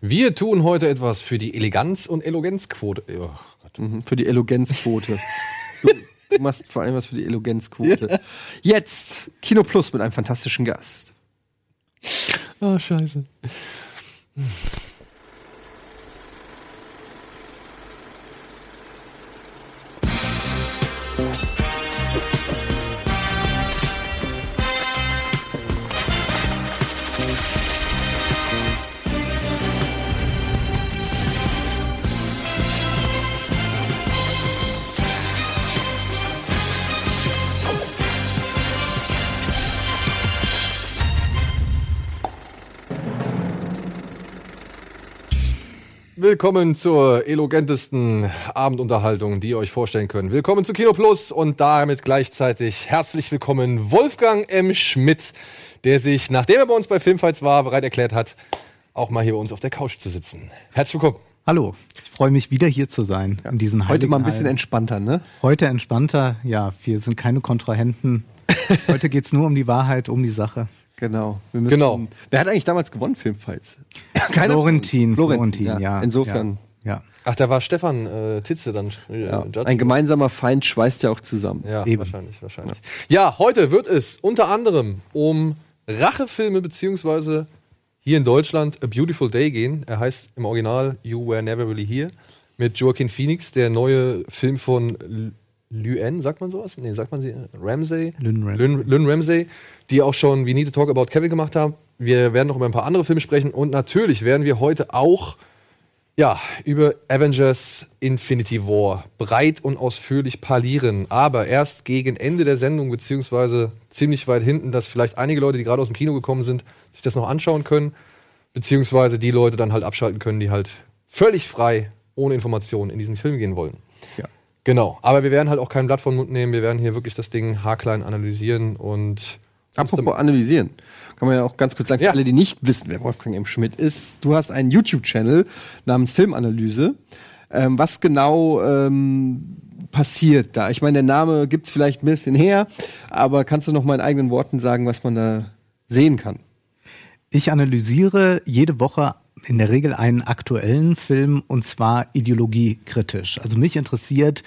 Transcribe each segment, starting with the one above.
Wir tun heute etwas für die Eleganz- und Elogenzquote. Oh mhm, für die Elogenzquote. du, du, machst vor allem was für die Elogenzquote. Ja. Jetzt Kino Plus mit einem fantastischen Gast. Oh, scheiße. Willkommen zur elogentesten Abendunterhaltung, die ihr euch vorstellen könnt. Willkommen zu Kino Plus und damit gleichzeitig herzlich willkommen Wolfgang M. Schmidt, der sich, nachdem er bei uns bei Filmfights war, bereit erklärt hat, auch mal hier bei uns auf der Couch zu sitzen. Herzlich willkommen. Hallo, ich freue mich wieder hier zu sein. Ja. In diesen Heute mal ein bisschen entspannter, ne? Heute entspannter, ja. Wir sind keine Kontrahenten. Heute geht es nur um die Wahrheit, um die Sache. Genau. Müssen, genau. Wer hat eigentlich damals gewonnen, Filmfights? Keiner Florentin. Florentin, ja. ja. Insofern. Ja. Ach, da war Stefan äh, Titze dann. Äh, ja. Ein gemeinsamer Feind schweißt ja auch zusammen. Ja, Eben. wahrscheinlich, wahrscheinlich. Ja. ja, heute wird es unter anderem um Rachefilme beziehungsweise hier in Deutschland A Beautiful Day gehen. Er heißt im Original You Were Never Really Here mit Joaquin Phoenix, der neue Film von Luen, sagt man sowas? Nee, sagt man sie? Ramsey? Lynn Ramsey. Lynn, Lynn Ramsey, die auch schon We Need to Talk About Kevin gemacht haben. Wir werden noch über ein paar andere Filme sprechen und natürlich werden wir heute auch ja, über Avengers Infinity War breit und ausführlich parlieren. Aber erst gegen Ende der Sendung, beziehungsweise ziemlich weit hinten, dass vielleicht einige Leute, die gerade aus dem Kino gekommen sind, sich das noch anschauen können, beziehungsweise die Leute dann halt abschalten können, die halt völlig frei, ohne Informationen in diesen Film gehen wollen. Ja. Genau, aber wir werden halt auch kein Blatt vom Mund nehmen, wir werden hier wirklich das Ding haarklein analysieren und. Apropos analysieren, kann man ja auch ganz kurz sagen, ja. für alle, die nicht wissen, wer Wolfgang M. Schmidt ist, du hast einen YouTube-Channel namens Filmanalyse. Ähm, was genau ähm, passiert da? Ich meine, der Name gibt es vielleicht ein bisschen her, aber kannst du noch mal in eigenen Worten sagen, was man da sehen kann? Ich analysiere jede Woche in der Regel einen aktuellen Film und zwar ideologiekritisch. Also mich interessiert,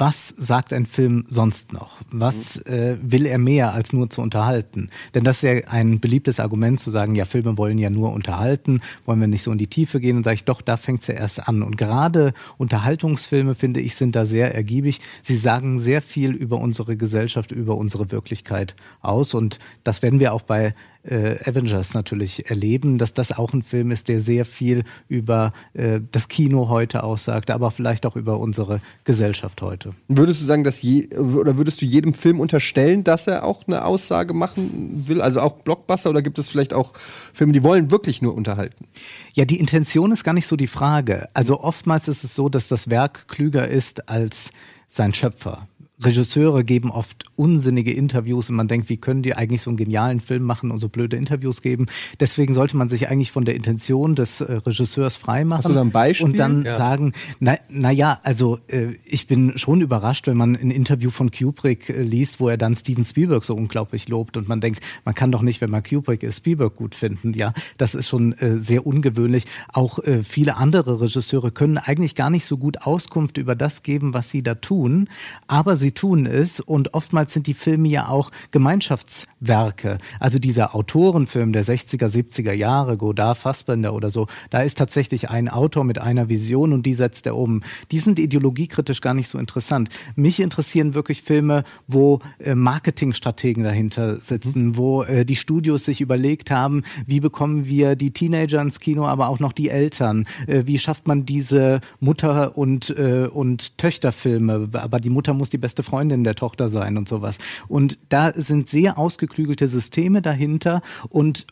was sagt ein Film sonst noch? Was äh, will er mehr als nur zu unterhalten? Denn das ist ja ein beliebtes Argument zu sagen, ja, Filme wollen ja nur unterhalten, wollen wir nicht so in die Tiefe gehen und sage ich, doch, da fängt es ja erst an. Und gerade Unterhaltungsfilme, finde ich, sind da sehr ergiebig. Sie sagen sehr viel über unsere Gesellschaft, über unsere Wirklichkeit aus. Und das werden wir auch bei äh, Avengers natürlich erleben, dass das auch ein Film ist, der sehr viel über äh, das Kino heute aussagt, aber vielleicht auch über unsere Gesellschaft heute. Würdest du sagen, dass je, oder würdest du jedem Film unterstellen, dass er auch eine Aussage machen will, also auch Blockbuster, oder gibt es vielleicht auch Filme, die wollen wirklich nur unterhalten? Ja, die Intention ist gar nicht so die Frage. Also oftmals ist es so, dass das Werk klüger ist als sein Schöpfer. Regisseure geben oft unsinnige Interviews und man denkt, wie können die eigentlich so einen genialen Film machen und so blöde Interviews geben? Deswegen sollte man sich eigentlich von der Intention des äh, Regisseurs freimachen. Hast du da ein Beispiel? Und dann ja. sagen, na, na ja, also äh, ich bin schon überrascht, wenn man ein Interview von Kubrick äh, liest, wo er dann Steven Spielberg so unglaublich lobt und man denkt, man kann doch nicht, wenn man Kubrick ist, Spielberg gut finden. Ja, das ist schon äh, sehr ungewöhnlich. Auch äh, viele andere Regisseure können eigentlich gar nicht so gut Auskunft über das geben, was sie da tun, aber sie sie tun es. Und oftmals sind die Filme ja auch Gemeinschaftswerke. Also dieser Autorenfilm der 60er, 70er Jahre, Godard, Fassbender oder so, da ist tatsächlich ein Autor mit einer Vision und die setzt er um. Die sind ideologiekritisch gar nicht so interessant. Mich interessieren wirklich Filme, wo äh, Marketingstrategen dahinter sitzen, mhm. wo äh, die Studios sich überlegt haben, wie bekommen wir die Teenager ins Kino, aber auch noch die Eltern. Äh, wie schafft man diese Mutter- und, und Töchterfilme? Aber die Mutter muss die beste beste Freundin der Tochter sein und sowas. Und da sind sehr ausgeklügelte Systeme dahinter und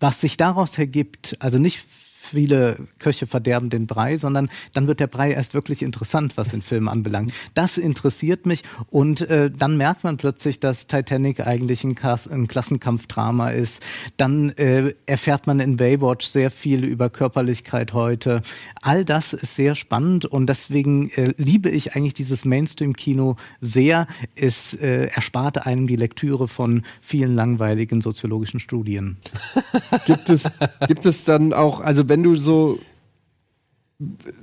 was sich daraus ergibt, also nicht viele Köche verderben den Brei, sondern dann wird der Brei erst wirklich interessant, was den Film anbelangt. Das interessiert mich und äh, dann merkt man plötzlich, dass Titanic eigentlich ein, Kas ein Klassenkampfdrama ist. Dann äh, erfährt man in Baywatch sehr viel über Körperlichkeit heute. All das ist sehr spannend und deswegen äh, liebe ich eigentlich dieses Mainstream-Kino sehr. Es äh, erspart einem die Lektüre von vielen langweiligen soziologischen Studien. gibt es, gibt es dann auch, also wenn wenn du so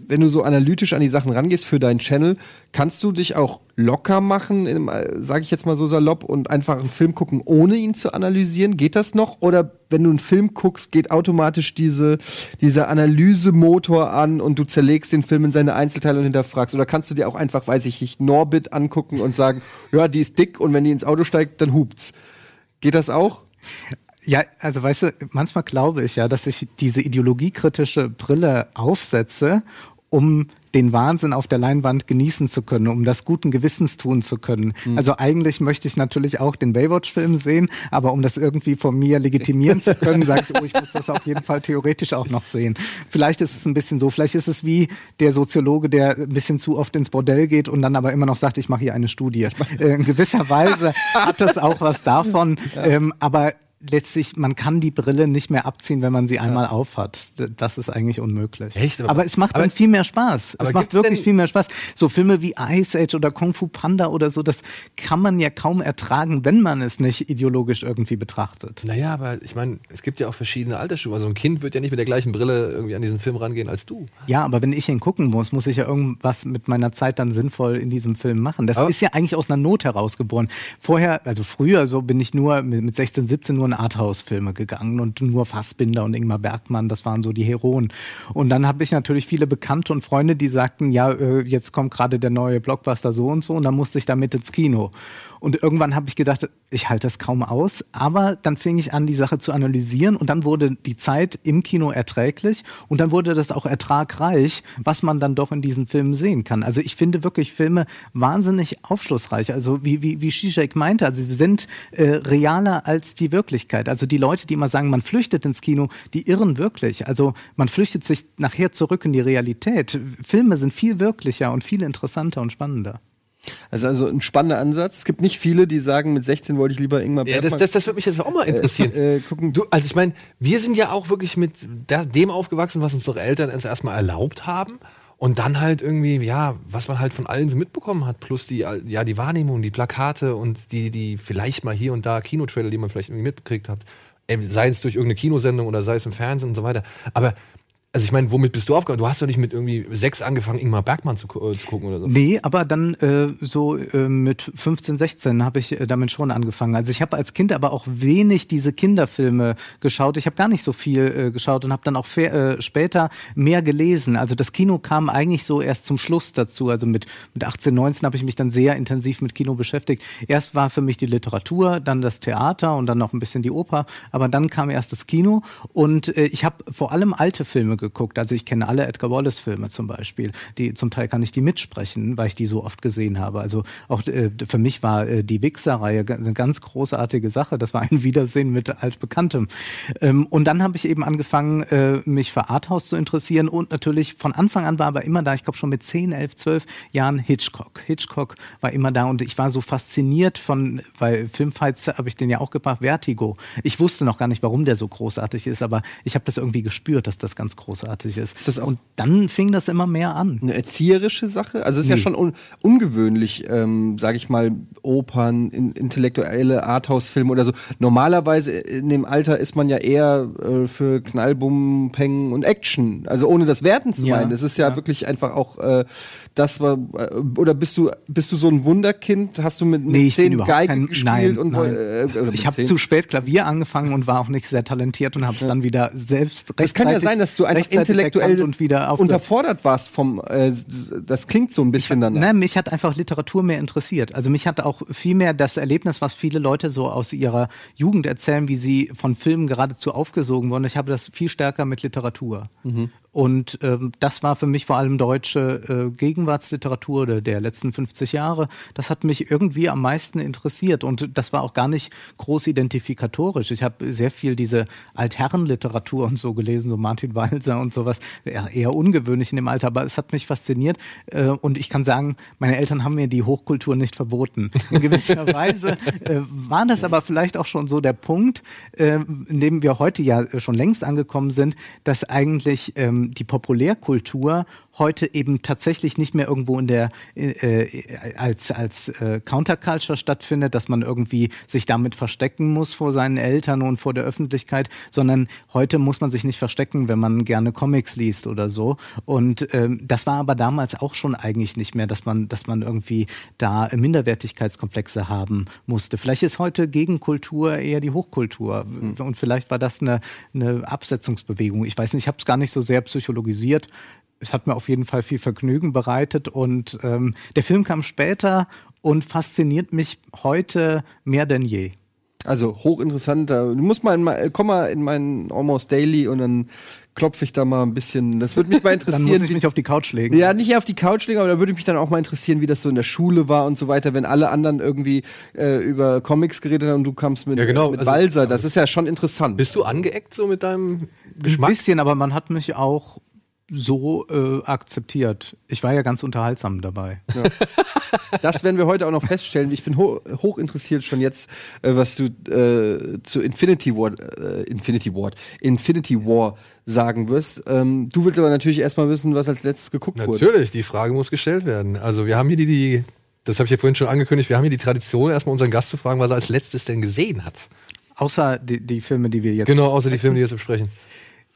wenn du so analytisch an die Sachen rangehst für deinen Channel, kannst du dich auch locker machen, sage ich jetzt mal so salopp, und einfach einen Film gucken, ohne ihn zu analysieren? Geht das noch? Oder wenn du einen Film guckst, geht automatisch diese, dieser Analysemotor an und du zerlegst den Film in seine Einzelteile und hinterfragst? Oder kannst du dir auch einfach, weiß ich nicht, Norbit angucken und sagen, ja, die ist dick und wenn die ins Auto steigt, dann hupt's? Geht das auch? Ja, also weißt du, manchmal glaube ich ja, dass ich diese ideologiekritische Brille aufsetze, um den Wahnsinn auf der Leinwand genießen zu können, um das guten Gewissens tun zu können. Mhm. Also eigentlich möchte ich natürlich auch den Baywatch-Film sehen, aber um das irgendwie von mir legitimieren zu können, sage ich, oh, ich muss das auf jeden Fall theoretisch auch noch sehen. Vielleicht ist es ein bisschen so, vielleicht ist es wie der Soziologe, der ein bisschen zu oft ins Bordell geht und dann aber immer noch sagt, ich mache hier eine Studie. Äh, in gewisser Weise hat das auch was davon, ja. ähm, aber letztlich, man kann die Brille nicht mehr abziehen, wenn man sie einmal ja. aufhat. Das ist eigentlich unmöglich. Echt? Aber, aber es macht aber, dann viel mehr Spaß. Es macht wirklich viel mehr Spaß. So Filme wie Ice Age oder Kung Fu Panda oder so, das kann man ja kaum ertragen, wenn man es nicht ideologisch irgendwie betrachtet. Naja, aber ich meine, es gibt ja auch verschiedene Altersstufen. Also ein Kind wird ja nicht mit der gleichen Brille irgendwie an diesen Film rangehen als du. Ja, aber wenn ich ihn gucken muss, muss ich ja irgendwas mit meiner Zeit dann sinnvoll in diesem Film machen. Das aber ist ja eigentlich aus einer Not herausgeboren. Vorher, also früher, so bin ich nur mit 16, 17 nur in Arthouse-Filme gegangen und nur Fassbinder und Ingmar Bergmann, das waren so die Heroen. Und dann habe ich natürlich viele Bekannte und Freunde, die sagten, ja, äh, jetzt kommt gerade der neue Blockbuster so und so und dann musste ich damit ins Kino. Und irgendwann habe ich gedacht, ich halte das kaum aus. Aber dann fing ich an, die Sache zu analysieren und dann wurde die Zeit im Kino erträglich und dann wurde das auch ertragreich, was man dann doch in diesen Filmen sehen kann. Also ich finde wirklich Filme wahnsinnig aufschlussreich. Also wie, wie, wie Zizek meinte, also sie sind äh, realer als die Wirklichkeit. Also die Leute, die immer sagen, man flüchtet ins Kino, die irren wirklich. Also man flüchtet sich nachher zurück in die Realität. Filme sind viel wirklicher und viel interessanter und spannender. Also, also ein spannender Ansatz. Es gibt nicht viele, die sagen, mit 16 wollte ich lieber Ingmar Bergmann. Ja, das, das, das würde mich jetzt auch mal äh, interessieren. Äh, äh, gucken. Du, also ich meine, wir sind ja auch wirklich mit dem aufgewachsen, was unsere Eltern uns erstmal erlaubt haben. Und dann halt irgendwie, ja, was man halt von allen so mitbekommen hat, plus die, ja, die Wahrnehmung, die Plakate und die, die vielleicht mal hier und da Kinotrailer, die man vielleicht irgendwie mitbekriegt hat. Sei es durch irgendeine Kinosendung oder sei es im Fernsehen und so weiter. Aber also ich meine, womit bist du aufgehört? Du hast doch nicht mit irgendwie sechs angefangen, Ingmar Bergmann zu, äh, zu gucken oder so. Nee, aber dann äh, so äh, mit 15, 16 habe ich äh, damit schon angefangen. Also ich habe als Kind aber auch wenig diese Kinderfilme geschaut. Ich habe gar nicht so viel äh, geschaut und habe dann auch äh, später mehr gelesen. Also das Kino kam eigentlich so erst zum Schluss dazu. Also mit, mit 18, 19 habe ich mich dann sehr intensiv mit Kino beschäftigt. Erst war für mich die Literatur, dann das Theater und dann noch ein bisschen die Oper. Aber dann kam erst das Kino und ich habe vor allem alte Filme geguckt. Also ich kenne alle Edgar Wallace-Filme zum Beispiel. Die, zum Teil kann ich die mitsprechen, weil ich die so oft gesehen habe. Also auch äh, für mich war äh, die Wichser-Reihe eine ganz großartige Sache. Das war ein Wiedersehen mit altbekanntem. Ähm, und dann habe ich eben angefangen, äh, mich für Arthouse zu interessieren und natürlich von Anfang an war aber immer da, ich glaube schon mit 10, 11, 12 Jahren Hitchcock. Hitchcock war immer da und ich war so fasziniert von, weil Filmfights habe ich den ja auch gebracht, Vertigo. Ich wusste noch gar nicht, warum der so großartig ist, aber ich habe das irgendwie gespürt, dass das ganz großartig großartig ist. ist das und dann fing das immer mehr an. Eine erzieherische Sache? Also es ist nee. ja schon un ungewöhnlich, ähm, sage ich mal, Opern, in, intellektuelle Arthouse-Filme oder so. Normalerweise in dem Alter ist man ja eher äh, für Knallbum, Peng und Action. Also ohne das Werten zu meinen. Es ist ja, ja, wirklich einfach auch äh, das war äh, oder bist du bist du so ein Wunderkind? Hast du mit, nee, zehn Geigen gespielt nein, und nein. Äh, ich habe zu spät Klavier angefangen und war auch nicht sehr talentiert und habe es ja. dann wieder selbst Das kann ja sein, dass du einfach intellektuell und wieder unterfordert warst vom äh, das klingt so ein bisschen dann. Nein, mich hat einfach Literatur mehr interessiert. Also mich hat auch viel mehr das Erlebnis, was viele Leute so aus ihrer Jugend erzählen, wie sie von Filmen geradezu aufgesogen wurden. Ich habe das viel stärker mit Literatur. Mhm. Und ähm, das war für mich vor allem deutsche äh, Gegenwartsliteratur der, der letzten 50 Jahre. Das hat mich irgendwie am meisten interessiert und das war auch gar nicht groß identifikatorisch. Ich habe sehr viel diese Altherrenliteratur und so gelesen, so Martin Walser und sowas. Eher, eher ungewöhnlich in dem Alter, aber es hat mich fasziniert. Äh, und ich kann sagen, meine Eltern haben mir die Hochkultur nicht verboten. In gewisser Weise äh, war das aber vielleicht auch schon so der Punkt, äh, in dem wir heute ja schon längst angekommen sind, dass eigentlich ähm, die Populärkultur heute eben tatsächlich nicht mehr irgendwo in der äh, äh, als als äh, Counterculture stattfindet, dass man irgendwie sich damit verstecken muss vor seinen Eltern und vor der Öffentlichkeit, sondern heute muss man sich nicht verstecken, wenn man gerne Comics liest oder so. Und ähm, das war aber damals auch schon eigentlich nicht mehr, dass man dass man irgendwie da Minderwertigkeitskomplexe haben musste. Vielleicht ist heute Gegenkultur eher die Hochkultur mhm. und vielleicht war das eine eine Absetzungsbewegung. Ich weiß nicht, ich habe es gar nicht so sehr psychologisiert es hat mir auf jeden Fall viel Vergnügen bereitet und ähm, der Film kam später und fasziniert mich heute mehr denn je. Also hochinteressant. Du musst mal, in, komm mal in meinen Almost Daily und dann klopfe ich da mal ein bisschen. Das würde mich mal interessieren. dann muss ich mich auf die Couch legen. Ja, nicht auf die Couch legen, aber da würde mich dann auch mal interessieren, wie das so in der Schule war und so weiter, wenn alle anderen irgendwie äh, über Comics geredet haben und du kamst mit, ja, genau. mit also, Balser. Das ist ja schon interessant. Bist du angeeckt so mit deinem Geschmack? Ein bisschen, aber man hat mich auch so äh, akzeptiert. Ich war ja ganz unterhaltsam dabei. Ja. Das werden wir heute auch noch feststellen. Ich bin ho hoch interessiert schon jetzt, äh, was du äh, zu Infinity War, äh, Infinity War, Infinity War sagen wirst. Ähm, du willst aber natürlich erstmal wissen, was als letztes geguckt natürlich, wurde. Natürlich, die Frage muss gestellt werden. Also wir haben hier die, die das habe ich ja vorhin schon angekündigt, wir haben hier die Tradition, erstmal unseren Gast zu fragen, was er als letztes denn gesehen hat. Außer die, die Filme, die wir jetzt. Genau, außer die Filme, die wir jetzt besprechen.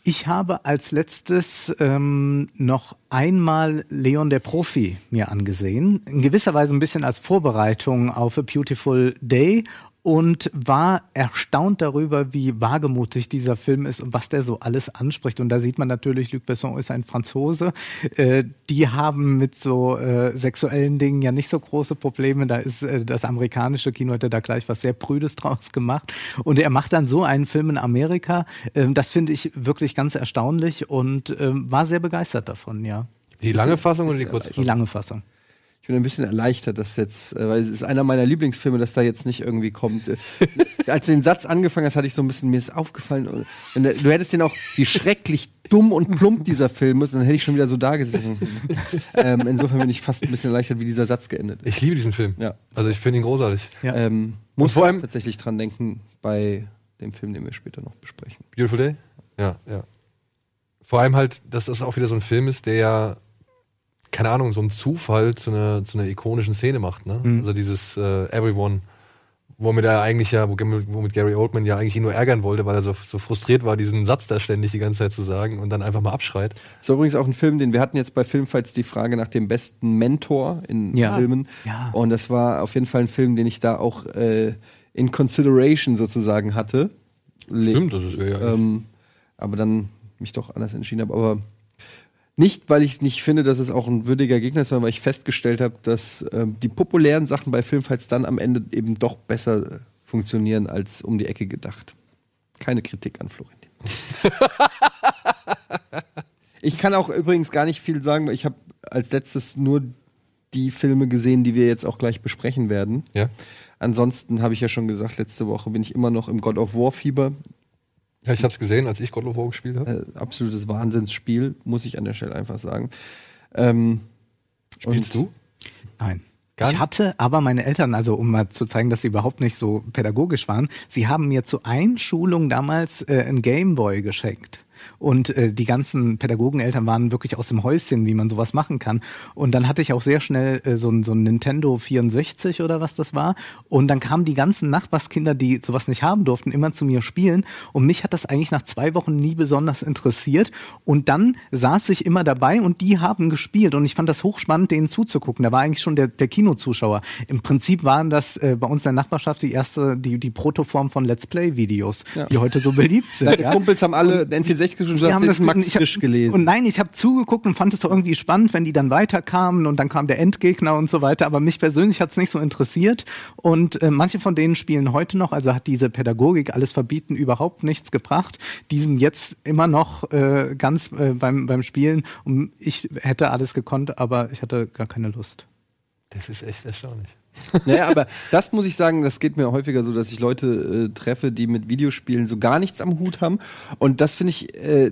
Ich habe als letztes ähm, noch einmal Leon der Profi mir angesehen. In gewisser Weise ein bisschen als Vorbereitung auf A Beautiful Day und war erstaunt darüber, wie wagemutig dieser Film ist und was der so alles anspricht. Und da sieht man natürlich, Luc Besson ist ein Franzose. Äh, die haben mit so äh, sexuellen Dingen ja nicht so große Probleme. Da ist äh, das amerikanische Kino hat da gleich was sehr Prüdes draus gemacht. Und er macht dann so einen Film in Amerika. Ähm, das finde ich wirklich ganz erstaunlich und ähm, war sehr begeistert davon, ja. Die lange Fassung oder die kurze Fassung? Die lange Fassung ich bin ein bisschen erleichtert, dass jetzt, äh, weil es ist einer meiner Lieblingsfilme, dass da jetzt nicht irgendwie kommt. Äh, als du den Satz angefangen hast, hatte ich so ein bisschen, mir ist aufgefallen, wenn du, du hättest den auch, wie schrecklich dumm und plump dieser Film ist, dann hätte ich schon wieder so da gesessen. ähm, insofern bin ich fast ein bisschen erleichtert, wie dieser Satz geendet ist. Ich liebe diesen Film. Ja. Also ich finde ihn großartig. Ja. Ähm, muss vor allem tatsächlich dran denken bei dem Film, den wir später noch besprechen. Beautiful Day? Ja, ja. Vor allem halt, dass das auch wieder so ein Film ist, der ja keine Ahnung, so ein Zufall zu einer, zu einer ikonischen Szene macht. Ne? Mhm. Also dieses äh, Everyone, womit er eigentlich ja, womit Gary Oldman ja eigentlich ihn nur ärgern wollte, weil er so, so frustriert war, diesen Satz da ständig die ganze Zeit zu sagen und dann einfach mal abschreit. Das ist übrigens auch ein Film, den wir hatten jetzt bei Filmfights die Frage nach dem besten Mentor in ja. Filmen. Ja. Und das war auf jeden Fall ein Film, den ich da auch äh, in Consideration sozusagen hatte. Stimmt, das ist ja, ja ähm, Aber dann mich doch anders entschieden habe. Aber nicht, weil ich nicht finde, dass es auch ein würdiger Gegner ist, sondern weil ich festgestellt habe, dass äh, die populären Sachen bei Filmfights dann am Ende eben doch besser funktionieren als um die Ecke gedacht. Keine Kritik an Florentin. ich kann auch übrigens gar nicht viel sagen, weil ich habe als letztes nur die Filme gesehen, die wir jetzt auch gleich besprechen werden. Ja. Ansonsten habe ich ja schon gesagt, letzte Woche bin ich immer noch im God of War Fieber. Ja, ich habe es gesehen, als ich God of War gespielt habe. Äh, absolutes Wahnsinnsspiel, muss ich an der Stelle einfach sagen. Ähm, Spielst du? Nein. Gar ich hatte aber meine Eltern, also um mal zu zeigen, dass sie überhaupt nicht so pädagogisch waren, sie haben mir zur Einschulung damals äh, ein Gameboy geschenkt. Und äh, die ganzen Pädagogeneltern waren wirklich aus dem Häuschen, wie man sowas machen kann. Und dann hatte ich auch sehr schnell äh, so, ein, so ein Nintendo 64 oder was das war. Und dann kamen die ganzen Nachbarskinder, die sowas nicht haben durften, immer zu mir spielen. Und mich hat das eigentlich nach zwei Wochen nie besonders interessiert. Und dann saß ich immer dabei und die haben gespielt. Und ich fand das hochspannend, denen zuzugucken. Da war eigentlich schon der, der Kinozuschauer. Im Prinzip waren das äh, bei uns in der Nachbarschaft die erste, die, die Protoform von Let's Play-Videos, ja. die heute so beliebt sind. Deine ja? Kumpels haben alle N64 gespielt und du hast das Max ich frisch gelesen. Und nein, ich habe zugeguckt und fand es doch irgendwie spannend, wenn die dann weiterkamen und dann kam der Endgegner und so weiter. Aber mich persönlich hat es nicht so interessiert. Und äh, manche von denen spielen heute noch, also hat diese Pädagogik, alles verbieten, überhaupt nichts gebracht. Die sind jetzt immer noch äh, ganz äh, beim, beim Spielen. Und ich hätte alles gekonnt, aber ich hatte gar keine Lust. Das ist echt erstaunlich. Naja, aber das muss ich sagen, das geht mir häufiger so, dass ich Leute äh, treffe, die mit Videospielen so gar nichts am Hut haben. Und das finde ich äh,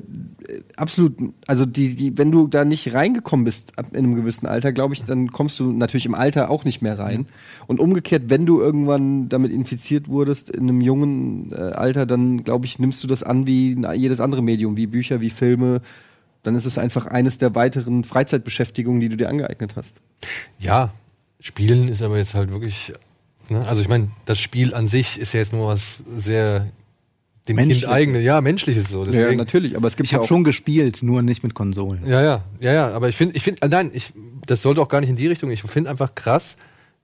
absolut, also die, die, wenn du da nicht reingekommen bist ab in einem gewissen Alter, glaube ich, dann kommst du natürlich im Alter auch nicht mehr rein. Und umgekehrt, wenn du irgendwann damit infiziert wurdest in einem jungen äh, Alter, dann glaube ich, nimmst du das an wie jedes andere Medium, wie Bücher, wie Filme, Dann ist es einfach eines der weiteren Freizeitbeschäftigungen, die du dir angeeignet hast. Ja, Spielen ist aber jetzt halt wirklich. Ne? Also ich meine, das Spiel an sich ist ja jetzt nur was sehr dem Menschliches. Kind eigene, ja, menschliches so. Ja, Deswegen, natürlich, aber es gibt Ich ja habe schon gespielt, nur nicht mit Konsolen. Ja, ja, ja, ja, aber ich finde, ich finde, nein, ich, das sollte auch gar nicht in die Richtung. Ich finde einfach krass,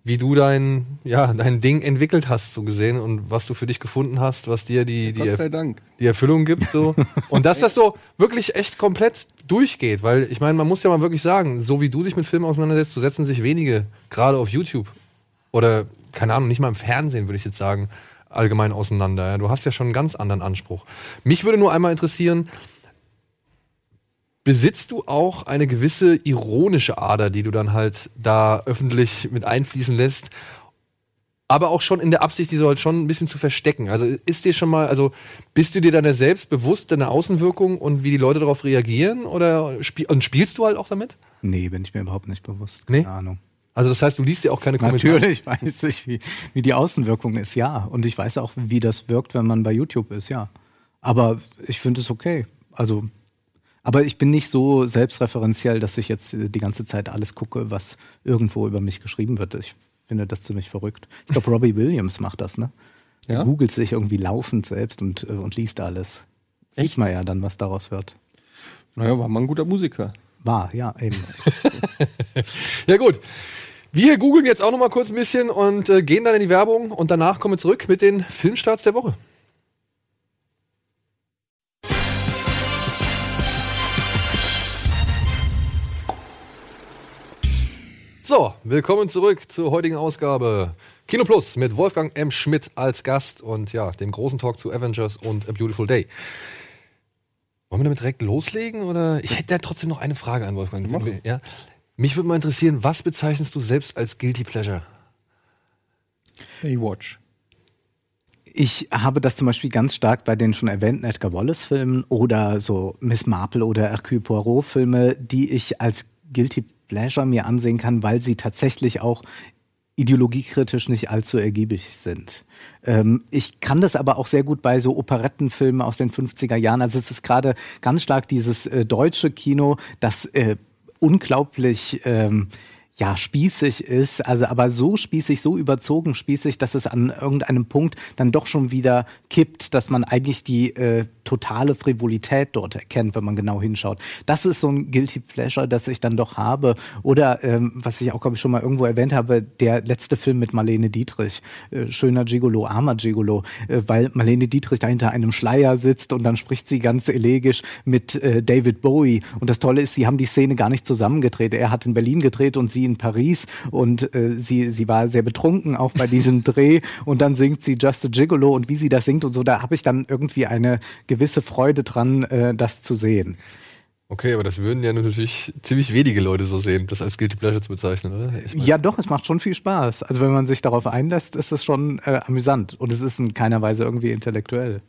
wie du dein, ja, dein Ding entwickelt hast, so gesehen, und was du für dich gefunden hast, was dir die, die, Gott sei Dank. die Erfüllung gibt, so. und dass das so wirklich echt komplett durchgeht, weil ich meine, man muss ja mal wirklich sagen, so wie du dich mit Filmen auseinandersetzt, so setzen sich wenige, gerade auf YouTube oder, keine Ahnung, nicht mal im Fernsehen, würde ich jetzt sagen, allgemein auseinander. Ja. Du hast ja schon einen ganz anderen Anspruch. Mich würde nur einmal interessieren, besitzt du auch eine gewisse ironische Ader, die du dann halt da öffentlich mit einfließen lässt, aber auch schon in der Absicht, diese halt schon ein bisschen zu verstecken. Also ist dir schon mal, also bist du dir deiner selbst bewusst, deiner Außenwirkung und wie die Leute darauf reagieren oder spiel und spielst du halt auch damit? Nee, bin ich mir überhaupt nicht bewusst. Nee? Keine Ahnung. Also das heißt, du liest ja auch keine Kommentare. Natürlich weiß ich, wie, wie die Außenwirkung ist, ja. Und ich weiß auch, wie das wirkt, wenn man bei YouTube ist, ja. Aber ich finde es okay. Also, aber ich bin nicht so selbstreferenziell, dass ich jetzt äh, die ganze Zeit alles gucke, was irgendwo über mich geschrieben wird. Ich finde das ziemlich verrückt. Ich glaube, Robbie Williams macht das, ne? Ja? Er googelt sich irgendwie laufend selbst und, äh, und liest alles. Sieht man ja dann, was daraus wird. Naja, war mal ein guter Musiker. War, ja, eben. Ja gut. Wir googeln jetzt auch noch mal kurz ein bisschen und äh, gehen dann in die Werbung und danach kommen wir zurück mit den Filmstarts der Woche. So, willkommen zurück zur heutigen Ausgabe Kino Plus mit Wolfgang M. Schmidt als Gast und ja, dem großen Talk zu Avengers und A Beautiful Day. Wollen wir damit direkt loslegen oder? Ich hätte ja trotzdem noch eine Frage an Wolfgang. Ja? Mich würde mal interessieren, was bezeichnest du selbst als Guilty Pleasure? Baywatch. Ich habe das zum Beispiel ganz stark bei den schon erwähnten Edgar Wallace-Filmen oder so Miss Marple oder Hercule Poirot-Filme, die ich als Guilty Pleasure mir ansehen kann, weil sie tatsächlich auch ideologiekritisch nicht allzu ergiebig sind. Ähm, ich kann das aber auch sehr gut bei so Operettenfilmen aus den 50er Jahren. Also es ist gerade ganz stark dieses äh, deutsche Kino, das äh, unglaublich ähm, ja, spießig ist, also aber so spießig, so überzogen spießig, dass es an irgendeinem Punkt dann doch schon wieder kippt, dass man eigentlich die äh, totale Frivolität dort erkennt, wenn man genau hinschaut. Das ist so ein Guilty Pleasure, das ich dann doch habe. Oder ähm, was ich auch, glaube ich, schon mal irgendwo erwähnt habe, der letzte Film mit Marlene Dietrich, äh, Schöner Gigolo, armer Gigolo, äh, weil Marlene Dietrich da hinter einem Schleier sitzt und dann spricht sie ganz elegisch mit äh, David Bowie. Und das Tolle ist, sie haben die Szene gar nicht zusammengedreht. Er hat in Berlin gedreht und sie in Paris und äh, sie, sie war sehr betrunken auch bei diesem Dreh und dann singt sie Just a Gigolo und wie sie das singt und so, da habe ich dann irgendwie eine gewisse Freude dran, äh, das zu sehen. Okay, aber das würden ja natürlich ziemlich wenige Leute so sehen, das als Guilty Pleasure zu bezeichnen, oder? Ja, doch, es macht schon viel Spaß. Also wenn man sich darauf einlässt, ist es schon äh, amüsant und es ist in keiner Weise irgendwie intellektuell.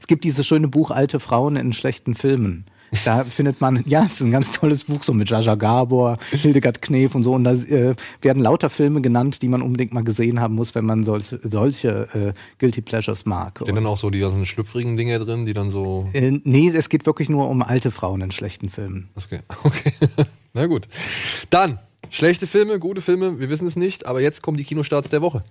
Es gibt dieses schöne Buch Alte Frauen in schlechten Filmen. Da findet man, ja, es ist ein ganz tolles Buch, so mit Jaja Gabor, Hildegard Knef und so. Und da äh, werden lauter Filme genannt, die man unbedingt mal gesehen haben muss, wenn man solche, solche äh, Guilty Pleasures mag. Sind dann auch so die ganzen schlüpfrigen Dinge drin, die dann so. Äh, nee, es geht wirklich nur um alte Frauen in schlechten Filmen. Okay, okay. Na gut. Dann, schlechte Filme, gute Filme, wir wissen es nicht, aber jetzt kommen die Kinostarts der Woche.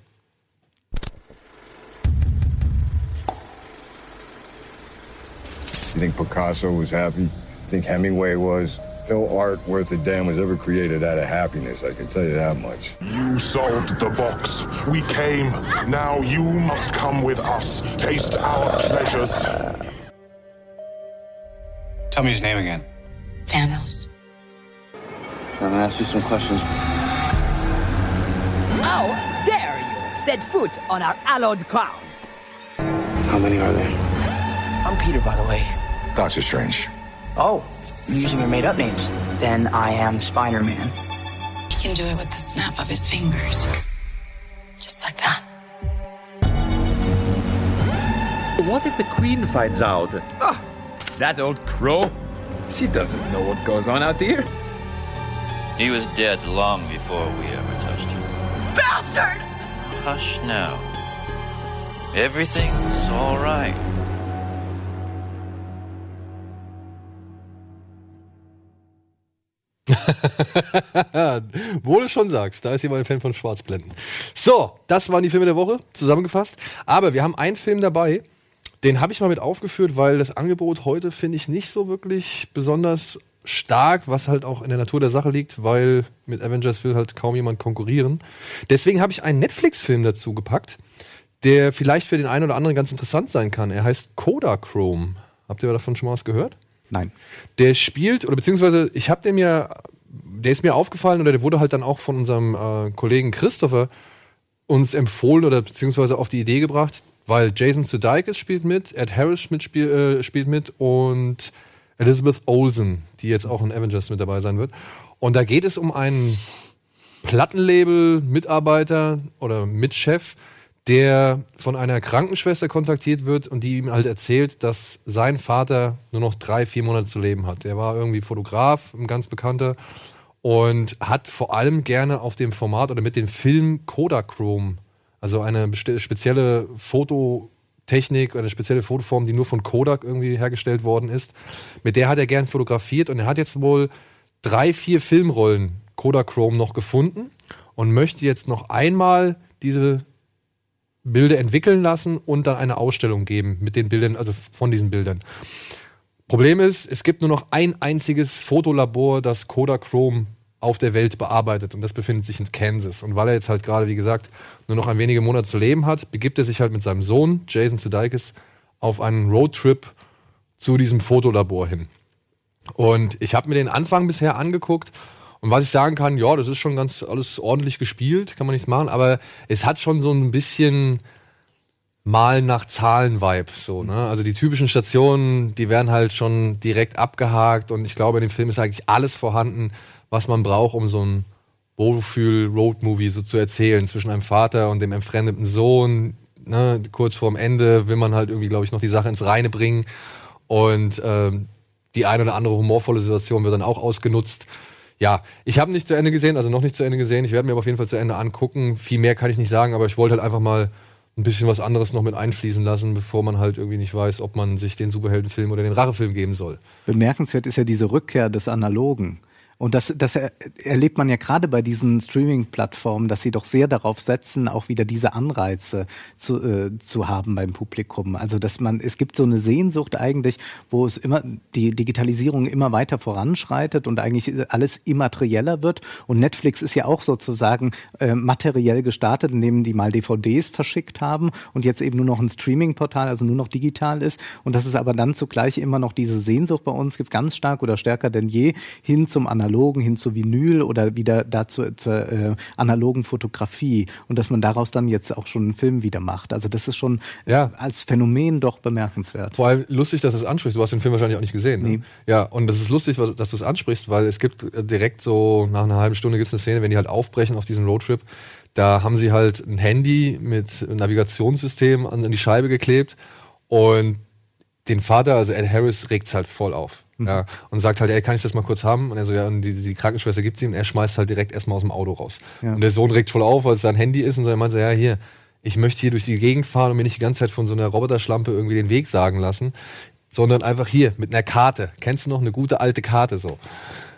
You think Picasso was happy? You think Hemingway was? No art worth a damn was ever created out of happiness, I can tell you that much. You solved the box. We came. Now you must come with us. Taste our pleasures. Tell me his name again. Thanos. I'm gonna ask you some questions. How dare you set foot on our hallowed ground? How many are there? I'm Peter, by the way. Doctor Strange. Oh, you're using your made up names. Then I am Spider Man. He can do it with the snap of his fingers. Just like that. What if the queen finds out? Ah, that old crow. She doesn't know what goes on out here. He was dead long before we ever touched him. Bastard! Hush now. Everything's all right. Wo du schon sagst, da ist jemand ein Fan von Schwarzblenden. So, das waren die Filme der Woche, zusammengefasst. Aber wir haben einen Film dabei, den habe ich mal mit aufgeführt, weil das Angebot heute finde ich nicht so wirklich besonders stark, was halt auch in der Natur der Sache liegt, weil mit Avengers will halt kaum jemand konkurrieren. Deswegen habe ich einen Netflix-Film dazu gepackt, der vielleicht für den einen oder anderen ganz interessant sein kann. Er heißt Kodachrome. Habt ihr davon schon mal was gehört? Nein. Der spielt, oder beziehungsweise ich habe den mir, der ist mir aufgefallen oder der wurde halt dann auch von unserem äh, Kollegen Christopher uns empfohlen oder beziehungsweise auf die Idee gebracht, weil Jason Sudeikis spielt mit, Ed Harris mitspiel, äh, spielt mit und Elizabeth Olsen, die jetzt auch in Avengers mit dabei sein wird. Und da geht es um einen Plattenlabel-Mitarbeiter oder Mitchef, der von einer Krankenschwester kontaktiert wird und die ihm halt erzählt, dass sein Vater nur noch drei, vier Monate zu leben hat. Der war irgendwie Fotograf, ein ganz bekannter, und hat vor allem gerne auf dem Format oder mit dem Film Kodachrome, also eine spezielle Fototechnik eine spezielle Fotoform, die nur von Kodak irgendwie hergestellt worden ist, mit der hat er gern fotografiert und er hat jetzt wohl drei, vier Filmrollen Kodachrome noch gefunden und möchte jetzt noch einmal diese Bilder entwickeln lassen und dann eine Ausstellung geben mit den Bildern, also von diesen Bildern. Problem ist, es gibt nur noch ein einziges Fotolabor, das Kodachrome auf der Welt bearbeitet und das befindet sich in Kansas. Und weil er jetzt halt gerade, wie gesagt, nur noch ein wenige Monate zu leben hat, begibt er sich halt mit seinem Sohn, Jason Sudeikis, auf einen Roadtrip zu diesem Fotolabor hin. Und ich habe mir den Anfang bisher angeguckt und was ich sagen kann, ja, das ist schon ganz alles ordentlich gespielt, kann man nichts machen, aber es hat schon so ein bisschen Malen nach Zahlen-Vibe. So, ne? Also die typischen Stationen, die werden halt schon direkt abgehakt und ich glaube, in dem Film ist eigentlich alles vorhanden, was man braucht, um so ein Wohlfühl-Road-Movie so zu erzählen zwischen einem Vater und dem entfremdeten Sohn. Ne? Kurz vorm Ende will man halt irgendwie, glaube ich, noch die Sache ins Reine bringen und ähm, die eine oder andere humorvolle Situation wird dann auch ausgenutzt ja, ich habe nicht zu Ende gesehen, also noch nicht zu Ende gesehen. Ich werde mir aber auf jeden Fall zu Ende angucken. Viel mehr kann ich nicht sagen, aber ich wollte halt einfach mal ein bisschen was anderes noch mit einfließen lassen, bevor man halt irgendwie nicht weiß, ob man sich den Superheldenfilm oder den Rachefilm geben soll. Bemerkenswert ist ja diese Rückkehr des Analogen. Und das, das erlebt man ja gerade bei diesen Streaming-Plattformen, dass sie doch sehr darauf setzen, auch wieder diese Anreize zu, äh, zu haben beim Publikum. Also dass man, es gibt so eine Sehnsucht eigentlich, wo es immer die Digitalisierung immer weiter voranschreitet und eigentlich alles immaterieller wird. Und Netflix ist ja auch sozusagen äh, materiell gestartet, indem die mal DVDs verschickt haben und jetzt eben nur noch ein Streaming-Portal, also nur noch digital ist. Und dass es aber dann zugleich immer noch diese Sehnsucht bei uns gibt, ganz stark oder stärker denn je, hin zum Analogen analogen hin zu Vinyl oder wieder dazu zur äh, analogen Fotografie und dass man daraus dann jetzt auch schon einen Film wieder macht. Also das ist schon ja. als Phänomen doch bemerkenswert. Vor allem lustig, dass du es ansprichst. Du hast den Film wahrscheinlich auch nicht gesehen. Ne? Nee. Ja, und das ist lustig, dass du es ansprichst, weil es gibt äh, direkt so nach einer halben Stunde gibt es eine Szene, wenn die halt aufbrechen auf diesen Roadtrip. Da haben sie halt ein Handy mit Navigationssystem an die Scheibe geklebt und den Vater, also Ed Harris, regt es halt voll auf. Mhm. Ja, und sagt halt, ey, kann ich das mal kurz haben? Und er so, ja, und die, die Krankenschwester gibt ihm und er schmeißt halt direkt erstmal aus dem Auto raus. Ja. Und der Sohn regt voll auf, weil es sein Handy ist und so, er meint so, ja, hier, ich möchte hier durch die Gegend fahren und mir nicht die ganze Zeit von so einer Roboterschlampe irgendwie den Weg sagen lassen, sondern einfach hier mit einer Karte. Kennst du noch eine gute alte Karte so?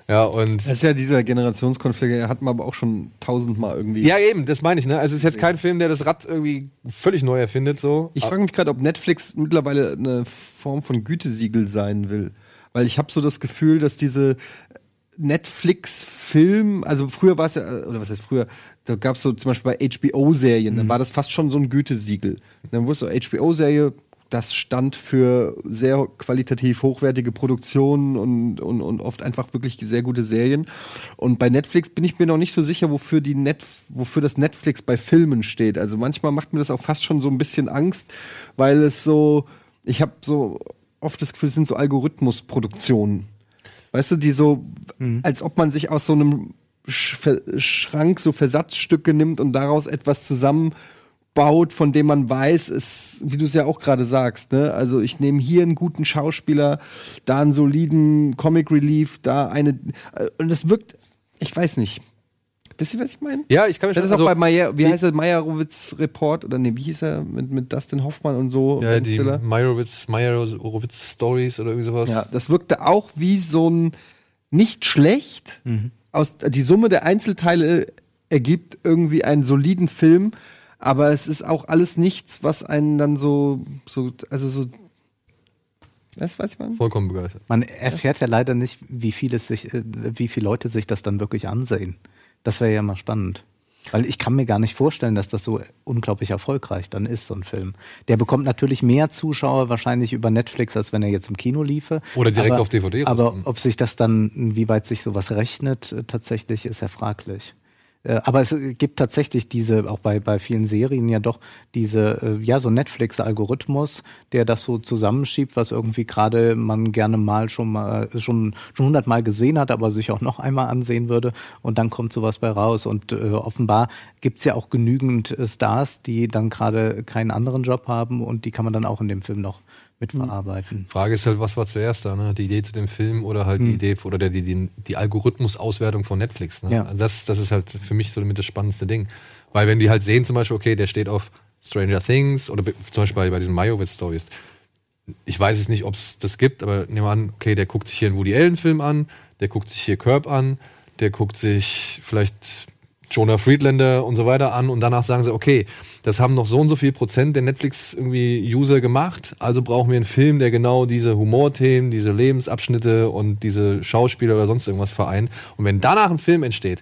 Ja, und. Das ist ja dieser Generationskonflikt, der hat man aber auch schon tausendmal irgendwie. Ja, eben, das meine ich, ne? Also es ist jetzt kein Film, der das Rad irgendwie völlig neu erfindet, so. Ich frage mich gerade, ob Netflix mittlerweile eine Form von Gütesiegel sein will. Weil ich habe so das Gefühl, dass diese Netflix-Film, also früher war es ja, oder was heißt früher, da gab es so zum Beispiel bei HBO-Serien, mhm. dann war das fast schon so ein Gütesiegel. Dann wusste HBO-Serie, das stand für sehr qualitativ hochwertige Produktionen und, und, und oft einfach wirklich sehr gute Serien. Und bei Netflix bin ich mir noch nicht so sicher, wofür, die Net, wofür das Netflix bei Filmen steht. Also manchmal macht mir das auch fast schon so ein bisschen Angst, weil es so, ich habe so oft das Gefühl, es sind so Algorithmusproduktionen. Weißt du, die so, mhm. als ob man sich aus so einem Schrank so Versatzstücke nimmt und daraus etwas zusammenbaut, von dem man weiß, ist, wie du es ja auch gerade sagst, ne? Also ich nehme hier einen guten Schauspieler, da einen soliden Comic Relief, da eine äh, und es wirkt, ich weiß nicht. Wisst ihr, was ich meine? Ja, ich kann mich Das ist auch also, bei Meyer, wie heißt er, Meyerowitz Report oder nee, wie hieß er mit, mit Dustin Hoffmann und so? Ja, die Meyerowitz, Meyerowitz Stories oder irgendwie sowas. Ja, das wirkte auch wie so ein nicht schlecht. Aus, die Summe der Einzelteile ergibt irgendwie einen soliden Film, aber es ist auch alles nichts, was einen dann so, so also so. Weißt du, was ich meine? Vollkommen begeistert. Man erfährt ja leider nicht, wie viele sich, äh, wie viele Leute sich das dann wirklich ansehen. Das wäre ja mal spannend. Weil ich kann mir gar nicht vorstellen, dass das so unglaublich erfolgreich dann ist, so ein Film. Der bekommt natürlich mehr Zuschauer wahrscheinlich über Netflix, als wenn er jetzt im Kino liefe. Oder direkt aber, auf DVD Aber ob sich das dann, wie weit sich sowas rechnet, äh, tatsächlich, ist ja fraglich. Äh, Aber es gibt tatsächlich diese, auch bei, bei vielen Serien ja doch, diese, äh, ja, so Netflix-Algorithmus, der das so zusammenschiebt, was irgendwie gerade man gerne mal schon mal, äh, schon, schon hundertmal gesehen hat, aber sich auch noch einmal ansehen würde. Und dann kommt sowas bei raus. Und äh, offenbar gibt's ja auch genügend Stars, die dann gerade keinen anderen Job haben und die kann man dann auch in dem Film noch mitverarbeiten. Frage ist halt, was war zuerst da, ne? Die Idee zu dem Film oder halt die Hm. Idee oder der, die, die, die Algorithmusauswertung von Netflix. Ne? Ja. Also Das, das ist halt für mich so mit das spannendste Ding. Weil wenn die halt sehen, zum Beispiel, okay, der steht auf Stranger Things oder zum Beispiel bei, bei diesen Majowitz Stories. Ich weiß es nicht, ob es das gibt, aber nehmen wir an, okay, der guckt sich hier einen Woody Allen-Film an, der guckt sich hier Curb an, der guckt sich vielleicht Jonah Friedlander und so weiter an und danach sagen sie, okay, das haben noch so und so viel Prozent der Netflix irgendwie User gemacht, also brauchen wir einen Film, der genau diese Humorthemen, diese Lebensabschnitte und diese Schauspieler oder sonst irgendwas vereint. Und wenn danach ein Film entsteht,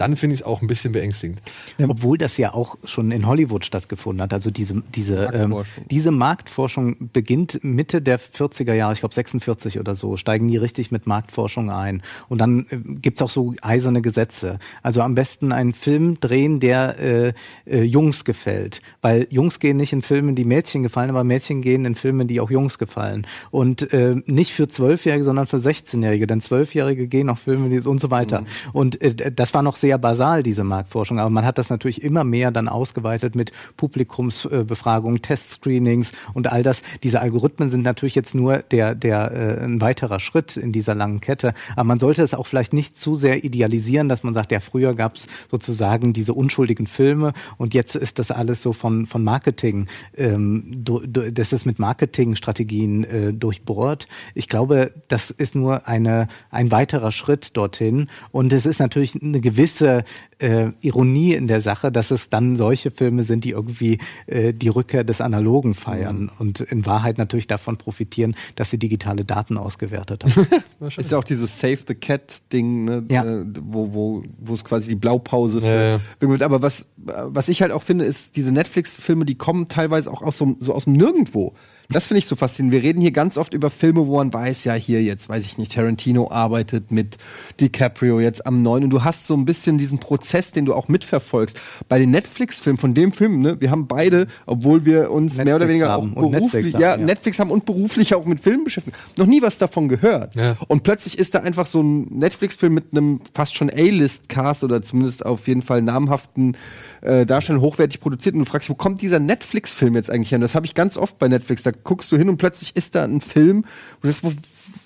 dann finde ich es auch ein bisschen beängstigend. Obwohl das ja auch schon in Hollywood stattgefunden hat. Also diese, diese, ähm, Marktforschung. diese Marktforschung beginnt Mitte der 40er Jahre, ich glaube 46 oder so, steigen die richtig mit Marktforschung ein. Und dann äh, gibt's auch so eiserne Gesetze. Also am besten einen Film drehen, der äh, äh, Jungs gefällt. Weil Jungs gehen nicht in Filme, die Mädchen gefallen, aber Mädchen gehen in Filme, die auch Jungs gefallen. Und äh, nicht für Zwölfjährige, sondern für 16-Jährige. Denn Zwölfjährige gehen auf Filme die, und so weiter. Und äh, das war noch sehr basal, diese Marktforschung. Aber man hat das natürlich immer mehr dann ausgeweitet mit Publikumsbefragungen, Testscreenings und all das. Diese Algorithmen sind natürlich jetzt nur der, der äh, ein weiterer Schritt in dieser langen Kette. Aber man sollte es auch vielleicht nicht zu sehr idealisieren, dass man sagt, ja, früher gab es sozusagen diese unschuldigen Filme und jetzt ist das alles so von, von Marketing, ähm, du, du, das ist mit Marketingstrategien äh, durchbohrt. Ich glaube, das ist nur eine, ein weiterer Schritt dorthin. Und es ist natürlich eine gewisse äh, Ironie in der Sache, dass es dann solche Filme sind, die irgendwie äh, die Rückkehr des Analogen feiern und in Wahrheit natürlich davon profitieren, dass sie digitale Daten ausgewertet haben. Ist ja auch dieses Save the Cat-Ding, ne? Ja. äh, wo, wo, wo es quasi die Blaupause für Ja, ja. Filme wird. Aber was, was ich halt auch finde, ist, diese Netflix-Filme, die kommen teilweise auch aus so, so aus dem Nirgendwo. Das finde ich so faszinierend. Wir reden hier ganz oft über Filme, wo man weiß, ja, hier jetzt, weiß ich nicht, Tarantino arbeitet mit DiCaprio jetzt am neuen und du hast so ein bisschen diesen Prozess, den du auch mitverfolgst. Bei den Netflix-Filmen, von dem Film, ne, wir haben beide, obwohl wir uns mehr oder Netflix weniger haben auch und beruflich, Netflix ja, haben, ja. Netflix haben und beruflich auch mit Filmen beschäftigt, noch nie was davon gehört. Ja. Und plötzlich ist da einfach so ein Netflix-Film mit einem fast schon A-List-Cast oder zumindest auf jeden Fall namhaften äh, Darstellern hochwertig produziert und du fragst, wo kommt dieser Netflix-Film jetzt eigentlich her? Und das habe ich ganz oft bei Netflix. Da guckst du hin und plötzlich ist da ein Film. Und das, wo,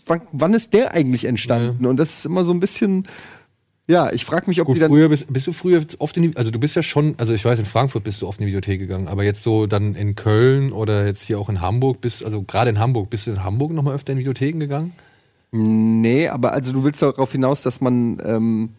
wann, wann ist der eigentlich entstanden? Und das ist immer so ein bisschen. Ja, ich frage mich, ob Gut, die dann. früher bist, bist du früher oft in die, also du bist ja schon, also ich weiß, in Frankfurt bist du oft in die Videothek gegangen, aber jetzt so dann in Köln oder jetzt hier auch in Hamburg, bist, also gerade in Hamburg, bist du in Hamburg nochmal öfter in Videotheken gegangen? Nee, aber also du willst darauf hinaus, dass man ähm,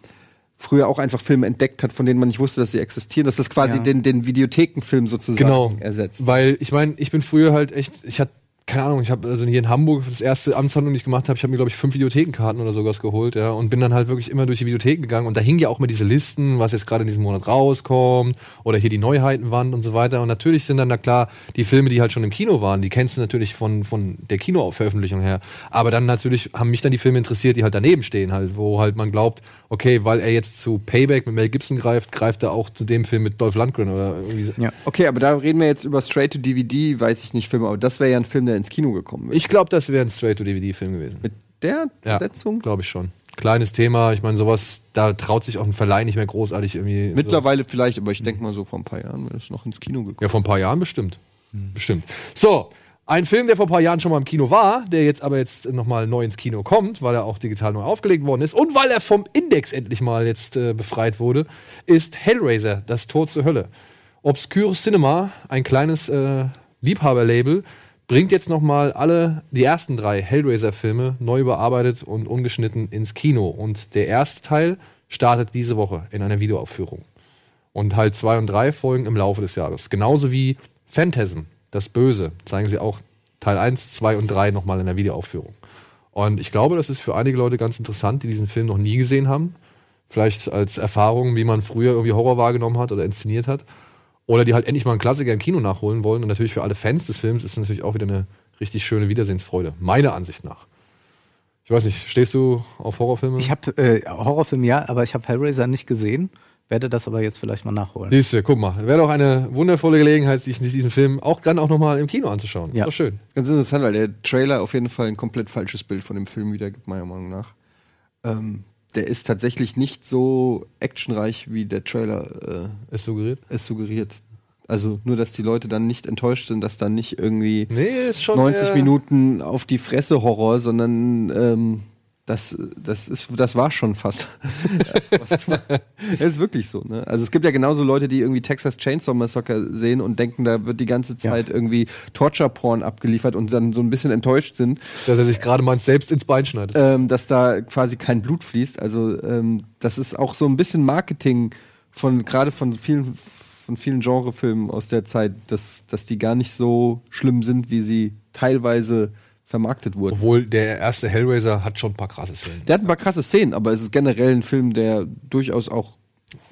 früher auch einfach Filme entdeckt hat, von denen man nicht wusste, dass sie existieren, dass das quasi Ja. den, den Videothekenfilm sozusagen Genau. ersetzt. Weil ich meine, ich bin früher halt echt, ich hatte keine Ahnung, ich habe also hier in Hamburg das erste Amtshandlung, die ich gemacht habe, ich habe mir glaube ich fünf Videothekenkarten oder sowas geholt, ja, und bin dann halt wirklich immer durch die Videotheken gegangen und da hingen ja auch immer diese Listen, was jetzt gerade in diesem Monat rauskommt oder hier die Neuheitenwand und so weiter und natürlich sind dann da klar die Filme, die halt schon im Kino waren, die kennst du natürlich von von der Kinoveröffentlichung her, aber dann natürlich haben mich dann die Filme interessiert, die halt daneben stehen halt, wo halt man glaubt, okay, weil er jetzt zu Payback mit Mel Gibson greift, greift er auch zu dem Film mit Dolph Lundgren oder irgendwie so. Ja. Okay, aber da reden wir jetzt über Straight-to-DVD, weiß ich nicht, Filme, aber das wäre ja ein Film, der ins Kino gekommen ist. Ich glaube, das wäre ein Straight-to-DVD-Film gewesen. Mit der Ja, Besetzung? Glaube ich schon. Kleines Thema, ich meine, sowas, da traut sich auch ein Verleih nicht mehr großartig irgendwie. Mittlerweile vielleicht, aber ich denke mal so vor ein paar Jahren wäre es noch ins Kino gekommen. Ja, vor ein paar Jahren bestimmt. Bestimmt. So, ein Film, der vor ein paar Jahren schon mal im Kino war, der jetzt aber jetzt nochmal neu ins Kino kommt, weil er auch digital neu aufgelegt worden ist und weil er vom Index endlich mal jetzt äh, befreit wurde, ist Hellraiser, das Tor zur Hölle. Obscure Cinema, ein kleines äh, Liebhaberlabel bringt jetzt noch mal alle die ersten drei Hellraiser-Filme neu überarbeitet und ungeschnitten ins Kino. Und der erste Teil startet diese Woche in einer Videoaufführung. Und halt zwei und drei folgen im Laufe des Jahres. Genauso wie Phantasm, das Böse, zeigen sie auch Teil 1, 2 und 3 nochmal in der Videoaufführung. Und ich glaube, das ist für einige Leute ganz interessant, die diesen Film noch nie gesehen haben. Vielleicht als Erfahrung, wie man früher irgendwie Horror wahrgenommen hat oder inszeniert hat. Oder die halt endlich mal einen Klassiker im Kino nachholen wollen. Und natürlich für alle Fans des Films ist es natürlich auch wieder eine richtig schöne Wiedersehensfreude. Meiner Ansicht nach. Ich weiß nicht, stehst du auf Horrorfilme? Ich habe äh, Horrorfilme ja, aber ich habe Hellraiser nicht gesehen. Werde das aber jetzt vielleicht mal nachholen. Siehst du, guck mal. Wäre doch eine wundervolle Gelegenheit, sich diesen Film auch dann auch nochmal im Kino anzuschauen. Ja. Ist doch schön. Ganz interessant, weil der Trailer auf jeden Fall ein komplett falsches Bild von dem Film wiedergibt, meiner Meinung nach. Ähm, der ist tatsächlich nicht so actionreich, wie der Trailer äh, es suggeriert. Es suggeriert. Also nur, dass die Leute dann nicht enttäuscht sind, dass dann nicht irgendwie nee, ist schon 90 eher- Minuten auf die Fresse Horror, sondern ähm, das, das, ist, das war schon fast. das ist wirklich so. Ne? Also es gibt ja genauso Leute, die irgendwie Texas Chainsaw Massacre sehen und denken, da wird die ganze Zeit irgendwie Torture-Porn abgeliefert und dann so ein bisschen enttäuscht sind. Dass er sich gerade mal selbst ins Bein schneidet. Ähm, dass da quasi kein Blut fließt. Also ähm, das ist auch so ein bisschen Marketing von gerade von vielen von vielen Genrefilmen aus der Zeit, dass, dass die gar nicht so schlimm sind, wie sie teilweise vermarktet wurden. Obwohl der erste Hellraiser hat schon ein paar krasse Szenen. Der hat ein paar krasse Szenen, aber es ist generell ein Film, der durchaus auch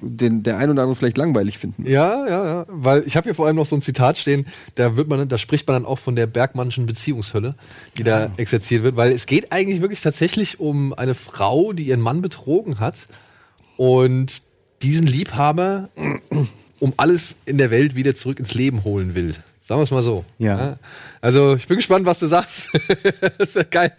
den der ein oder andere vielleicht langweilig finden. Ja, ja, ja. Weil ich habe hier vor allem noch so ein Zitat stehen, da wird man, da spricht man dann auch von der Bergmannschen Beziehungshölle, die da exerziert wird, weil es geht eigentlich wirklich tatsächlich um eine Frau, die ihren Mann betrogen hat und diesen Liebhaber um alles in der Welt wieder zurück ins Leben holen will. Sagen wir es mal so. Ja. Also ich bin gespannt, was du sagst. das wäre geil.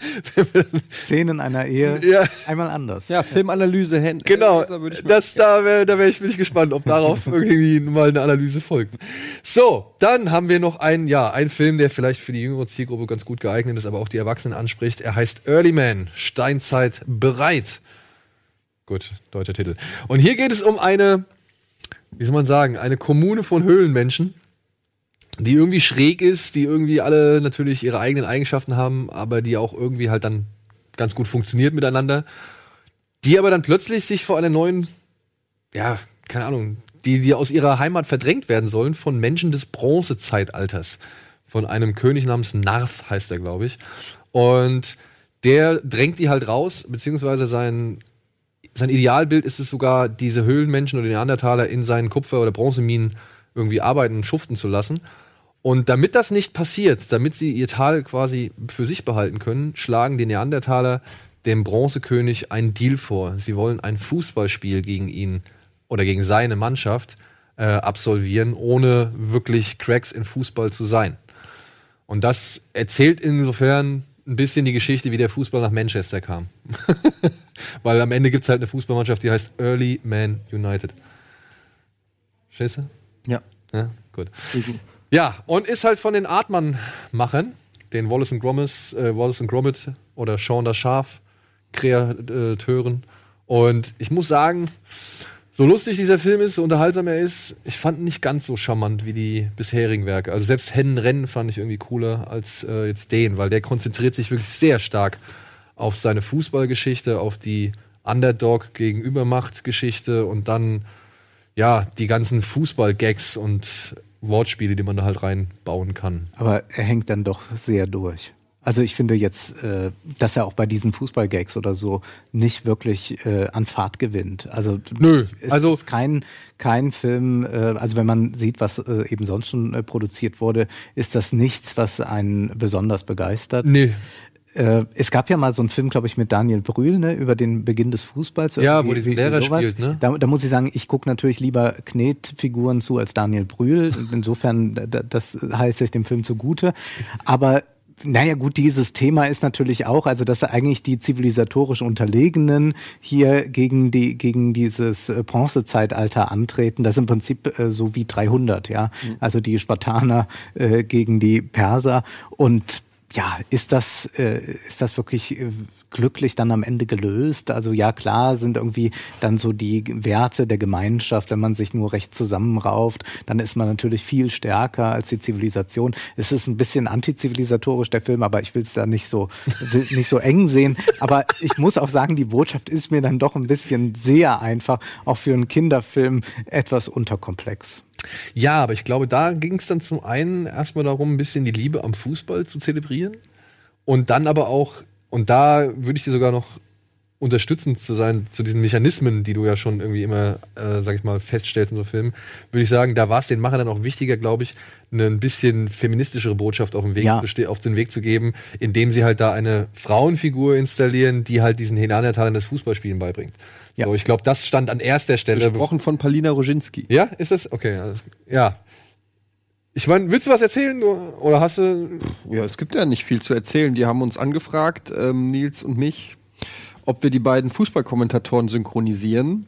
Szenen einer Ehe Ja. einmal anders. Ja, Filmanalyse, Hen Genau, das, da wäre da wär ich wirklich gespannt, ob darauf irgendwie mal eine Analyse folgt. So, dann haben wir noch einen, ja, einen Film, der vielleicht für die jüngere Zielgruppe ganz gut geeignet ist, aber auch die Erwachsenen anspricht. Er heißt Early Man, Steinzeit bereit. Gut, deutscher Titel. Und hier geht es um eine, wie soll man sagen, eine Kommune von Höhlenmenschen, die irgendwie schräg ist, die irgendwie alle natürlich ihre eigenen Eigenschaften haben, aber die auch irgendwie halt dann ganz gut funktioniert miteinander die aber dann plötzlich sich vor einer neuen, ja, keine Ahnung, die, die aus ihrer Heimat verdrängt werden sollen von Menschen des Bronzezeitalters. Von einem König namens Narf heißt er, glaube ich. Und der drängt die halt raus, beziehungsweise sein, sein Idealbild ist es sogar, diese Höhlenmenschen oder Neandertaler in seinen Kupfer- oder Bronzeminen irgendwie arbeiten und schuften zu lassen. Und damit das nicht passiert, damit sie ihr Tal quasi für sich behalten können, schlagen die Neandertaler dem Bronzekönig einen Deal vor. Sie wollen ein Fußballspiel gegen ihn oder gegen seine Mannschaft äh, absolvieren, ohne wirklich Cracks in Fußball zu sein. Und das erzählt insofern ein bisschen die Geschichte, wie der Fußball nach Manchester kam. Weil am Ende gibt es halt eine Fußballmannschaft, die heißt Early Man United. Du? Ja. Ja, gut. Ja, und ist halt von den Artmann-Machern, den Wallace und Gromit, äh, Wallace und Gromit oder Sean das Schaf Kreateuren. Und ich muss sagen, so lustig dieser Film ist, so unterhaltsam er ist, ich fand ihn nicht ganz so charmant wie die bisherigen Werke. Also selbst Hennenrennen fand ich irgendwie cooler als äh, jetzt den, weil der konzentriert sich wirklich sehr stark auf seine Fußballgeschichte, auf die Underdog gegenübermacht Geschichte und dann ja, die ganzen Fußball-Gags und Wortspiele, die man da halt reinbauen kann. Aber er hängt dann doch sehr durch. Also ich finde jetzt, äh, dass er auch bei diesen Fußballgags oder so nicht wirklich äh, an Fahrt gewinnt. Also Nö, es also- ist kein kein Film. Äh, also wenn man sieht, was eben sonst schon produziert wurde, ist das nichts, was einen besonders begeistert. Nee. Äh, es gab ja mal so einen Film, glaube ich, mit Daniel Brühl, ne, über den Beginn des Fußballs. Ja, wo diesen wie- Lehrer sowas. spielt, ne? Da, da muss ich sagen, ich gucke natürlich lieber Knetfiguren zu als Daniel Brühl. Insofern, da- da- das heißt sich dem Film zugute. Aber naja gut, dieses Thema ist natürlich auch, also dass eigentlich die zivilisatorisch Unterlegenen hier gegen die gegen dieses äh, Bronzezeitalter antreten. Das ist im Prinzip äh, so wie 300, ja. Also die Spartaner äh, gegen die Perser und ja, ist das, äh, ist das wirklich äh, glücklich dann am Ende gelöst. Also ja, klar sind irgendwie dann so die Werte der Gemeinschaft, wenn man sich nur recht zusammenrauft, dann ist man natürlich viel stärker als die Zivilisation. Es ist ein bisschen antizivilisatorisch, der Film, aber ich will es da nicht so, nicht so eng sehen. Aber ich muss auch sagen, die Botschaft ist mir dann doch ein bisschen sehr einfach, auch für einen Kinderfilm etwas unterkomplex. Ja, aber ich glaube, da ging es dann zum einen erstmal darum, ein bisschen die Liebe am Fußball zu zelebrieren. Und dann aber auch, und da würde ich dir sogar noch unterstützend zu sein zu diesen Mechanismen, die du ja schon irgendwie immer, äh, sag ich mal, feststellst in so Filmen, würde ich sagen, da war es den Machern dann auch wichtiger, glaube ich, eine ein bisschen feministischere Botschaft auf den, Weg Ja. zu auf den Weg zu geben, indem sie halt da eine Frauenfigur installieren, die halt diesen Neandertalern das Fußballspielen beibringt. Ja. So, ich glaube, das stand an erster Stelle. Gesprochen von Palina Roginski. Ja, ist das? Okay, ja. Ich meine, willst du was erzählen oder hast du Ja, es gibt ja nicht viel zu erzählen. Die haben uns angefragt, ähm, Nils und mich, ob wir die beiden Fußballkommentatoren synchronisieren.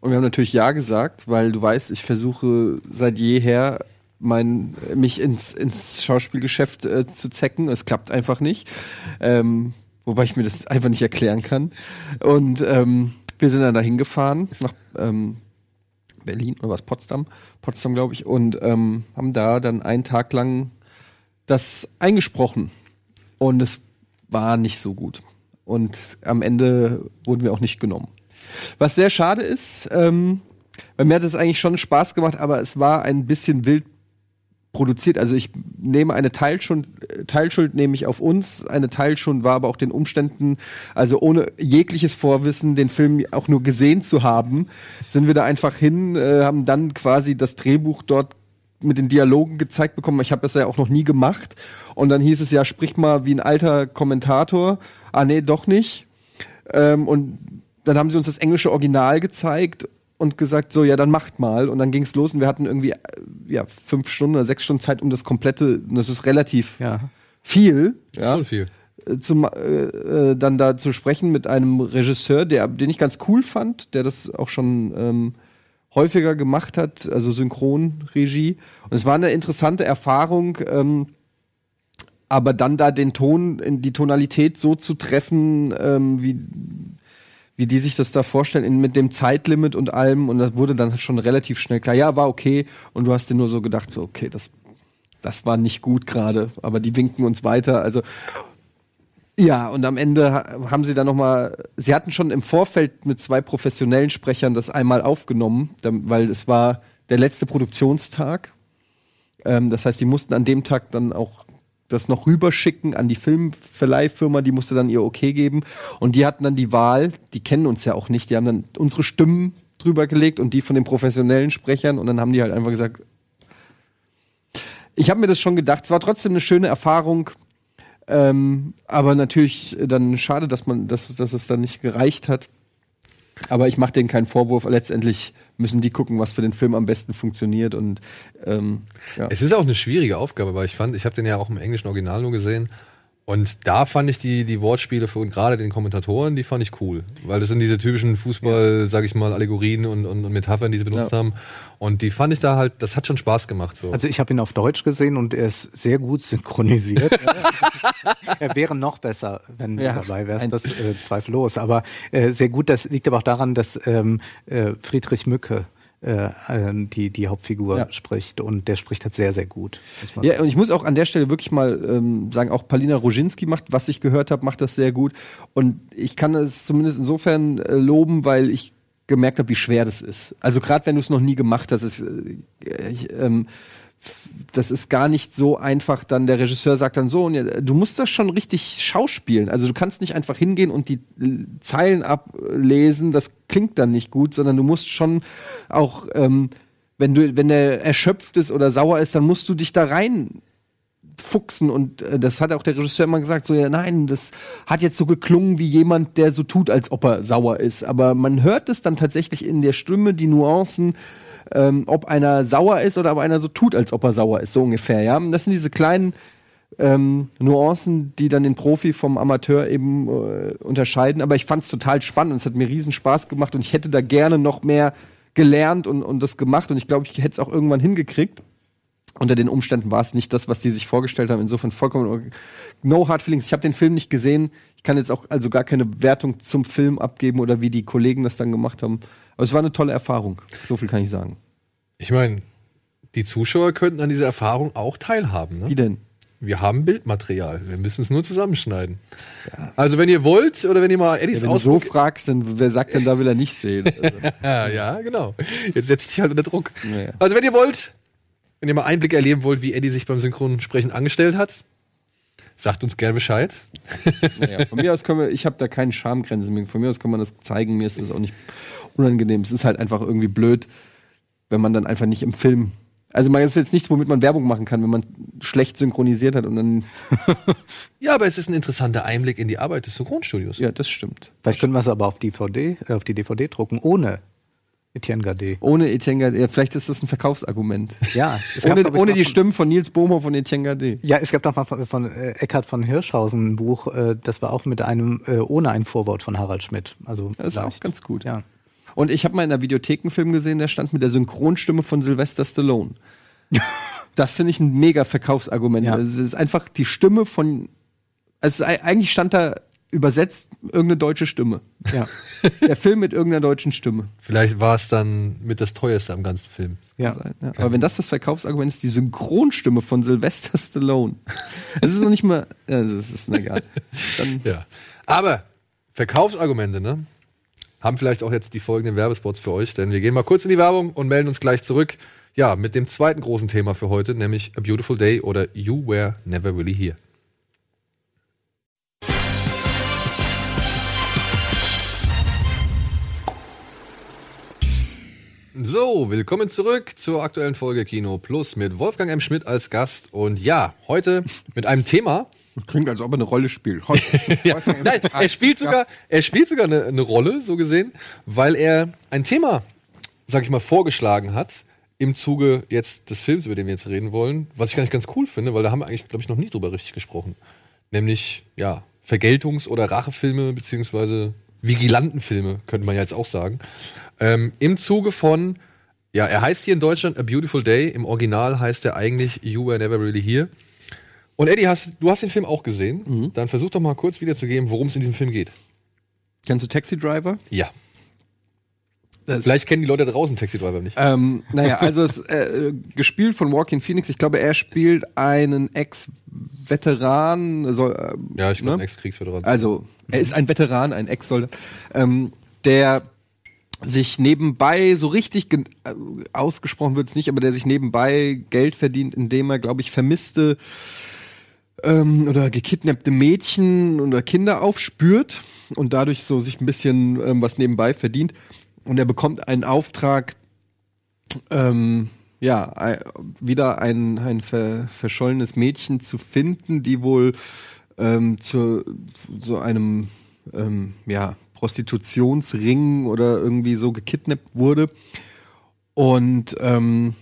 Und wir haben natürlich ja gesagt, weil du weißt, ich versuche seit jeher mein, mich ins, ins Schauspielgeschäft äh, zu zecken. Es klappt einfach nicht. Ähm, wobei ich mir das einfach nicht erklären kann. Und ähm, wir sind dann dahin gefahren, nach ähm, Berlin oder was, Potsdam, Potsdam glaube ich, und ähm, haben da dann einen Tag lang das eingesprochen. Und es war nicht so gut. Und am Ende wurden wir auch nicht genommen. Was sehr schade ist, ähm, weil mir hat es eigentlich schon Spaß gemacht, aber es war ein bisschen wild produziert. Also ich nehme eine Teilschuld, Teilschuld nehme ich auf uns, eine Teilschuld war aber auch den Umständen, also ohne jegliches Vorwissen, den Film auch nur gesehen zu haben, sind wir da einfach hin, äh, haben dann quasi das Drehbuch dort mit den Dialogen gezeigt bekommen. Ich habe das ja auch noch nie gemacht. Und dann hieß es ja, sprich mal wie ein alter Kommentator. Ah nee, doch nicht. Ähm, und dann haben sie uns das englische Original gezeigt und gesagt, so, ja, dann macht mal. Und dann ging es los und wir hatten irgendwie äh, ja, fünf Stunden oder sechs Stunden Zeit, um das komplette, und das ist relativ Ja. viel, ja, Schon viel. äh, zum, äh, äh, dann da zu sprechen mit einem Regisseur, der, den ich ganz cool fand, der das auch schon ähm, häufiger gemacht hat, also Synchronregie. Und es war eine interessante Erfahrung, ähm, aber dann da den Ton, in die Tonalität so zu treffen, ähm, wie, wie die sich das da vorstellen, in, mit dem Zeitlimit und allem. Und das wurde dann schon relativ schnell klar. Ja, war okay. Und du hast dir nur so gedacht, so, okay, das, das war nicht gut gerade. Aber die winken uns weiter. Also ja, und am Ende ha- haben sie dann noch mal, sie hatten schon im Vorfeld mit zwei professionellen Sprechern das einmal aufgenommen, weil es war der letzte Produktionstag. Ähm, das heißt, die mussten an dem Tag dann auch das noch rüberschicken an die Filmverleihfirma, die musste dann ihr Okay geben. Und die hatten dann die Wahl, die kennen uns ja auch nicht, die haben dann unsere Stimmen drüber gelegt und die von den professionellen Sprechern und dann haben die halt einfach gesagt, ich habe mir das schon gedacht, es war trotzdem eine schöne Erfahrung, ähm, aber natürlich dann schade, dass man, dass, dass es dann nicht gereicht hat. Aber ich mache denen keinen Vorwurf. Letztendlich müssen die gucken, was für den Film am besten funktioniert. Und ähm, ja. Es ist auch eine schwierige Aufgabe, weil ich fand, ich habe den ja auch im englischen Original nur gesehen. Und da fand ich die, die Wortspiele von gerade den Kommentatoren, die fand ich cool. Weil das sind diese typischen Fußball, sag ich mal, Allegorien und, und, und Metaphern, die sie benutzt Ja. haben. Und die fand ich da halt, das hat schon Spaß gemacht. So. Also ich habe ihn auf Deutsch gesehen und er ist sehr gut synchronisiert. er wäre noch besser, wenn Ja, du dabei wärst, das äh, zweifellos. Aber äh, sehr gut, das liegt aber auch daran, dass ähm, äh, Friedrich Mücke äh, äh, die, die Hauptfigur Ja. spricht und der spricht halt sehr, sehr gut. Ja, und ich muss auch an der Stelle wirklich mal ähm, sagen, auch Palina Roginski macht, was ich gehört habe, macht das sehr gut. Und ich kann es zumindest insofern äh, loben, weil ich gemerkt habe, wie schwer das ist. Also gerade wenn du es noch nie gemacht hast, ist, äh, ich, ähm, das ist gar nicht so einfach. Dann der Regisseur sagt dann so, du musst das schon richtig schauspielen. Also du kannst nicht einfach hingehen und die äh, Zeilen ablesen. Das klingt dann nicht gut, sondern du musst schon auch ähm, wenn du, wenn der erschöpft ist oder sauer ist, dann musst du dich da rein fuchsen und äh, das hat auch der Regisseur immer gesagt, so ja nein, das hat jetzt so geklungen wie jemand, der so tut, als ob er sauer ist, aber man hört es dann tatsächlich in der Stimme, die Nuancen, ähm, ob einer sauer ist oder ob einer so tut, als ob er sauer ist, so ungefähr, ja. Und Das sind diese kleinen ähm, Nuancen, die dann den Profi vom Amateur eben äh, unterscheiden. Aber ich fand es total spannend und es hat mir riesen Spaß gemacht und ich hätte da gerne noch mehr gelernt und, und das gemacht und ich glaube, ich hätte es auch irgendwann hingekriegt. Unter den Umständen war es nicht das, was sie sich vorgestellt haben. Insofern vollkommen no hard feelings. Ich habe den Film nicht gesehen. Ich kann jetzt auch also gar keine Wertung zum Film abgeben oder wie die Kollegen das dann gemacht haben. Aber es war eine tolle Erfahrung. So viel kann ich sagen. Ich meine, die Zuschauer könnten an dieser Erfahrung auch teilhaben. Ne? Wie denn? Wir haben Bildmaterial. Wir müssen es nur zusammenschneiden. Also, wenn ihr wollt oder wenn ihr mal Eddies Ja, wenn du so fragst, dann wer sagt denn, da will er nicht sehen? Ja, ja, genau. Jetzt setzt dich halt unter Druck. Ja. Also, wenn ihr wollt, wenn ihr mal Einblicke erleben wollt, wie Eddie sich beim Synchronsprechen angestellt hat, sagt uns gerne Bescheid. naja, von mir aus können wir, ich habe da keine Schamgrenzen mehr. Von mir aus kann man das zeigen. Mir ist das auch nicht unangenehm. Es ist halt einfach irgendwie blöd, wenn man dann einfach nicht im Film. Also man ist jetzt nichts, womit man Werbung machen kann, wenn man schlecht synchronisiert hat und dann. Ja, aber es ist ein interessanter Einblick in die Arbeit des Synchronstudios. Ja, das stimmt. Vielleicht können wir es aber auf DVD, äh, auf die DVD drucken, ohne Etienne Gade. Ohne Etienne Gade. Ja, vielleicht ist das ein Verkaufsargument. Ja, es gab, Ohne, ohne die Stimmen von Nils Bohmhoff und Etienne Gade. Ja, es gab doch mal von, von äh, Eckhard von Hirschhausen ein Buch, äh, das war auch mit einem, äh, ohne ein Vorwort von Harald Schmidt. Also Das ist auch ganz gut. Ja. Und ich habe mal in der Videothek einen Film gesehen, der stand mit der Synchronstimme von Sylvester Stallone. das finde ich ein mega Verkaufsargument. Ja. Also es ist einfach die Stimme von. Also ist, eigentlich stand da übersetzt irgendeine deutsche Stimme. Ja. Der Film mit irgendeiner deutschen Stimme. Vielleicht war es dann mit das teuerste am ganzen Film. Ja. sein, ja. Aber wenn das das Verkaufsargument ist, die Synchronstimme von Sylvester Stallone. Es ist noch nicht mal. Das ist mir egal. Dann, Ja. Aber Verkaufsargumente, ne? Haben vielleicht auch jetzt die folgenden Werbespots für euch, denn wir gehen mal kurz in die Werbung und melden uns gleich zurück. Ja, mit dem zweiten großen Thema für heute, nämlich A Beautiful Day oder You Were Never Really Here. So, willkommen zurück zur aktuellen Folge Kino Plus mit Wolfgang M. Schmidt als Gast. Und ja, heute mit einem Thema, klingt, als ob er eine Rolle spielt. ja, nein, er spielt sogar, er spielt sogar eine, eine Rolle, so gesehen, weil er ein Thema, sag ich mal, vorgeschlagen hat im Zuge jetzt des Films, über den wir jetzt reden wollen, was ich gar nicht ganz cool finde, weil da haben wir eigentlich, glaube ich, noch nie drüber richtig gesprochen. Nämlich, ja, Vergeltungs- oder Rachefilme, beziehungsweise Vigilantenfilme, könnte man ja jetzt auch sagen. Ähm, Im Zuge von, ja, er heißt hier in Deutschland A Beautiful Day, im Original heißt er eigentlich You Were Never Really Here. Und Eddie, hast, du hast den Film auch gesehen. Dann versuch doch mal kurz wiederzugeben, worum es in diesem Film geht. Kennst du Taxi Driver? Ja. Vielleicht kennen die Leute draußen Taxi Driver nicht. Ähm, naja, also es äh, gespielt von Joaquin Phoenix. Ich glaube, er spielt einen Ex-Veteran. So, äh, ja, ich glaube, ne? Ex-Kriegsveteran. Also, er ist ein Veteran, ein Ex-Soldat, ähm, der sich nebenbei so richtig äh, ausgesprochen wird es nicht, aber der sich nebenbei Geld verdient, indem er, glaube ich, vermisste ähm, oder gekidnappte Mädchen oder Kinder aufspürt und dadurch so sich ein bisschen ähm, was nebenbei verdient. Und er bekommt einen Auftrag, ähm, ja, wieder ein, ein ver, verschollenes Mädchen zu finden, die wohl ähm, zu so einem ähm, ja, Prostitutionsring oder irgendwie so gekidnappt wurde. Und ähm,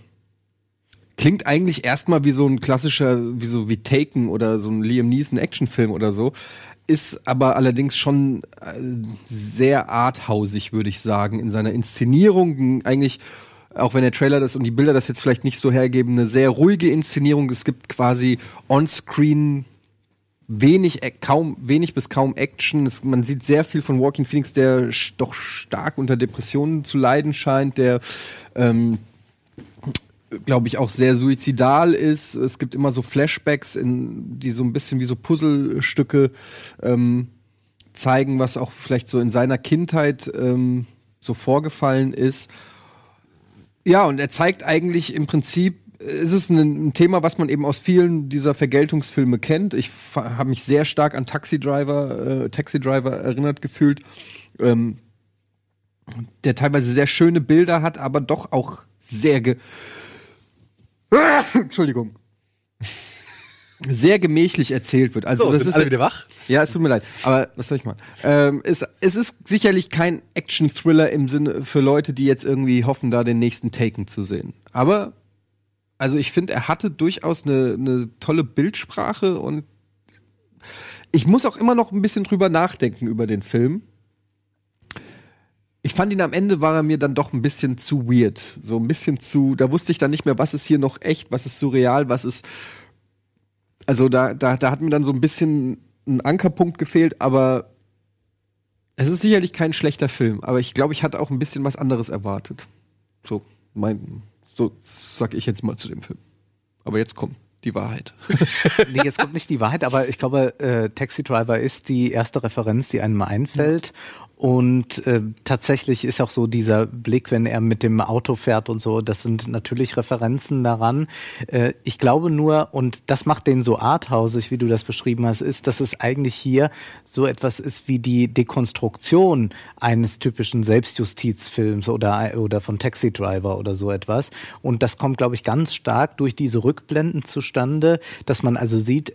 klingt eigentlich erstmal wie so ein klassischer, wie so wie Taken oder so ein Liam Neeson Actionfilm oder so. Ist aber allerdings schon äh, sehr arthausig, würde ich sagen, in seiner Inszenierung. Eigentlich, auch wenn der Trailer das und die Bilder das jetzt vielleicht nicht so hergeben, eine sehr ruhige Inszenierung. Es gibt quasi on-screen wenig, äh, kaum, wenig bis kaum Action. Es, man sieht sehr viel von Walking Phoenix, der doch stark unter Depressionen zu leiden scheint, der ähm, glaube ich, auch sehr suizidal ist. Es gibt immer so Flashbacks, in, die so ein bisschen wie so Puzzlestücke ähm, zeigen, was auch vielleicht so in seiner Kindheit ähm, so vorgefallen ist. Ja, und er zeigt eigentlich im Prinzip, es ist ein, Thema, was man eben aus vielen dieser Vergeltungsfilme kennt. Ich habe mich sehr stark an Taxi Driver, äh, Taxi Driver erinnert gefühlt, ähm, der teilweise sehr schöne Bilder hat, aber doch auch sehr ge Entschuldigung. Sehr gemächlich erzählt wird. Also So, das ist alle jetzt- wieder wach? Ja, es tut mir leid. Aber was soll ich machen? Ähm, es, es ist sicherlich kein Action-Thriller im Sinne für Leute, die jetzt irgendwie hoffen, da den nächsten Taken zu sehen. Aber also ich finde, er hatte durchaus eine, eine tolle Bildsprache und ich muss auch immer noch ein bisschen drüber nachdenken über den Film. ich fand ihn am Ende war er mir dann doch ein bisschen zu weird. So ein bisschen zu, da wusste ich dann nicht mehr, was ist hier noch echt, was ist surreal, was ist. Also da, da, da hat mir dann so ein bisschen ein Ankerpunkt gefehlt, aber es ist sicherlich kein schlechter Film, aber ich glaube, ich hatte auch ein bisschen was anderes erwartet. So, mein, so sag ich jetzt mal zu dem Film. Aber jetzt kommt die Wahrheit. nee, jetzt kommt nicht die Wahrheit, aber ich glaube, äh, Taxi Driver ist die erste Referenz, die einem einfällt. Und äh, tatsächlich ist auch so dieser Blick, wenn er mit dem Auto fährt und so, das sind natürlich Referenzen daran. Äh, ich glaube nur, und das macht den so arthausig, wie du das beschrieben hast, ist, dass es eigentlich hier so etwas ist wie die Dekonstruktion eines typischen Selbstjustizfilms oder, oder von Taxi Driver oder so etwas. Und das kommt, glaube ich, ganz stark durch diese Rückblenden zustande, dass man also sieht,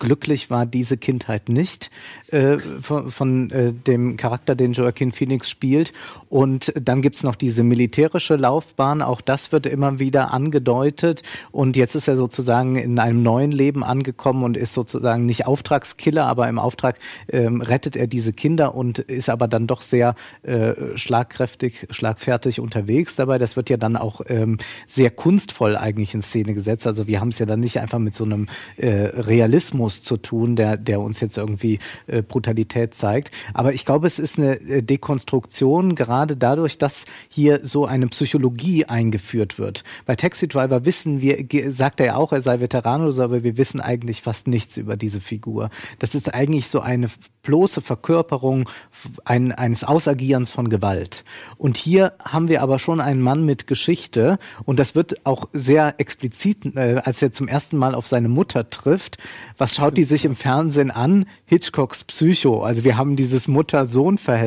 glücklich war diese Kindheit nicht äh, von, von äh, dem Charakter, Joaquin Phoenix spielt. Und dann gibt's noch diese militärische Laufbahn, auch das wird immer wieder angedeutet. Und jetzt ist er sozusagen in einem neuen Leben angekommen und ist sozusagen nicht Auftragskiller, aber im Auftrag ähm, rettet er diese Kinder und ist aber dann doch sehr äh, schlagkräftig, schlagfertig unterwegs dabei. Das wird ja dann auch ähm, sehr kunstvoll eigentlich in Szene gesetzt. Also wir haben es ja dann nicht einfach mit so einem äh, Realismus zu tun, der, der uns jetzt irgendwie äh, Brutalität zeigt. Aber ich glaube, es ist eine äh, Dekonstruktion, gerade dadurch, dass hier so eine Psychologie eingeführt wird. Bei Taxi Driver wissen wir, sagt er ja auch, er sei Veteran oder so, aber wir wissen eigentlich fast nichts über diese Figur. Das ist eigentlich so eine bloße Verkörperung ein, eines Ausagierens von Gewalt. Und hier haben wir aber schon einen Mann mit Geschichte und das wird auch sehr explizit, äh, als er zum ersten Mal auf seine Mutter trifft. Was schaut die sich im Fernsehen an? Hitchcocks Psycho. Also wir haben dieses Mutter-Sohn-Verhältnis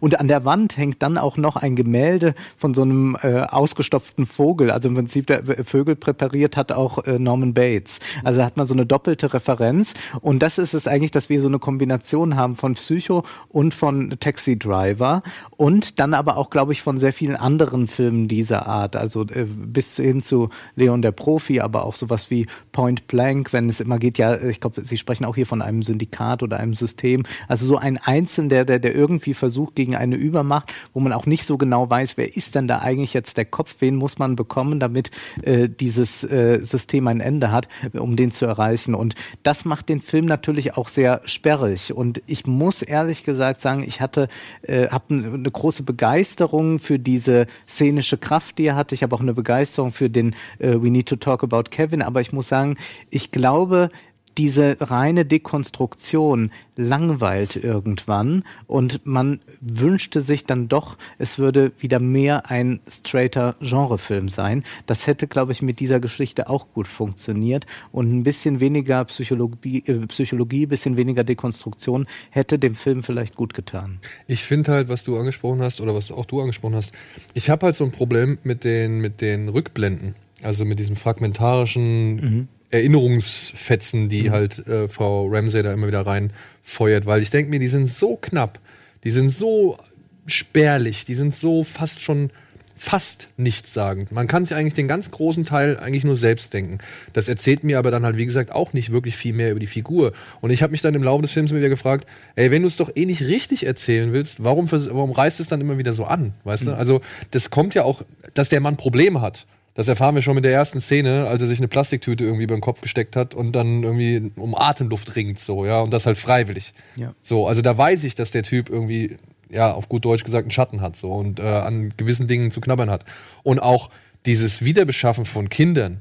und an der Wand hängt dann auch noch ein Gemälde von so einem äh, ausgestopften Vogel. Also im Prinzip der Vögel präpariert hat auch äh, Norman Bates. Also hat man so eine doppelte Referenz und das ist es eigentlich, dass wir so eine Kombination Kombination haben von Psycho und von Taxi Driver und dann aber auch, glaube ich, von sehr vielen anderen Filmen dieser Art. Also äh, bis hin zu Leon der Profi, aber auch sowas wie Point Blank, wenn es immer geht, ja, ich glaube, Sie sprechen auch hier von einem Syndikat oder einem System. Also so ein Einzelner, der, der, der irgendwie versucht gegen eine Übermacht, wo man auch nicht so genau weiß, wer ist denn da eigentlich jetzt der Kopf, wen muss man bekommen, damit äh, dieses äh, System ein Ende hat, um den zu erreichen. Und das macht den Film natürlich auch sehr sperrig. Und ich muss ehrlich gesagt sagen, ich hatte, äh, habe eine große Begeisterung für diese szenische Kraft, die er hatte. Ich habe auch eine Begeisterung für den äh, We Need to Talk About Kevin. Aber ich muss sagen, ich glaube, diese reine Dekonstruktion langweilt irgendwann und man wünschte sich dann doch, es würde wieder mehr ein straighter Genrefilm sein. Das hätte, glaube ich, mit dieser Geschichte auch gut funktioniert und ein bisschen weniger Psychologie, äh, Psychologie, bisschen weniger Dekonstruktion hätte dem Film vielleicht gut getan. Ich finde halt, was du angesprochen hast oder was auch du angesprochen hast, ich habe halt so ein Problem mit den, mit den Rückblenden. Also mit diesem fragmentarischen mhm. Erinnerungsfetzen, die mhm. halt äh, Frau Ramsey da immer wieder reinfeuert, weil ich denke mir, die sind so knapp, die sind so spärlich, die sind so fast schon fast nichtssagend. Man kann sich eigentlich den ganz großen Teil eigentlich nur selbst denken. Das erzählt mir aber dann halt, wie gesagt, auch nicht wirklich viel mehr über die Figur. Und ich habe mich dann im Laufe des Films wieder gefragt, ey, wenn du es doch eh nicht richtig erzählen willst, warum, warum reißt es dann immer wieder so an? Weißt mhm. du? Also, das kommt ja auch, dass der Mann Probleme hat. Das erfahren wir schon mit der ersten Szene, als er sich eine Plastiktüte irgendwie beim Kopf gesteckt hat und dann irgendwie um Atemluft ringt, so, ja, und das halt freiwillig. Ja. So, also da weiß ich, dass der Typ irgendwie, ja, auf gut Deutsch gesagt, einen Schatten hat, so, und äh, an gewissen Dingen zu knabbern hat. Und auch dieses Wiederbeschaffen von Kindern,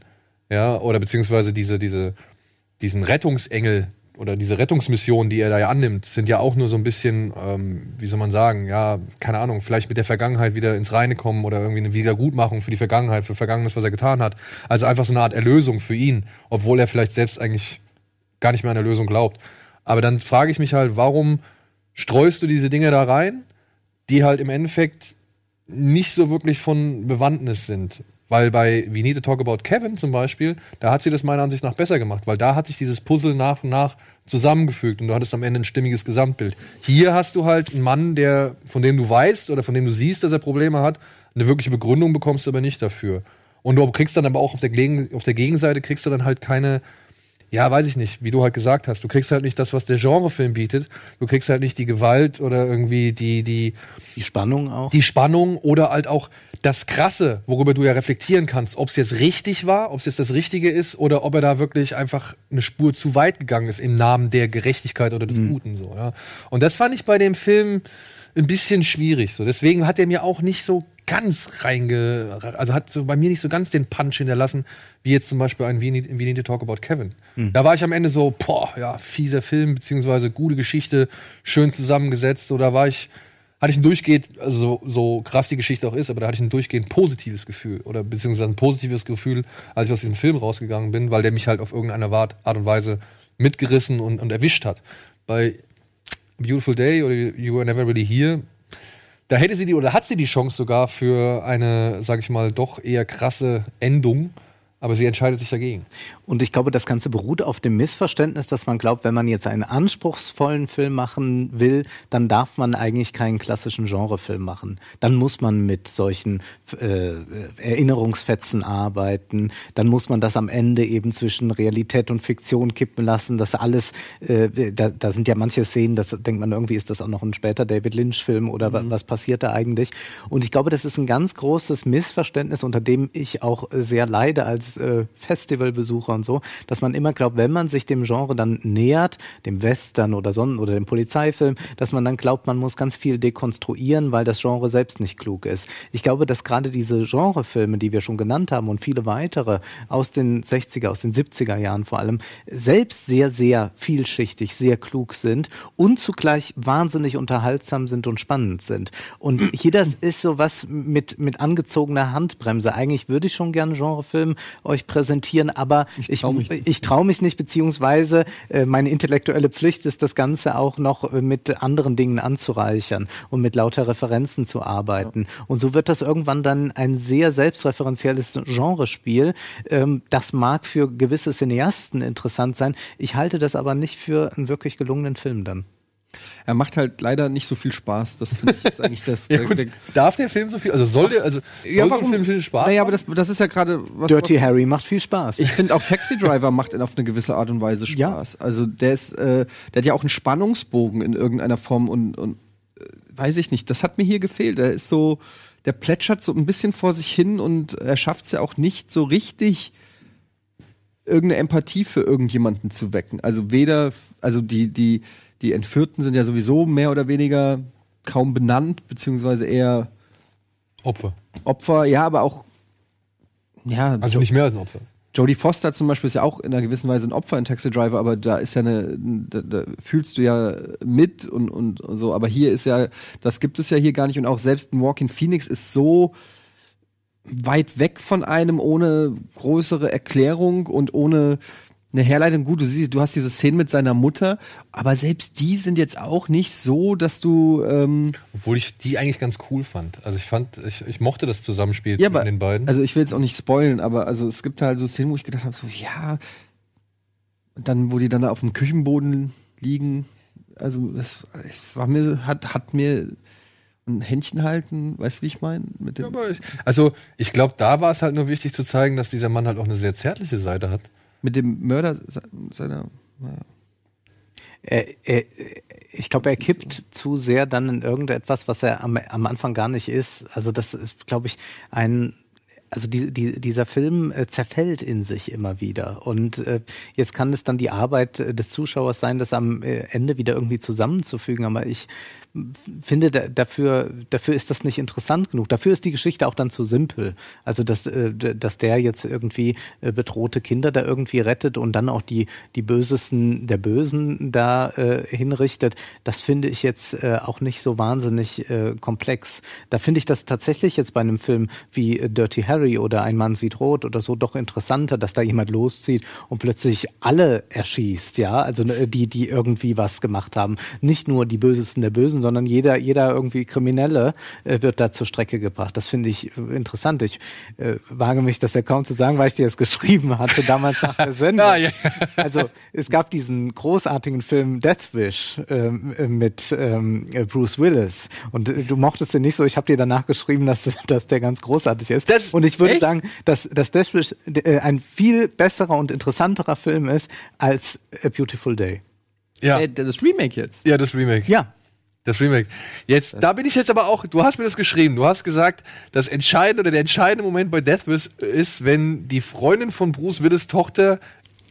ja, oder beziehungsweise diese, diese, diesen Rettungsengel, oder diese Rettungsmission, die er da ja annimmt, sind ja auch nur so ein bisschen, ähm, wie soll man sagen, ja, keine Ahnung, vielleicht mit der Vergangenheit wieder ins Reine kommen oder irgendwie eine Wiedergutmachung für die Vergangenheit, für Vergangenes, was er getan hat. Also einfach so eine Art Erlösung für ihn, obwohl er vielleicht selbst eigentlich gar nicht mehr an Erlösung glaubt. Aber dann frage ich mich halt, warum streust du diese Dinge da rein, die halt im Endeffekt nicht so wirklich von Bewandtnis sind? Weil bei We Need to Talk About Kevin zum Beispiel, da hat sie das meiner Ansicht nach besser gemacht, weil da hat sich dieses Puzzle nach und nach zusammengefügt und du hattest am Ende ein stimmiges Gesamtbild. Hier hast du halt einen Mann, der, von dem du weißt oder von dem du siehst, dass er Probleme hat, eine wirkliche Begründung bekommst du aber nicht dafür. Und du kriegst dann aber auch auf der, auf der Gegenseite kriegst du dann halt keine, ja, weiß ich nicht, wie du halt gesagt hast, du kriegst halt nicht das, was der Genrefilm bietet. Du kriegst halt nicht die Gewalt oder irgendwie die, die, Die Spannung auch. die Spannung oder halt auch das Krasse, worüber du ja reflektieren kannst, ob es jetzt richtig war, ob es jetzt das Richtige ist oder ob er da wirklich einfach eine Spur zu weit gegangen ist im Namen der Gerechtigkeit oder des Guten so. Ja. Und das fand ich bei dem Film ein bisschen schwierig. So. Deswegen hat er mir auch nicht so ganz reinge, also hat so bei mir nicht so ganz den Punch hinterlassen, wie jetzt zum Beispiel ein We Need, We Need to Talk About Kevin. Da war ich am Ende so, boah, ja, fieser Film, beziehungsweise gute Geschichte, schön zusammengesetzt. So, da war ich, hatte ich ein durchgehend, also so, so krass die Geschichte auch ist, aber da hatte ich ein durchgehend positives Gefühl oder beziehungsweise ein positives Gefühl, als ich aus diesem Film rausgegangen bin, weil der mich halt auf irgendeine Art Art und Weise mitgerissen und, und erwischt hat. Bei Beautiful Day oder You Were Never Really Here, da hätte sie die oder hat sie die Chance sogar für eine, sag ich mal, doch eher krasse Endung, aber sie entscheidet sich dagegen. Und ich glaube, das Ganze beruht auf dem Missverständnis, dass man glaubt, wenn man jetzt einen anspruchsvollen Film machen will, dann darf man eigentlich keinen klassischen Genrefilm machen. Dann muss man mit solchen äh, Erinnerungsfetzen arbeiten. Dann muss man das am Ende eben zwischen Realität und Fiktion kippen lassen. Das alles, äh, da, da sind ja manche Szenen, das denkt man irgendwie, ist das auch noch ein später David Lynch-Film oder wa- was passiert da eigentlich? Und ich glaube, das ist ein ganz großes Missverständnis, unter dem ich auch sehr leide als äh, Festivalbesucher und so, dass man immer glaubt, wenn man sich dem Genre dann nähert, dem Western oder Sonnen oder dem Polizeifilm, dass man dann glaubt, man muss ganz viel dekonstruieren, weil das Genre selbst nicht klug ist. Ich glaube, dass gerade diese Genrefilme, die wir schon genannt haben und viele weitere aus den 60er, aus den 70er Jahren vor allem, selbst sehr, sehr vielschichtig, sehr klug sind und zugleich wahnsinnig unterhaltsam sind und spannend sind. Und hier das ist so was mit, mit angezogener Handbremse. Eigentlich würde ich schon gerne Genrefilm euch präsentieren, aber ich, trau mich ich traue mich nicht, beziehungsweise äh, meine intellektuelle Pflicht ist, das Ganze auch noch äh, mit anderen Dingen anzureichern und mit lauter Referenzen zu arbeiten. Und so wird das irgendwann dann ein sehr selbstreferenzielles Genrespiel. Ähm, das mag für gewisse Cineasten interessant sein. Ich halte das aber nicht für einen wirklich gelungenen Film dann. Er macht halt leider nicht so viel Spaß. Das finde ich jetzt eigentlich das. Ja, gut, der- darf der Film so viel, also soll der, also soll Ja, so warum- Film viel Spaß Naja, machen? aber das, das ist ja gerade was. Dirty Harry macht viel Spaß. Ich finde auch Taxi Driver macht auf eine gewisse Art und Weise Spaß. Also der ist, äh, der hat ja auch einen Spannungsbogen in irgendeiner Form und, und äh, weiß ich nicht, das hat mir hier gefehlt. Der ist so, der plätschert so ein bisschen vor sich hin und er schafft es ja auch nicht so richtig, irgendeine Empathie für irgendjemanden zu wecken. Also weder, also die, die, die Entführten sind ja sowieso mehr oder weniger kaum benannt, beziehungsweise eher Opfer. Opfer, ja, aber auch ja, Also nicht mehr als ein Opfer. Jodie Foster zum Beispiel ist ja auch in einer gewissen Weise ein Opfer in Taxi Driver, aber da ist ja eine, da, da fühlst du ja mit und, und so. Aber hier ist ja, das gibt es ja hier gar nicht. Und auch selbst ein Walking Phoenix ist so weit weg von einem, ohne größere Erklärung und ohne eine Herleitung. Gut, du siehst, du hast diese Szene mit seiner Mutter, aber selbst die sind jetzt auch nicht so, dass du ähm, Obwohl ich die eigentlich ganz cool fand. Also ich fand, ich, ich mochte das Zusammenspiel Ja, zwischen aber, den beiden. Also ich will jetzt auch nicht spoilen, aber also es gibt halt so Szenen, wo ich gedacht habe, so ja, und dann, wo die dann da auf dem Küchenboden liegen, also das, es war mir, hat, hat mir ein Händchen halten, weißt du, wie ich meine? Ich, also ich glaube, da war es halt nur wichtig zu zeigen, dass dieser Mann halt auch eine sehr zärtliche Seite hat. Mit dem Mörder se- seiner. er, er, ich glaube, er kippt zu sehr dann in irgendetwas, was er am, am Anfang gar nicht ist. Also das ist, glaube ich, ein also die, die, dieser Film äh, zerfällt in sich immer wieder. Und äh, jetzt kann es dann die Arbeit äh, des Zuschauers sein, das am äh, Ende wieder irgendwie zusammenzufügen. Aber ich finde, da, dafür, dafür ist das nicht interessant genug. Dafür ist die Geschichte auch dann zu simpel. Also, dass, äh, dass der jetzt irgendwie äh, bedrohte Kinder da irgendwie rettet und dann auch die, die Bösesten der Bösen da äh, hinrichtet, das finde ich jetzt äh, auch nicht so wahnsinnig äh, komplex. Da finde ich das tatsächlich jetzt bei einem Film wie äh, Dirty Harry oder Ein Mann sieht rot oder so doch interessanter, dass da jemand loszieht und plötzlich alle erschießt, ja, also die, die irgendwie was gemacht haben. Nicht nur die Bösesten der Bösen, sondern jeder, jeder irgendwie Kriminelle äh, wird da zur Strecke gebracht. Das finde ich äh, interessant. Ich äh, wage mich das ja kaum zu sagen, weil ich dir das geschrieben hatte, damals nach der Sendung. Ja, ja. Also es gab diesen großartigen Film Death Wish ähm, äh, mit ähm, äh, Bruce Willis und äh, du mochtest den nicht so. Ich habe dir danach geschrieben, dass, dass der ganz großartig ist. Das- und ich würde Echt? sagen, dass, dass Death Wish äh, ein viel besserer und interessanterer Film ist als A Beautiful Day. Ja. Das Remake jetzt. Ja, das Remake. Ja. Das Remake. Jetzt, da bin ich jetzt aber auch, du hast mir das geschrieben, du hast gesagt, das entscheidende oder der entscheidende Moment bei Death Wish ist, wenn die Freundin von Bruce Willis Tochter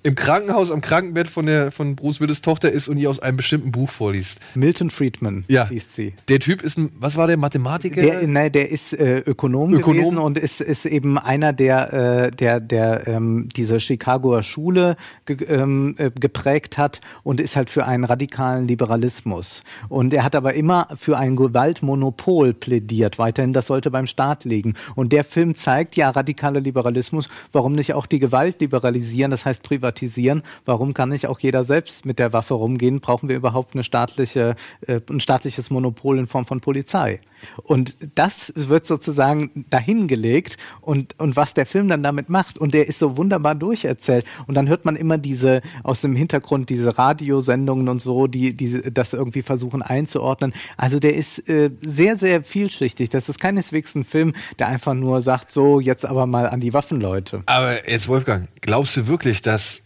im Krankenhaus am Krankenbett von der von Bruce Willis Tochter ist und ihr aus einem bestimmten Buch vorliest. Milton Friedman Ja. liest sie. Der Typ ist ein, was war der Mathematiker? Der, nein, der ist äh, Ökonom, Ökonom. gewesen und ist, ist eben einer, der, äh, der, der ähm, diese Chicagoer Schule ge ähm, äh, geprägt hat und ist halt für einen radikalen Liberalismus. Und er hat aber immer für ein Gewaltmonopol plädiert. Weiterhin, das sollte beim Staat liegen. Und der Film zeigt, ja, radikaler Liberalismus, warum nicht auch die Gewalt liberalisieren, das heißt privatisieren? Warum kann nicht auch jeder selbst mit der Waffe rumgehen? Brauchen wir überhaupt eine staatliche, äh, ein staatliches Monopol in Form von Polizei? Und das wird sozusagen dahingelegt und, und was der Film dann damit macht. Und der ist so wunderbar durcherzählt. Und dann hört man immer diese, aus dem Hintergrund diese Radiosendungen und so, die, die das irgendwie versuchen einzuordnen. Also der ist äh, sehr, sehr vielschichtig. Das ist keineswegs ein Film, der einfach nur sagt, so, jetzt aber mal an die Waffenleute. Aber jetzt, Wolfgang, glaubst du wirklich, dass,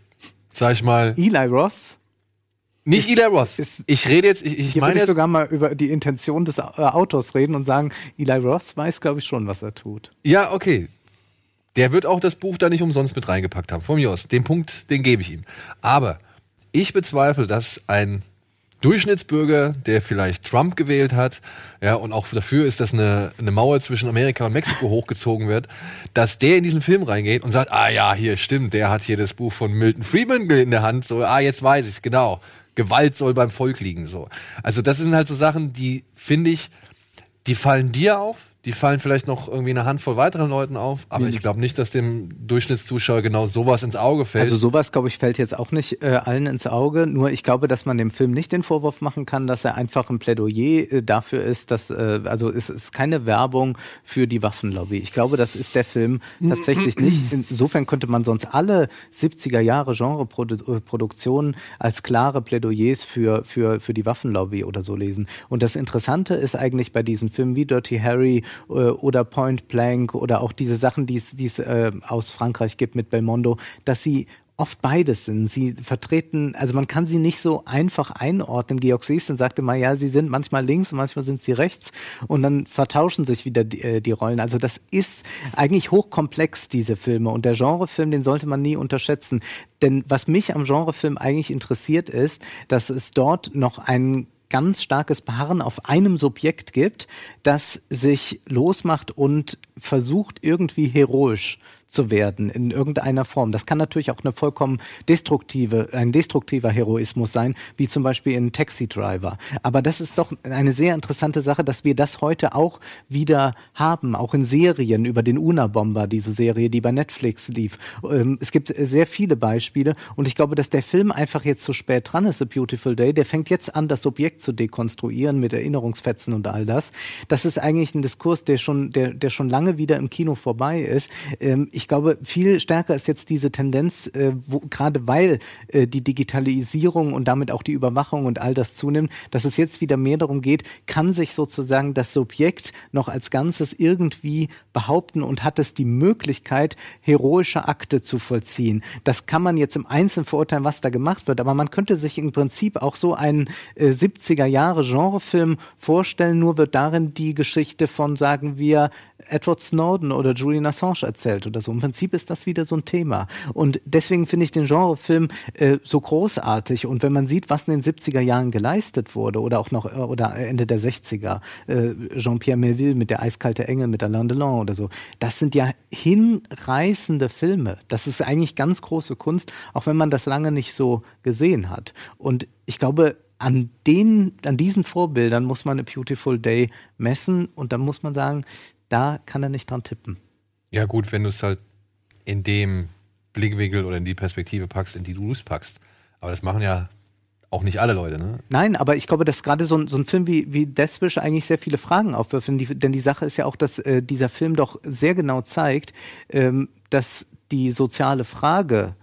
sag ich mal, Eli Roth? nicht Eli Roth. Ich rede jetzt, ich, ich Hier meine würde ich jetzt, sogar mal über die Intention des äh, Autors reden und sagen, Eli Roth weiß, glaube ich, schon, was er tut. ja, okay. Der wird auch das Buch da nicht umsonst mit reingepackt haben. Von mir aus. Den Punkt, den gebe ich ihm. Aber ich bezweifle, dass ein Durchschnittsbürger, der vielleicht Trump gewählt hat, ja, und auch dafür ist, dass eine, eine Mauer zwischen Amerika und Mexiko hochgezogen wird, dass der in diesen Film reingeht und sagt, ah ja, hier stimmt, der hat hier das Buch von Milton Friedman in der Hand, so, ah, jetzt weiß ich's, genau. Gewalt soll beim Volk liegen, so. Also das sind halt so Sachen, die, finde ich, die fallen dir auf, die fallen vielleicht noch irgendwie eine Handvoll weiteren Leuten auf, aber ich glaube nicht, dass dem Durchschnittszuschauer genau sowas ins Auge fällt. Also sowas, glaube ich, fällt jetzt auch nicht äh, allen ins Auge. Nur ich glaube, dass man dem Film nicht den Vorwurf machen kann, dass er einfach ein Plädoyer äh, dafür ist, dass, äh, also es ist keine Werbung für die Waffenlobby. Ich glaube, das ist der Film tatsächlich nicht. Insofern könnte man sonst alle 70er Jahre Genreproduktionen als klare Plädoyers für, für, für die Waffenlobby oder so lesen. Und das Interessante ist eigentlich bei diesen Filmen wie Dirty Harry äh, oder Point Blank oder auch diese Sachen, die es äh, aus Frankreich gibt mit Belmondo, dass sie oft beides sind. Sie vertreten, also man kann sie nicht so einfach einordnen. Georg Seesten sagte mal, ja, sie sind manchmal links manchmal sind sie rechts und dann vertauschen sich wieder die, äh, die Rollen. Also das ist eigentlich hochkomplex, diese Filme. Und der Genrefilm, den sollte man nie unterschätzen. Denn was mich am Genrefilm eigentlich interessiert ist, dass es dort noch einen ganz starkes Beharren auf einem Subjekt gibt, das sich losmacht und versucht irgendwie heroisch zu werden in irgendeiner Form. Das kann natürlich auch eine vollkommen destruktive, ein destruktiver Heroismus sein, wie zum Beispiel in Taxi Driver. Aber das ist doch eine sehr interessante Sache, dass wir das heute auch wieder haben, auch in Serien über den Una-Bomber, diese Serie, die bei Netflix lief. Ähm, Es gibt sehr viele Beispiele und ich glaube, dass der Film einfach jetzt zu spät dran ist, A Beautiful Day. Der fängt jetzt an, das Subjekt zu dekonstruieren mit Erinnerungsfetzen und all das. Das ist eigentlich ein Diskurs, der schon, der, der schon lange wieder im Kino vorbei ist. Ähm, ich glaube, viel stärker ist jetzt diese Tendenz, äh, wo, gerade weil äh, die Digitalisierung und damit auch die Überwachung und all das zunimmt, dass es jetzt wieder mehr darum geht, kann sich sozusagen das Subjekt noch als Ganzes irgendwie behaupten und hat es die Möglichkeit, heroische Akte zu vollziehen. Das kann man jetzt im Einzelnen verurteilen, was da gemacht wird, aber man könnte sich im Prinzip auch so einen äh, 70er Jahre Genrefilm vorstellen, nur wird darin die Geschichte von, sagen wir, Edward Snowden oder Julian Assange erzählt oder so. Im Prinzip ist das wieder so ein Thema. Und deswegen finde ich den Genrefilm äh, so großartig. Und wenn man sieht, was in den 70er Jahren geleistet wurde oder auch noch äh, oder Ende der 60er, äh, Jean-Pierre Melville mit der Eiskalte Engel, mit Alain Delon oder so, das sind ja hinreißende Filme. Das ist eigentlich ganz große Kunst, auch wenn man das lange nicht so gesehen hat. Und ich glaube, an den, an diesen Vorbildern muss man A Beautiful Day messen und dann muss man sagen, da kann er nicht dran tippen. Ja, gut, wenn du es halt in dem Blickwinkel oder in die Perspektive packst, in die du es packst. Aber das machen ja auch nicht alle Leute, ne? Nein, aber ich glaube, dass gerade so ein, so ein Film wie, wie Death Wish eigentlich sehr viele Fragen aufwirft. Denn die, denn die Sache ist ja auch, dass äh, dieser Film doch sehr genau zeigt, ähm, dass die soziale Frage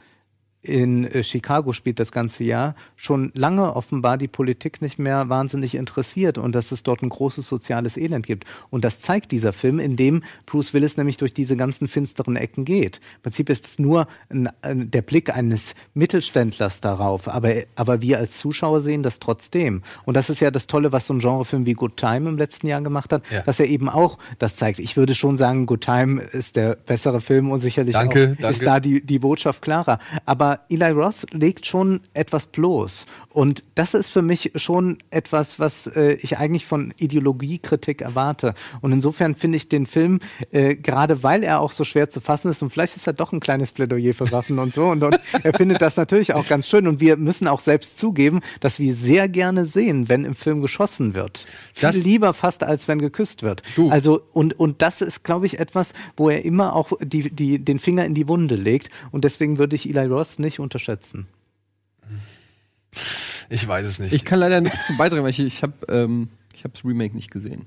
in äh, Chicago spielt das ganze Jahr, schon lange offenbar die Politik nicht mehr wahnsinnig interessiert und dass es dort ein großes soziales Elend gibt. Und das zeigt dieser Film, in dem Bruce Willis nämlich durch diese ganzen finsteren Ecken geht. Im Prinzip ist es nur ein, der Blick eines Mittelständlers darauf, aber, aber wir als Zuschauer sehen das trotzdem. Und das ist ja das Tolle, was so ein Genrefilm wie Good Time im letzten Jahr gemacht hat, ja. dass er eben auch das zeigt. Ich würde schon sagen, Good Time ist der bessere Film und sicherlich danke, auch danke. ist da die, die Botschaft klarer. Aber Eli Roth legt schon etwas bloß. Und das ist für mich schon etwas, was äh, ich eigentlich von Ideologiekritik erwarte. Und insofern finde ich den Film, äh, gerade weil er auch so schwer zu fassen ist, und vielleicht ist er doch ein kleines Plädoyer für Waffen und so, und, und er findet das natürlich auch ganz schön. Und wir müssen auch selbst zugeben, dass wir sehr gerne sehen, wenn im Film geschossen wird. Viel das lieber fast, als wenn geküsst wird. Du. Also, und, und das ist, glaube ich, etwas, wo er immer auch die, die, den Finger in die Wunde legt. Und deswegen würde ich Eli Ross nicht unterschätzen. Ich weiß es nicht. Ich kann leider nichts zu beitragen, weil ich, ich habe ähm, ich hab das Remake nicht gesehen.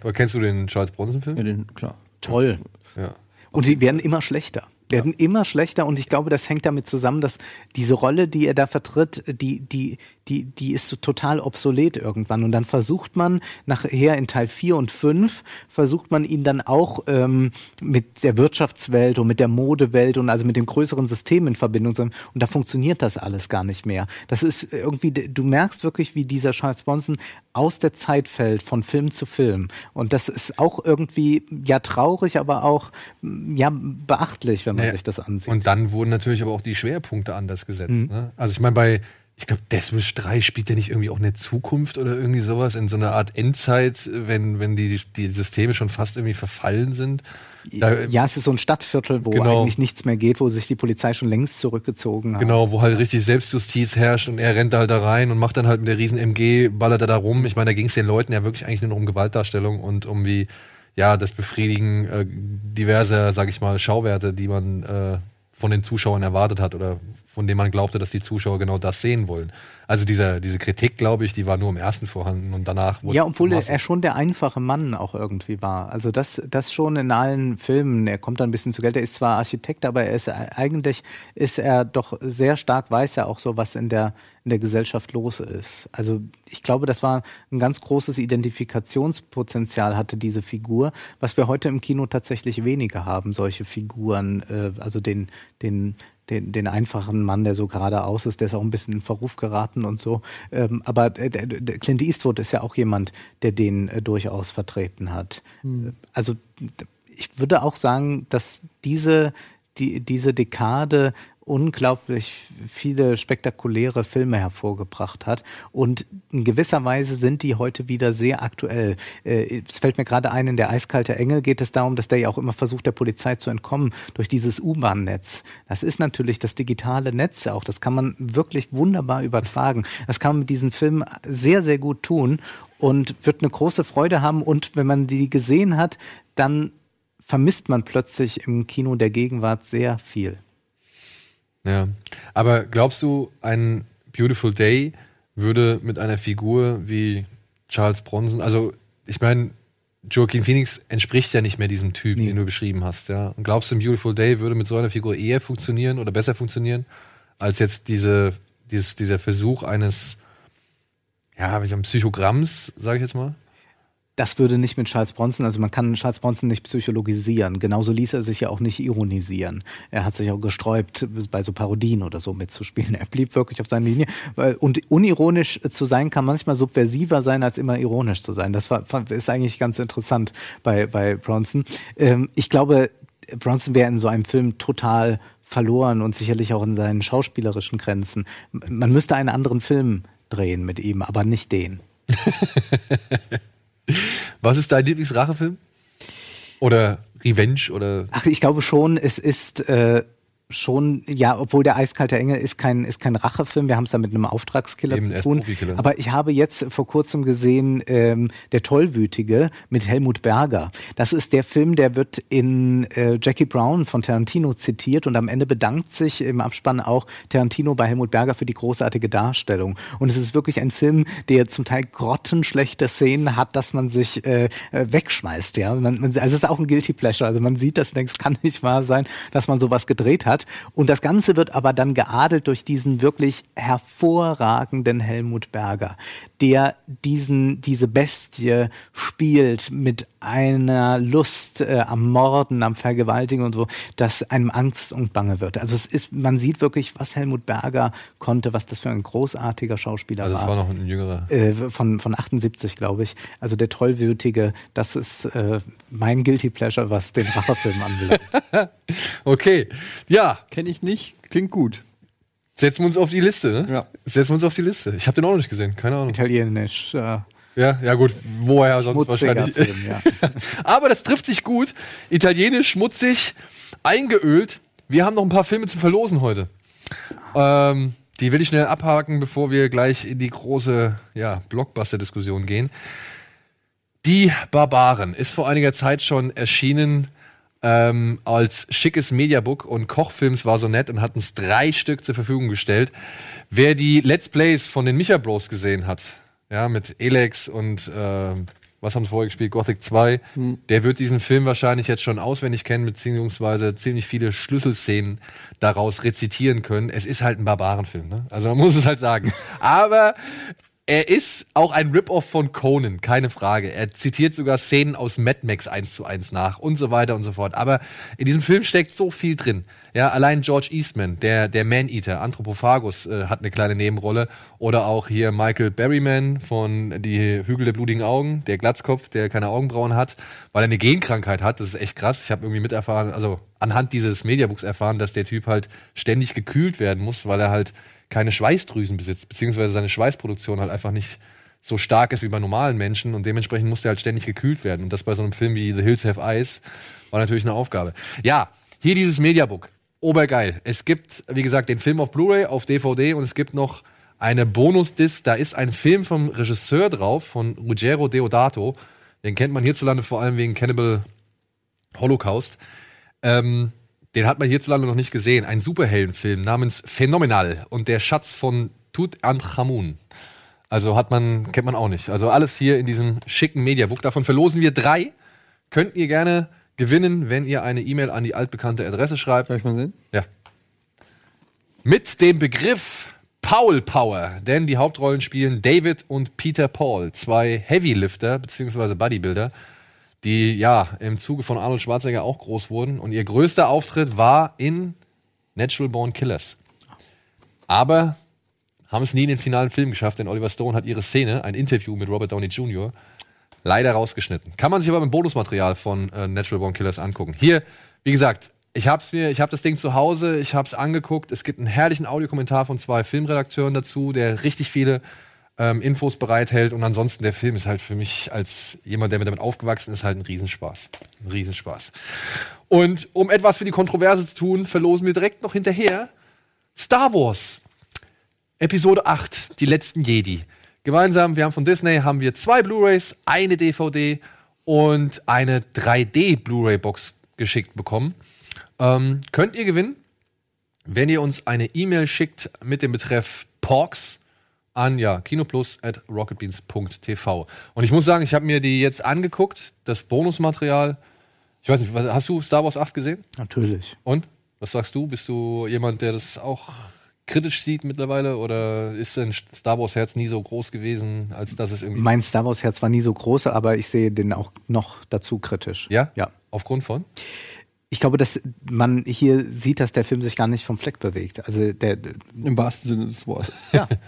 Aber kennst du den Charles Bronson-Film? Ja, den, klar. Toll. Ja. Und die werden immer schlechter werden ja. immer schlechter und ich glaube, das hängt damit zusammen, dass diese Rolle, die er da vertritt, die, die, die, die ist so total obsolet irgendwann. Und dann versucht man nachher in Teil 4 und 5, versucht man ihn dann auch ähm, mit der Wirtschaftswelt und mit der Modewelt und also mit dem größeren System in Verbindung zu Und da funktioniert das alles gar nicht mehr. Das ist irgendwie, du merkst wirklich, wie dieser Charles Bronson aus der Zeit fällt, von Film zu Film. Und das ist auch irgendwie, ja, traurig, aber auch, ja, beachtlich, wenn man ja, sich das ansieht. Und dann wurden natürlich aber auch die Schwerpunkte anders gesetzt. Mhm. Ne? Also ich meine, bei ich glaube, Deathwish 3 spielt ja nicht irgendwie auch eine Zukunft oder irgendwie sowas in so einer Art Endzeit, wenn, wenn die, die Systeme schon fast irgendwie verfallen sind. Da, ja, es ist so ein Stadtviertel, wo genau. eigentlich nichts mehr geht, wo sich die Polizei schon längst zurückgezogen hat. Genau, wo halt richtig Selbstjustiz herrscht und er rennt halt da rein und macht dann halt mit der riesen MG, ballert er da rum. Ich meine, da ging es den Leuten ja wirklich eigentlich nur um Gewaltdarstellung und um wie, ja, das Befriedigen äh, diverser, sag ich mal, Schauwerte, die man äh, von den Zuschauern erwartet hat oder von dem man glaubte, dass die Zuschauer genau das sehen wollen. Also dieser, diese Kritik, glaube ich, die war nur im ersten vorhanden und danach wurde Ja, obwohl er schon der einfache Mann auch irgendwie war. Also das, das schon in allen Filmen. Er kommt da ein bisschen zu Geld. Er ist zwar Architekt, aber er ist eigentlich ist er doch sehr stark, weiß er auch so, was in der, in der Gesellschaft los ist. Also ich glaube, das war ein ganz großes Identifikationspotenzial hatte diese Figur, was wir heute im Kino tatsächlich weniger haben, solche Figuren, äh, also den, den den, den einfachen Mann, der so geradeaus ist, der ist auch ein bisschen in Verruf geraten und so. Ähm, aber der, der Clint Eastwood ist ja auch jemand, der den äh, durchaus vertreten hat. Mhm. Also ich würde auch sagen, dass diese, die, diese Dekade unglaublich viele spektakuläre Filme hervorgebracht hat. Und in gewisser Weise sind die heute wieder sehr aktuell. Äh, es fällt mir gerade ein, in der Eiskalte Engel geht es darum, dass der ja auch immer versucht, der Polizei zu entkommen durch dieses U-Bahn-Netz. Das ist natürlich das digitale Netz auch. Das kann man wirklich wunderbar übertragen. Das kann man mit diesen Filmen sehr, sehr gut tun und wird eine große Freude haben. Und wenn man die gesehen hat, dann vermisst man plötzlich im Kino der Gegenwart sehr viel. Ja. Aber glaubst du, ein Beautiful Day würde mit einer Figur wie Charles Bronson, also ich meine, Joaquin Phoenix entspricht ja nicht mehr diesem Typ, nee. den du beschrieben hast, ja. Und glaubst du, ein Beautiful Day würde mit so einer Figur eher funktionieren oder besser funktionieren, als jetzt diese, dieses, dieser Versuch eines, ja, Psychogramms, sage ich jetzt mal? Das würde nicht mit Charles Bronson, also man kann Charles Bronson nicht psychologisieren. Genauso ließ er sich ja auch nicht ironisieren. Er hat sich auch gesträubt, bei so Parodien oder so mitzuspielen. Er blieb wirklich auf seiner Linie. Und unironisch zu sein kann manchmal subversiver sein, als immer ironisch zu sein. Das ist eigentlich ganz interessant bei, bei Bronson. Ähm, ich glaube, Bronson wäre in so einem Film total verloren und sicherlich auch in seinen schauspielerischen Grenzen. Man müsste einen anderen Film drehen mit ihm, aber nicht den. Was ist dein Lieblingsrachefilm? Oder Revenge oder? Ach, ich glaube schon, es ist äh, schon, ja, obwohl der Eiskalte Engel ist kein, ist kein Rachefilm, wir haben es da mit einem Auftragskiller Eben, zu tun. Aber ich habe jetzt vor kurzem gesehen, ähm, Der Tollwütige mit Helmut Berger. Das ist der Film, der wird in äh, Jackie Brown von Tarantino zitiert und am Ende bedankt sich im Abspann auch Tarantino bei Helmut Berger für die großartige Darstellung. Und es ist wirklich ein Film, der zum Teil grottenschlechte Szenen hat, dass man sich äh, äh wegschmeißt. Ja, man, man, also es ist auch ein Guilty Pleasure. Also man sieht das, denkt, es kann nicht wahr sein, dass man sowas gedreht hat. Hat. Und das Ganze wird aber dann geadelt durch diesen wirklich hervorragenden Helmut Berger, der diesen, diese Bestie spielt mit einer Lust äh, am Morden, am Vergewaltigen und so, dass einem Angst und Bange wird. Also es ist, man sieht wirklich, was Helmut Berger konnte, was das für ein großartiger Schauspieler Also, war. das war noch ein jüngerer. Äh, von, von 78, glaube ich. Also der Tollwütige, das ist äh, mein Guilty Pleasure, was den Rachefilm anbelangt. Okay. Ja, Kenne ich nicht. Klingt gut. setzen wir uns auf die Liste, ne? Ja. Setzen wir uns auf die Liste. Ich habe den auch noch nicht gesehen, keine Ahnung. Italienisch. Äh, Ja, ja gut, woher sonst wahrscheinlich. Film, ja. Aber das trifft sich gut. Italienisch, schmutzig, eingeölt. Wir haben noch ein paar Filme zu verlosen heute. Ähm, die will ich schnell abhaken, bevor wir gleich in die große ja, Blockbuster-Diskussion gehen. Die Barbaren ist vor einiger Zeit schon erschienen ähm, als schickes Mediabook und Kochfilms war so nett und hat uns drei Stück zur Verfügung gestellt. Wer die Let's Plays von den Micha Bros gesehen hat, ja, mit Elex und äh, was haben sie vorher gespielt? Gothic 2, der wird diesen Film wahrscheinlich jetzt schon auswendig kennen, beziehungsweise ziemlich viele Schlüsselszenen daraus rezitieren können. Es ist halt ein Barbarenfilm, ne? Also man muss es halt sagen. Aber er ist auch ein Rip-Off von Conan, keine Frage. Er zitiert sogar Szenen aus Mad Max 1 zu 1 nach und so weiter und so fort. Aber in diesem Film steckt so viel drin. Ja, allein George Eastman, der, der Man-Eater, Anthropophagus, äh, hat eine kleine Nebenrolle. Oder auch hier Michael Berryman von Die Hügel der blutigen Augen, der Glatzkopf, der keine Augenbrauen hat, weil er eine Genkrankheit hat. Das ist echt krass. Ich habe irgendwie miterfahren, also anhand dieses Mediabooks erfahren, dass der Typ halt ständig gekühlt werden muss, weil er halt keine Schweißdrüsen besitzt, beziehungsweise seine Schweißproduktion halt einfach nicht so stark ist wie bei normalen Menschen und dementsprechend musste er halt ständig gekühlt werden. Und das bei so einem Film wie The Hills Have Eyes war natürlich eine Aufgabe. Ja, hier dieses Mediabook. Obergeil. Es gibt, wie gesagt, den Film auf Blu-ray, auf DVD und es gibt noch eine Bonus-Disc. Da ist ein Film vom Regisseur drauf, von Ruggero Deodato. Den kennt man hierzulande vor allem wegen Cannibal Holocaust. Ähm, den hat man hierzulande noch nicht gesehen. Ein Superheldenfilm namens Phänomenal und der Schatz von Tutanchamun. Also hat man, kennt man auch nicht. Also alles hier in diesem schicken Mediabook. Davon verlosen wir drei. Könnt ihr gerne gewinnen, wenn ihr eine E-Mail an die altbekannte Adresse schreibt. Darf ich mal sehen? Ja. Mit dem Begriff Paul Power, denn die Hauptrollen spielen David und Peter Paul, zwei Heavylifter bzw. Bodybuilder, die ja im Zuge von Arnold Schwarzenegger auch groß wurden. Und ihr größter Auftritt war in Natural Born Killers. Aber haben es nie in den finalen Film geschafft, denn Oliver Stone hat ihre Szene, ein Interview mit Robert Downey Jr., leider rausgeschnitten. Kann man sich aber im Bonusmaterial von äh, Natural Born Killers angucken. Hier, wie gesagt, ich hab's mir, ich habe das Ding zu Hause, ich hab's angeguckt. Es gibt einen herrlichen Audiokommentar von zwei Filmredakteuren dazu, der richtig viele ähm, Infos bereithält. Und ansonsten der Film ist halt für mich als jemand, der mit damit aufgewachsen ist, halt ein Riesenspaß. Ein Riesenspaß. Und um etwas für die Kontroverse zu tun, verlosen wir direkt noch hinterher Star Wars. Episode 8, die letzten Jedi. Gemeinsam, wir haben von Disney haben wir zwei Blu-rays, eine DVD und eine 3D Blu-ray-Box geschickt bekommen. Ähm, könnt ihr gewinnen, wenn ihr uns eine E-Mail schickt mit dem Betreff Porks an ja, kinoplus at rocketbeans.tv. Und ich muss sagen, ich habe mir die jetzt angeguckt, das Bonusmaterial. Ich weiß nicht, hast du Star Wars 8 gesehen? Natürlich. Und? Was sagst du? Bist du jemand, der das auch kritisch sieht mittlerweile? Oder ist dein Star Wars Herz nie so groß gewesen, als dass es irgendwie. Mein Star Wars Herz war nie so groß, aber ich sehe den auch noch dazu kritisch. ja? Ja. Aufgrund von? Ich glaube, dass man hier sieht, dass der Film sich gar nicht vom Fleck bewegt. Also der, Im wahrsten Sinne des Wortes. ja.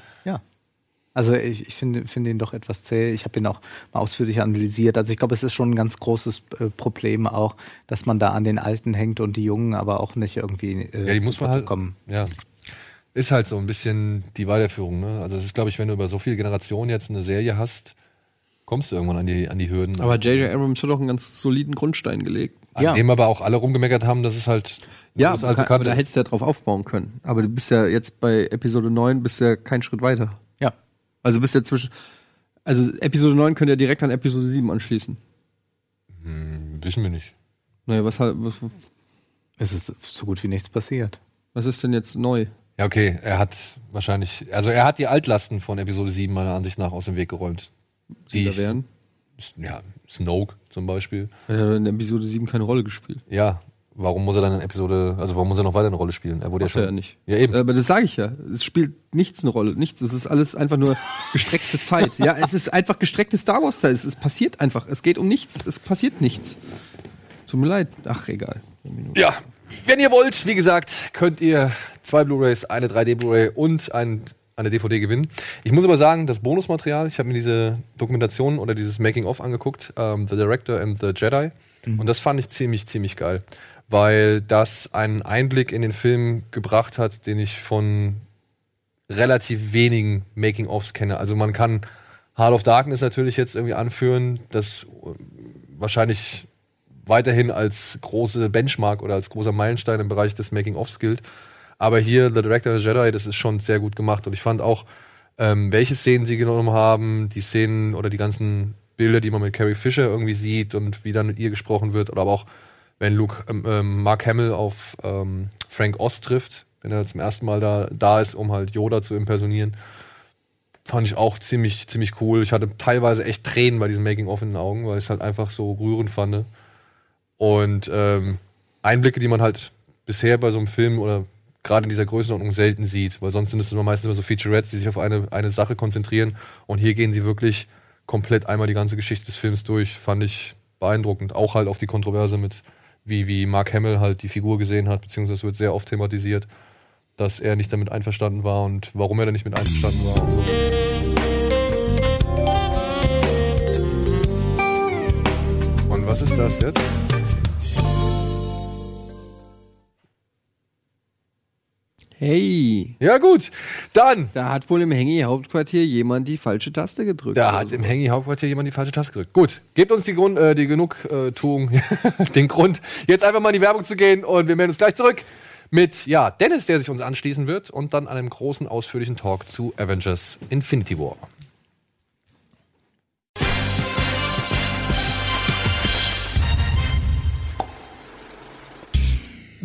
Also ich, ich finde finde ihn doch etwas zäh. Ich habe ihn auch mal ausführlich analysiert. Also ich glaube, es ist schon ein ganz großes äh, Problem auch, dass man da an den Alten hängt und die Jungen aber auch nicht irgendwie äh, Ja, die muss man halt. kommen. Ja. Ist halt so ein bisschen die Weiterführung. Ne? Also, es ist, glaube ich, wenn du über so viele Generationen jetzt eine Serie hast, kommst du irgendwann an die, an die Hürden. Aber J.J. Abrams hat auch einen ganz soliden Grundstein gelegt. an ja. dem aber auch alle rumgemeckert haben, dass es halt. Ja, das aber, halt aber da hättest du ja drauf aufbauen können. Aber du bist ja jetzt bei Episode 9 bist ja keinen Schritt weiter. Also bist ja zwischen. Also Episode 9 könnte ja direkt an Episode 7 anschließen. Wissen wir nicht. Naja, was, hat- was, Es ist so gut wie nichts passiert. was ist denn jetzt neu? Ja, okay, er hat wahrscheinlich. Also, er hat die Altlasten von Episode 7 meiner Ansicht nach aus dem Weg geräumt. Die da wären? Ja, Snoke zum Beispiel. Er hat in Episode 7 keine Rolle gespielt. Ja, warum muss er dann in Episode, also warum muss er noch weiter eine Rolle spielen? Er wurde ja Macht er schon. ja nicht. Ja, eben. Aber das sage ich ja. Es spielt nichts eine Rolle. Nichts. Es ist alles einfach nur gestreckte Zeit. Ja, es ist einfach gestreckte Star Wars Zeit. Es, es passiert einfach. Es geht um nichts. Es passiert nichts. Tut mir leid. Ach, egal. Ja, wenn ihr wollt, wie gesagt, könnt ihr zwei Blu-rays, eine 3D Blu-ray und ein, eine DVD gewinnen. Ich muss aber sagen, das Bonusmaterial, ich habe mir diese Dokumentation oder dieses Making-of angeguckt, ähm, The Director and the Jedi, und das fand ich ziemlich, ziemlich geil, weil das einen Einblick in den Film gebracht hat, den ich von relativ wenigen Making-ofs kenne. Also man kann Heart of Darkness natürlich jetzt irgendwie anführen, das äh, wahrscheinlich weiterhin als große Benchmark oder als großer Meilenstein im Bereich des Making-ofs gilt. Aber hier, The Director of the Jedi, das ist schon sehr gut gemacht. Und ich fand auch, ähm, welche Szenen sie genommen haben, die Szenen oder die ganzen Bilder, die man mit Carrie Fisher irgendwie sieht und wie dann mit ihr gesprochen wird. Oder aber auch, wenn Luke, ähm, ähm, Mark Hamill auf ähm, Frank Oz trifft, wenn er zum ersten Mal da, da ist, um halt Yoda zu impersonieren. Fand ich auch ziemlich, ziemlich cool. Ich hatte teilweise echt Tränen bei diesem Making-of in den Augen, weil ich es halt einfach so rührend fand. Und ähm, Einblicke, die man halt bisher bei so einem Film oder gerade in dieser Größenordnung selten sieht, weil sonst sind es immer meistens immer so Featurettes, die sich auf eine, eine Sache konzentrieren. Und hier gehen sie wirklich komplett einmal die ganze Geschichte des Films durch. Fand ich beeindruckend. Auch halt auf die Kontroverse mit, wie, wie Mark Hamill halt die Figur gesehen hat, beziehungsweise wird sehr oft thematisiert, dass er nicht damit einverstanden war und warum er da nicht mit einverstanden war und so. Und was ist das jetzt? Hey. Ja, gut. Dann. Da hat wohl im Hengi-Hauptquartier jemand die falsche Taste gedrückt. Da hat so. im Hengi-Hauptquartier jemand die falsche Taste gedrückt. Gut, gebt uns die, Grund, äh, die Genugtuung, den Grund, jetzt einfach mal in die Werbung zu gehen und wir melden uns gleich zurück mit, ja, Dennis, der sich uns anschließen wird und dann einem großen, ausführlichen Talk zu Avengers Infinity War.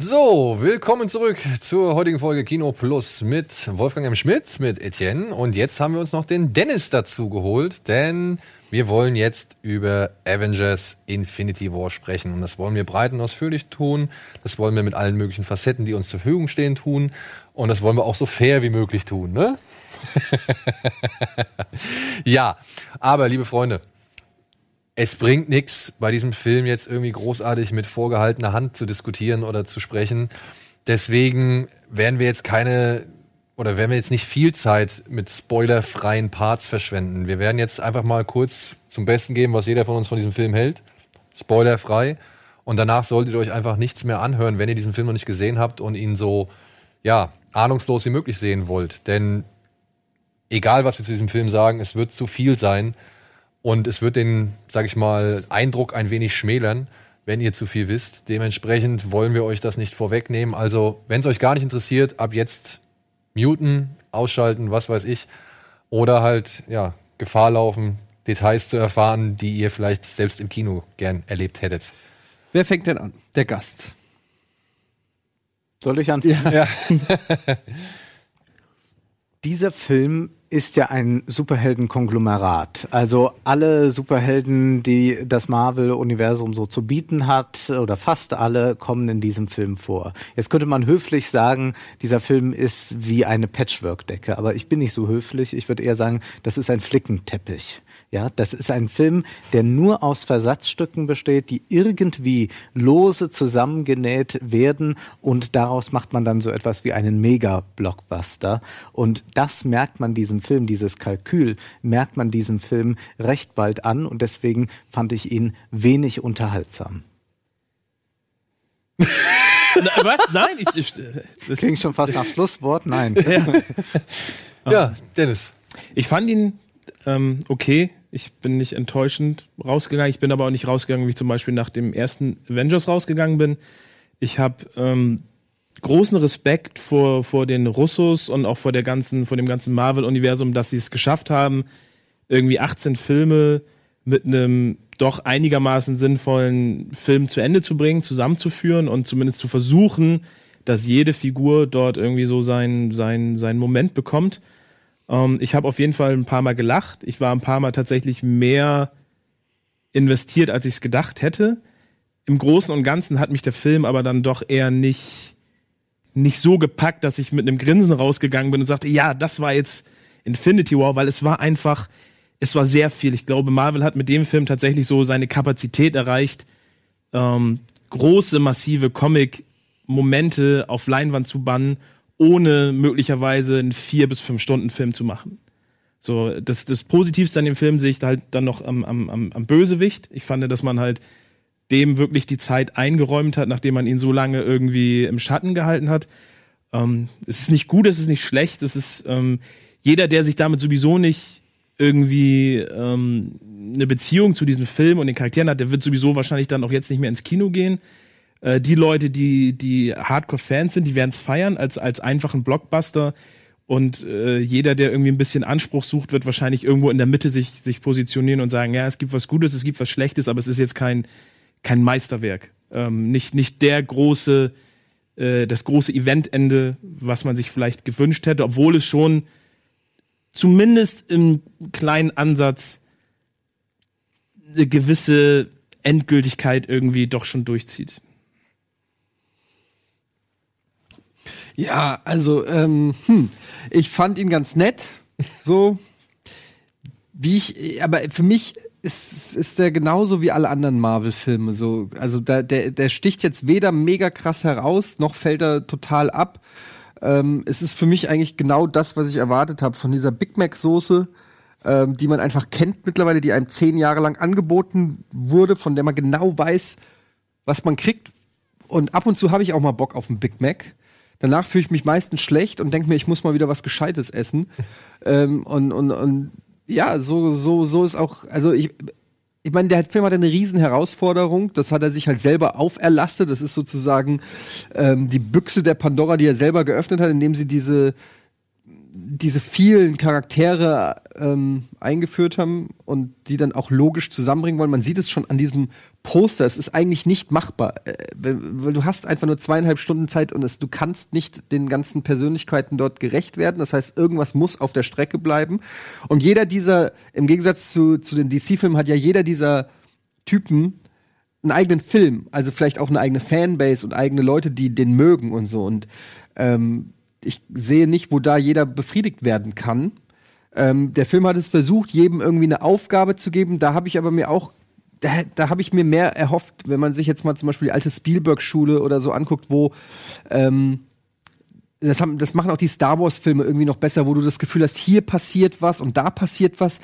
So, willkommen zurück zur heutigen Folge Kino Plus mit Wolfgang M. Schmidt, mit Etienne. Und jetzt haben wir uns noch den Dennis dazu geholt, denn wir wollen jetzt über Avengers Infinity War sprechen. Und das wollen wir breit und ausführlich tun. Das wollen wir mit allen möglichen Facetten, die uns zur Verfügung stehen, tun. Und das wollen wir auch so fair wie möglich tun, ne? ja, aber liebe Freunde, es bringt nichts, bei diesem Film jetzt irgendwie großartig mit vorgehaltener Hand zu diskutieren oder zu sprechen. Deswegen werden wir jetzt keine oder werden wir jetzt nicht viel Zeit mit spoilerfreien Parts verschwenden. Wir werden jetzt einfach mal kurz zum Besten geben, was jeder von uns von diesem Film hält. Spoilerfrei. Und danach solltet ihr euch einfach nichts mehr anhören, wenn ihr diesen Film noch nicht gesehen habt und ihn so, ja, ahnungslos wie möglich sehen wollt. Denn egal, was wir zu diesem Film sagen, es wird zu viel sein. Und es wird den, sag ich mal, Eindruck ein wenig schmälern, wenn ihr zu viel wisst. Dementsprechend wollen wir euch das nicht vorwegnehmen. Also, wenn es euch gar nicht interessiert, ab jetzt muten, ausschalten, was weiß ich. Oder halt, ja, Gefahr laufen, Details zu erfahren, die ihr vielleicht selbst im Kino gern erlebt hättet. Wer fängt denn an? Der Gast. Soll ich anfangen? Ja. Dieser Film ist ja ein Superheldenkonglomerat. Also alle Superhelden, die das Marvel-Universum so zu bieten hat, oder fast alle, kommen in diesem Film vor. Jetzt könnte man höflich sagen, dieser Film ist wie eine Patchwork-Decke, aber ich bin nicht so höflich. Ich würde eher sagen, das ist ein Flickenteppich. Ja, das ist ein Film, der nur aus Versatzstücken besteht, die irgendwie lose zusammengenäht werden und daraus macht man dann so etwas wie einen Mega-Blockbuster. Und das merkt man diesem Film, dieses Kalkül, merkt man diesem Film recht bald an und deswegen fand ich ihn wenig unterhaltsam. Was? Nein, ich, ich, das klingt schon fast nach Schlusswort. Nein. Ja, ja Dennis. Ich fand ihn ähm, okay. Ich bin nicht enttäuschend rausgegangen. Ich bin aber auch nicht rausgegangen, wie ich zum Beispiel nach dem ersten Avengers rausgegangen bin. Ich habe ähm, großen Respekt vor, vor den Russos und auch vor der ganzen, vor dem ganzen Marvel-Universum, dass sie es geschafft haben, irgendwie 18 Filme mit einem doch einigermaßen sinnvollen Film zu Ende zu bringen, zusammenzuführen und zumindest zu versuchen, dass jede Figur dort irgendwie so seinen sein, sein Moment bekommt. Ähm, ich habe auf jeden Fall ein paar Mal gelacht. Ich war ein paar Mal tatsächlich mehr investiert, als ich es gedacht hätte. im Großen und Ganzen hat mich der Film aber dann doch eher nicht, nicht so gepackt, dass ich mit einem Grinsen rausgegangen bin und sagte, ja, das war jetzt Infinity War, weil es war einfach, es war sehr viel. Ich glaube, Marvel hat mit dem Film tatsächlich so seine Kapazität erreicht, ähm, große, massive Comic-Momente auf Leinwand zu bannen, ohne möglicherweise einen vier bis fünf Stunden Film zu machen. So, das, das Positivste an dem Film sehe ich halt dann noch am, am, am, am Bösewicht. Ich fand, dass man halt dem wirklich die Zeit eingeräumt hat, nachdem man ihn so lange irgendwie im Schatten gehalten hat. Ähm, es ist nicht gut, es ist nicht schlecht, es ist ähm, jeder, der sich damit sowieso nicht irgendwie ähm, eine Beziehung zu diesem Film und den Charakteren hat, der wird sowieso wahrscheinlich dann auch jetzt nicht mehr ins Kino gehen. Äh, die Leute, die, die Hardcore-Fans sind, die werden es feiern als, als einfachen Blockbuster. Und äh, jeder, der irgendwie ein bisschen Anspruch sucht, wird wahrscheinlich irgendwo in der Mitte sich, sich positionieren und sagen, ja, es gibt was Gutes, es gibt was Schlechtes, aber es ist jetzt kein, kein Meisterwerk. Ähm, nicht, nicht der große, äh, das große Eventende, was man sich vielleicht gewünscht hätte, obwohl es schon zumindest im kleinen Ansatz eine gewisse Endgültigkeit irgendwie doch schon durchzieht. Ja, also, ähm, hm, ich fand ihn ganz nett. So, wie ich, aber für mich ist, ist der genauso wie alle anderen Marvel-Filme. So, also da, der, der sticht jetzt weder mega krass heraus, noch fällt er total ab. Ähm, es ist für mich eigentlich genau das, was ich erwartet habe von dieser Big Mac-Soße, ähm, die man einfach kennt mittlerweile, die einem zehn Jahre lang angeboten wurde, von der man genau weiß, was man kriegt. Und ab und zu habe ich auch mal Bock auf einen Big Mac. Danach fühle ich mich meistens schlecht und denke mir, ich muss mal wieder was Gescheites essen. ähm, und, und, und ja, so, so, so ist auch, also ich, ich meine, der Film hat eine riesen Herausforderung. Das hat er sich halt selber auferlastet. Das ist sozusagen ähm, die Büchse der Pandora, die er selber geöffnet hat, indem sie diese diese vielen Charaktere ähm, eingeführt haben und die dann auch logisch zusammenbringen wollen. Man sieht es schon an diesem Poster. Es ist eigentlich nicht machbar, äh, weil du hast einfach nur zweieinhalb Stunden Zeit und es, du kannst nicht den ganzen Persönlichkeiten dort gerecht werden. Das heißt, irgendwas muss auf der Strecke bleiben. Und jeder dieser, im Gegensatz zu, zu den DC-Filmen, hat ja jeder dieser Typen einen eigenen Film, also vielleicht auch eine eigene Fanbase und eigene Leute, die den mögen und so. Und ähm, ich sehe nicht, wo da jeder befriedigt werden kann. Ähm, der Film hat es versucht, jedem irgendwie eine Aufgabe zu geben. Da habe ich aber mir auch, da, da habe ich mir mehr erhofft, wenn man sich jetzt mal zum Beispiel die alte Spielberg-Schule oder so anguckt, wo ähm, das, haben, das machen auch die Star Wars-Filme irgendwie noch besser, wo du das Gefühl hast, hier passiert was und da passiert was.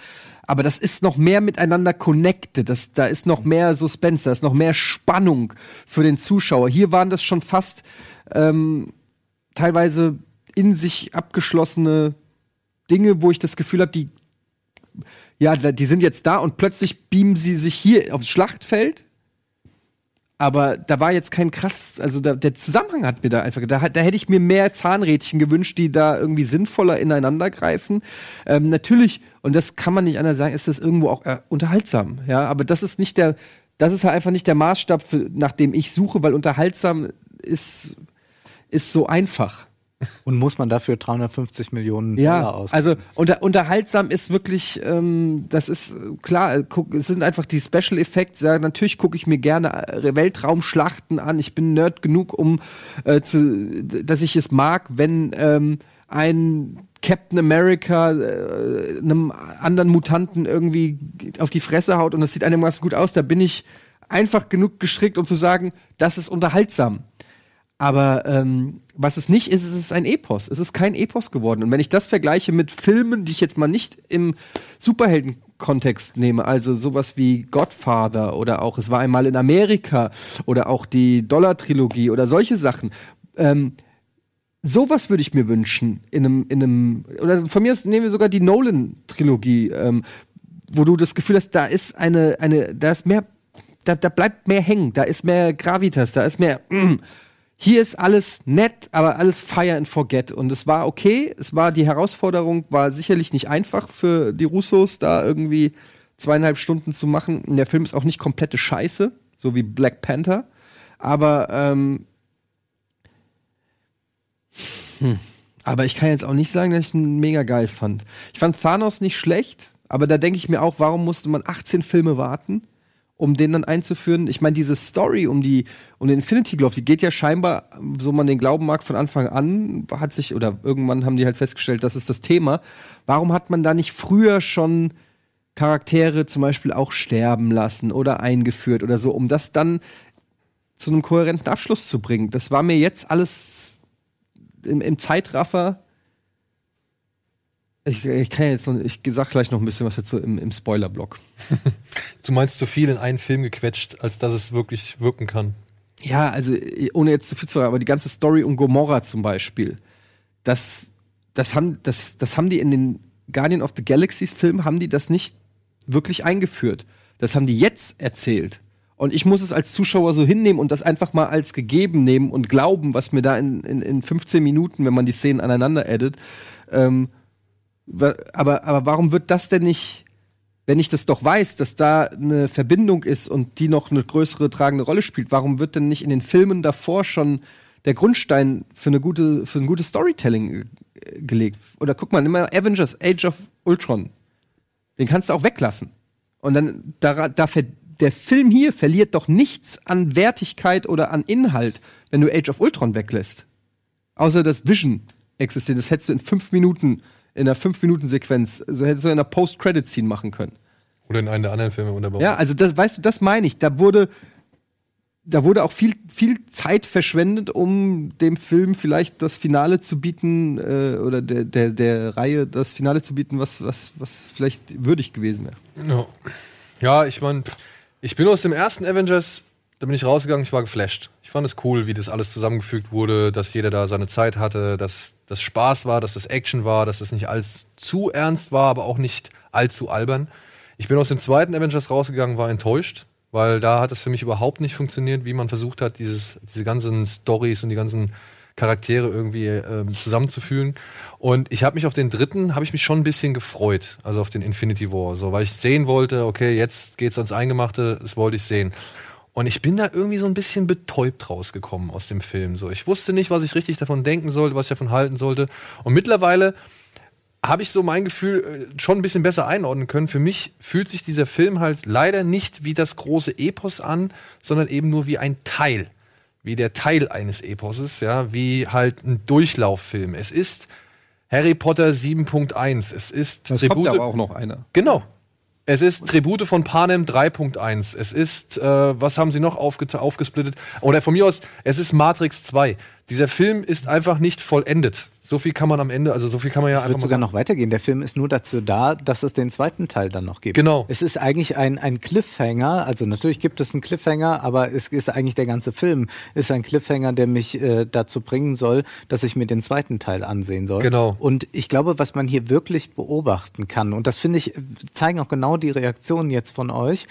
Aber das ist noch mehr miteinander connected. Das, da ist noch mehr Suspense, da ist noch mehr Spannung für den Zuschauer. Hier waren das schon fast ähm, teilweise in sich abgeschlossene Dinge, wo ich das Gefühl habe, die ja, die sind jetzt da und plötzlich beamen sie sich hier aufs Schlachtfeld. Aber da war jetzt kein krass, also da, der Zusammenhang hat mir da einfach, da, da hätte ich mir mehr Zahnrädchen gewünscht, die da irgendwie sinnvoller ineinander greifen. Ähm, natürlich, und das kann man nicht anders sagen, ist das irgendwo auch äh, unterhaltsam, ja, aber das ist nicht der, das ist halt einfach nicht der Maßstab, für, nach dem ich suche, weil unterhaltsam ist, ist so einfach. Und muss man dafür 350 Millionen ja, Dollar aus? Also unter, unterhaltsam ist wirklich, ähm, das ist klar, guck, es sind einfach die Special Effects. Ja, natürlich gucke ich mir gerne äh, Weltraumschlachten an. Ich bin Nerd genug, um äh, zu, dass ich es mag, wenn ähm, ein Captain America äh, einem anderen Mutanten irgendwie auf die Fresse haut und das sieht einigermaßen gut aus. Da bin ich einfach genug gestrickt, um zu sagen, das ist unterhaltsam. Aber ähm, was es nicht ist, es ist ein Epos. Es ist kein Epos geworden. Und wenn ich das vergleiche mit Filmen, die ich jetzt mal nicht im Superhelden-Kontext nehme, also sowas wie Godfather oder auch Es war einmal in Amerika oder auch die Dollar-Trilogie oder solche Sachen, ähm, sowas würde ich mir wünschen in einem, in einem, oder von mir nehmen wir sogar die Nolan-Trilogie, ähm, wo du das Gefühl hast, da ist eine, eine, da ist mehr, da, da bleibt mehr hängen, da ist mehr Gravitas, da ist mehr, mm, hier ist alles nett, aber alles fire and forget. Und es war okay. Es war, die Herausforderung war sicherlich nicht einfach für die Russos, da irgendwie zweieinhalb Stunden zu machen. Und der Film ist auch nicht komplette Scheiße, so wie Black Panther. Aber, ähm, hm. aber ich kann jetzt auch nicht sagen, dass ich ihn mega geil fand. Ich fand Thanos nicht schlecht, aber da denke ich mir auch, warum musste man 18 Filme warten? Um den dann einzuführen. Ich meine, diese Story um die um den Infinity Glove, die geht ja scheinbar, so man den glauben mag, von Anfang an hat sich oder irgendwann haben die halt festgestellt, das ist das Thema. Warum hat man da nicht früher schon Charaktere zum Beispiel auch sterben lassen oder eingeführt oder so, um das dann zu einem kohärenten Abschluss zu bringen? Das war mir jetzt alles im, im Zeitraffer ich, ich, kann jetzt noch, ich sag gleich noch ein bisschen was dazu im, im Spoiler-Block. du meinst zu viel in einen Film gequetscht, als dass es wirklich wirken kann. Ja, also ohne jetzt zu viel zu sagen, aber die ganze Story um Gomorra zum Beispiel, das, das, haben, das, das haben die in den Guardian of the Galaxies Filmen, haben die das nicht wirklich eingeführt. Das haben die jetzt erzählt. Und ich muss es als Zuschauer so hinnehmen und das einfach mal als gegeben nehmen und glauben, was mir da in, in, in 15 Minuten, wenn man die Szenen aneinander edit, ähm, aber, aber warum wird das denn nicht, wenn ich das doch weiß, dass da eine Verbindung ist und die noch eine größere tragende Rolle spielt, warum wird denn nicht in den Filmen davor schon der Grundstein für eine gute, für ein gutes Storytelling äh, gelegt? Oder guck mal, nimm mal Avengers Age of Ultron. Den kannst du auch weglassen. Und dann, da, da der Film hier verliert doch nichts an Wertigkeit oder an Inhalt, wenn du Age of Ultron weglässt. Außer das Vision existiert. Das hättest du in fünf Minuten in einer 5-Minuten-Sequenz, also hättest du in einer Post-Credit-Scene machen können. Oder in einem der anderen Filme wunderbar. Ja, also das, weißt du, das meine ich. Da wurde, da wurde auch viel, viel Zeit verschwendet, um dem Film vielleicht das Finale zu bieten, äh, oder der, der, der Reihe das Finale zu bieten, was, was, was vielleicht würdig gewesen wäre. Ja, ja ich meine, ich bin aus dem ersten Avengers, da bin ich rausgegangen, ich war geflasht. Fand es cool, wie das alles zusammengefügt wurde, dass jeder da seine Zeit hatte, dass das Spaß war, dass das Action war, dass das nicht alles zu ernst war, aber auch nicht allzu albern. Ich bin aus dem zweiten Avengers rausgegangen, war enttäuscht, weil da hat es für mich überhaupt nicht funktioniert, wie man versucht hat, dieses, diese ganzen Stories und die ganzen Charaktere irgendwie ähm, zusammenzuführen. Und ich habe mich auf den dritten, habe ich mich schon ein bisschen gefreut, also auf den Infinity War, so, weil ich sehen wollte, okay, jetzt geht's ans Eingemachte, das wollte ich sehen. Und ich bin da irgendwie so ein bisschen betäubt rausgekommen aus dem Film. So, ich wusste nicht, was ich richtig davon denken sollte, was ich davon halten sollte. Und mittlerweile habe ich so mein Gefühl äh, schon ein bisschen besser einordnen können. Für mich fühlt sich dieser Film halt leider nicht wie das große Epos an, sondern eben nur wie ein Teil. Wie der Teil eines Eposes, ja, wie halt ein Durchlauffilm. Es ist Harry Potter 7.1. Es ist das kommt aber auch noch einer. Genau. Es ist Tribute von Panem 3.1. Es ist, äh, was haben sie noch aufgesplittet? Oder von mir aus, es ist Matrix 2. Dieser Film ist einfach nicht vollendet. So viel kann man am Ende, also so viel kann man ja ich einfach. sogar noch weitergehen. Der Film ist nur dazu da, dass es den zweiten Teil dann noch gibt. Genau. Es ist eigentlich ein, ein Cliffhanger. Also natürlich gibt es einen Cliffhanger, aber es ist eigentlich der ganze Film ist ein Cliffhanger, der mich äh, dazu bringen soll, dass ich mir den zweiten Teil ansehen soll. Genau. Und ich glaube, was man hier wirklich beobachten kann, und das finde ich, zeigen auch genau die Reaktionen jetzt von euch,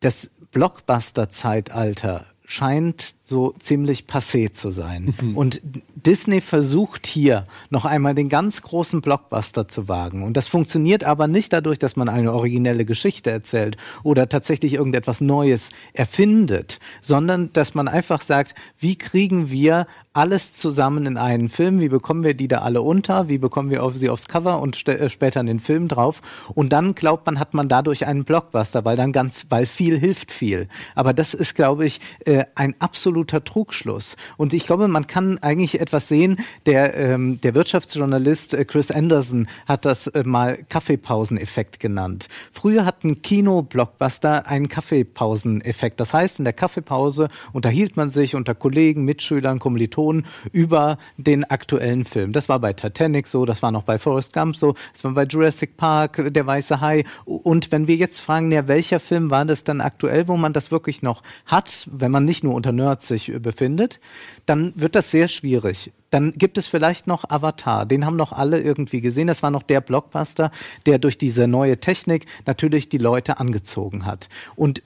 das Blockbuster-Zeitalter scheint so ziemlich passé zu sein. Mhm. Und Disney versucht hier noch einmal den ganz großen Blockbuster zu wagen. Und das funktioniert aber nicht dadurch, dass man eine originelle Geschichte erzählt oder tatsächlich irgendetwas Neues erfindet, sondern dass man einfach sagt, wie kriegen wir alles zusammen in einen Film, wie bekommen wir die da alle unter, wie bekommen wir auf sie aufs Cover und äh, später in den Film drauf. Und dann glaubt man, hat man dadurch einen Blockbuster, weil dann ganz, weil viel hilft viel. Aber das ist, glaube ich, äh, ein absolut absoluter Trugschluss. Und ich glaube, man kann eigentlich etwas sehen, der, ähm, der Wirtschaftsjournalist äh, Chris Anderson hat das äh, mal Kaffeepauseneffekt genannt. Früher hatten Kino-Blockbuster einen Kaffeepauseneffekt. Das heißt, in der Kaffeepause unterhielt man sich unter Kollegen, Mitschülern, Kommilitonen über den aktuellen Film. Das war bei Titanic so, das war noch bei Forrest Gump so, das war bei Jurassic Park, Der Weiße Hai. Und wenn wir jetzt fragen, ja, welcher Film war das dann aktuell, wo man das wirklich noch hat, wenn man nicht nur unter Nerds sich befindet, dann wird das sehr schwierig. Dann gibt es vielleicht noch Avatar. Den haben noch alle irgendwie gesehen. Das war noch der Blockbuster, der durch diese neue Technik natürlich die Leute angezogen hat. Und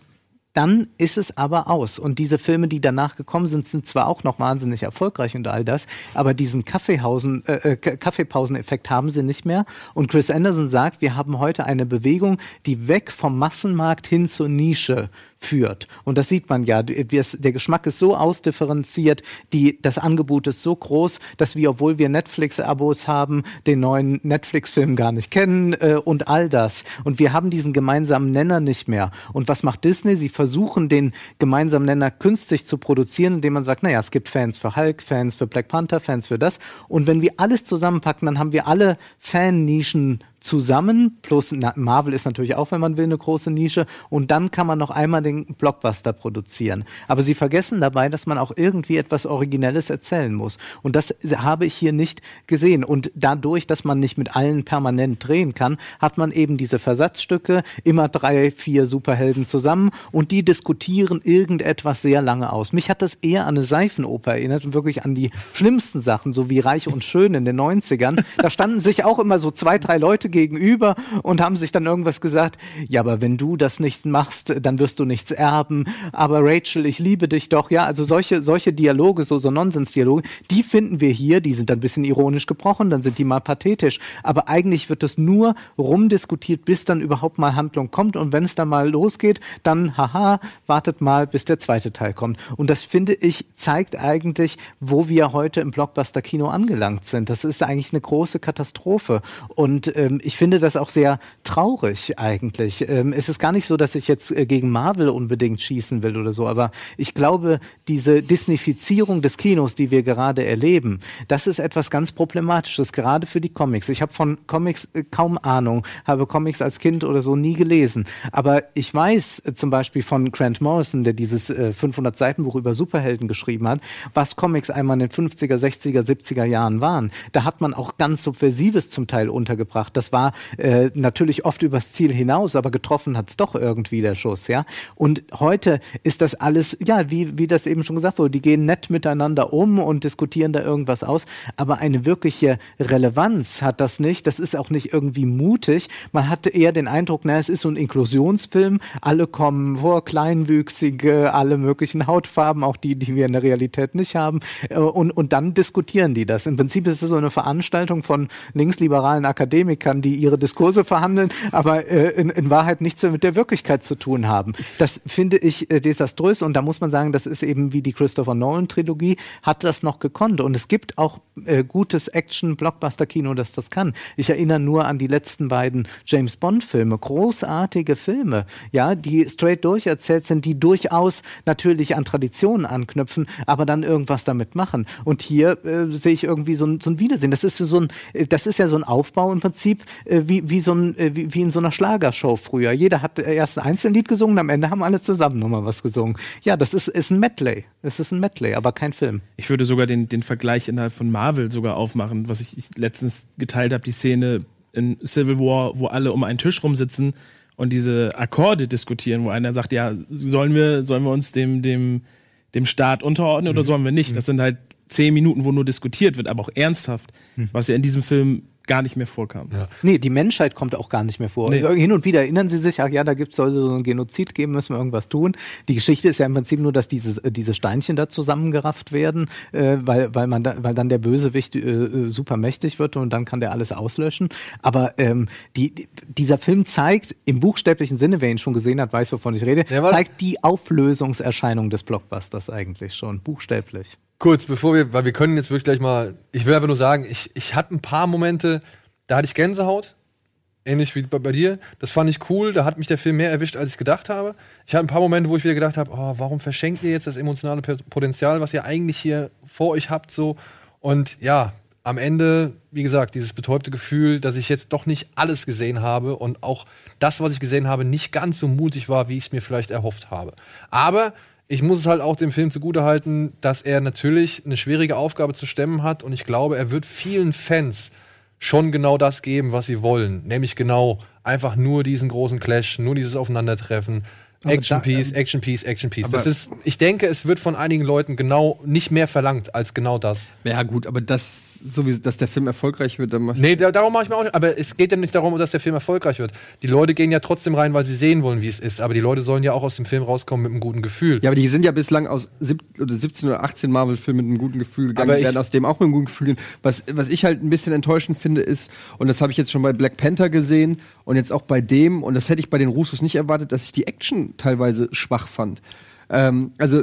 dann ist es aber aus. Und diese Filme, die danach gekommen sind, sind zwar auch noch wahnsinnig erfolgreich und all das, aber diesen Kaffeehausen, äh, äh Kaffeepauseneffekt haben sie nicht mehr. Und Chris Anderson sagt, wir haben heute eine Bewegung, die weg vom Massenmarkt hin zur Nische führt. Und das sieht man ja. Der Geschmack ist so ausdifferenziert, die, das Angebot ist so groß, dass wir, obwohl wir Netflix-Abos haben, den neuen Netflix-Film gar nicht kennen äh, und all das. Und wir haben diesen gemeinsamen Nenner nicht mehr. Und was macht Disney? Sie versuchen, den gemeinsamen Nenner künstlich zu produzieren, indem man sagt, naja, es gibt Fans für Hulk, Fans für Black Panther, Fans für das. Und wenn wir alles zusammenpacken, dann haben wir alle Fan-Nischen zusammen, plus Marvel ist natürlich auch, wenn man will, eine große Nische. Und dann kann man noch einmal den Blockbuster produzieren. Aber sie vergessen dabei, dass man auch irgendwie etwas Originelles erzählen muss. Und das habe ich hier nicht gesehen. Und dadurch, dass man nicht mit allen permanent drehen kann, hat man eben diese Versatzstücke, immer drei, vier Superhelden zusammen und die diskutieren irgendetwas sehr lange aus. Mich hat das eher an eine Seifenoper erinnert und wirklich an die schlimmsten Sachen, so wie Reich und Schön in den 90ern. Da standen sich auch immer so zwei, drei Leute gegenüber und haben sich dann irgendwas gesagt, ja, aber wenn du das nicht machst, dann wirst du nichts erben, aber Rachel, ich liebe dich doch, ja, also solche, solche Dialoge, so, so Nonsensdialoge, die finden wir hier, die sind ein bisschen ironisch gebrochen, dann sind die mal pathetisch, aber eigentlich wird es nur rumdiskutiert, bis dann überhaupt mal Handlung kommt und wenn es dann mal losgeht, dann, haha, wartet mal, bis der zweite Teil kommt. Und das finde ich, zeigt eigentlich, wo wir heute im Blockbuster-Kino angelangt sind. Das ist eigentlich eine große Katastrophe. Und ähm, ich finde das auch sehr traurig eigentlich. Ähm, es ist gar nicht so, dass ich jetzt äh, gegen Marvel unbedingt schießen will oder so, aber ich glaube, diese Disneyfizierung des Kinos, die wir gerade erleben, das ist etwas ganz Problematisches, gerade für die Comics. Ich habe von Comics äh, kaum Ahnung, habe Comics als Kind oder so nie gelesen, aber ich weiß äh, zum Beispiel von Grant Morrison, der dieses äh, 500 Seiten Buch über Superhelden geschrieben hat, was Comics einmal in den 50er, 60er, 70er Jahren waren. Da hat man auch ganz Subversives zum Teil untergebracht. Das war äh, natürlich oft übers Ziel hinaus, aber getroffen hat's doch irgendwie der Schuss, ja. Und heute ist das alles, ja, wie, wie das eben schon gesagt wurde, die gehen nett miteinander um und diskutieren da irgendwas aus, aber eine wirkliche Relevanz hat das nicht. Das ist auch nicht irgendwie mutig. Man hatte eher den Eindruck, na, es ist so ein Inklusionsfilm, alle kommen vor, Kleinwüchsige, alle möglichen Hautfarben, auch die, die wir in der Realität nicht haben, äh, und, und dann diskutieren die das. Im Prinzip ist es so eine Veranstaltung von linksliberalen Akademikern, die ihre Diskurse verhandeln, aber äh, in, in Wahrheit nichts mit der Wirklichkeit zu tun haben. Das finde ich äh, desaströs und da muss man sagen, das ist eben wie die Christopher Nolan Trilogie, hat das noch gekonnt und es gibt auch äh, gutes Action-Blockbuster-Kino, das das kann. Ich erinnere nur an die letzten beiden James Bond-Filme, großartige Filme, ja, die straight durcherzählt sind, die durchaus natürlich an Traditionen anknüpfen, aber dann irgendwas damit machen. Und hier äh, sehe ich irgendwie so ein, so ein Wiedersehen. Das ist so ein, äh, das ist ja so ein Aufbau im Prinzip, wie, wie, so ein, äh, wie, wie in so einer Schlagershow früher. Jeder hat erst ein Einzellied gesungen, am Ende haben alle zusammen nochmal was gesungen. Ja, das ist, ist ein Medley. Es ist ein Medley, aber kein Film. Ich würde sogar den, den Vergleich innerhalb von Marvel sogar aufmachen, was ich, ich letztens geteilt habe, die Szene in Civil War, wo alle um einen Tisch rumsitzen und diese Akkorde diskutieren, wo einer sagt, ja, sollen wir, sollen wir uns dem, dem, dem Staat unterordnen oder mhm. sollen wir nicht? Das sind halt zehn Minuten, wo nur diskutiert wird, aber auch ernsthaft, mhm. was ja in diesem Film gar nicht mehr vorkam. Ja. Nee, die Menschheit kommt auch gar nicht mehr vor. Nee. Hin und wieder erinnern sie sich, ach ja, da gibt es so ein Genozid geben, müssen wir irgendwas tun. Die Geschichte ist ja im Prinzip nur, dass diese, äh, diese Steinchen da zusammengerafft werden, äh, weil, weil, man da, weil dann der Bösewicht äh, äh, super mächtig wird und dann kann der alles auslöschen. Aber ähm, die, dieser Film zeigt im buchstäblichen Sinne, wer ihn schon gesehen hat, weiß, wovon ich rede, ja, zeigt die Auflösungserscheinung des Blockbusters eigentlich schon, buchstäblich kurz, bevor wir, weil wir können jetzt wirklich gleich mal, ich will einfach nur sagen, ich, ich hatte ein paar Momente, da hatte ich Gänsehaut, ähnlich wie bei, bei, dir. Das fand ich cool, da hat mich der Film mehr erwischt, als ich gedacht habe. Ich hatte ein paar Momente, wo ich wieder gedacht habe, oh, warum verschenkt ihr jetzt das emotionale Potenzial, was ihr eigentlich hier vor euch habt, so. Und ja, am Ende, wie gesagt, dieses betäubte Gefühl, dass ich jetzt doch nicht alles gesehen habe und auch das, was ich gesehen habe, nicht ganz so mutig war, wie ich es mir vielleicht erhofft habe. Aber ich muss es halt auch dem Film zugutehalten, dass er natürlich eine schwierige Aufgabe zu stemmen hat und ich glaube, er wird vielen Fans schon genau das geben, was sie wollen. Nämlich genau einfach nur diesen großen Clash, nur dieses Aufeinandertreffen. Action Piece, ähm, Action Piece, Action Piece. Das ist, ich denke, es wird von einigen Leuten genau nicht mehr verlangt als genau das. Ja, gut, aber das sowieso, dass der Film erfolgreich wird, dann mach ich Nee, da, darum mache ich mir auch nicht. Aber es geht ja nicht darum, dass der Film erfolgreich wird. Die Leute gehen ja trotzdem rein, weil sie sehen wollen, wie es ist. Aber die Leute sollen ja auch aus dem Film rauskommen mit einem guten Gefühl. Ja, aber die sind ja bislang aus sieb oder 17 oder 18 Marvel-Filmen mit einem guten Gefühl gegangen, Aber die ich- werden aus dem auch mit einem guten Gefühl gehen. Was, was ich halt ein bisschen enttäuschend finde, ist, und das habe ich jetzt schon bei Black Panther gesehen und jetzt auch bei dem, und das hätte ich bei den Russos nicht erwartet, dass ich die Action teilweise schwach fand. Ähm, also,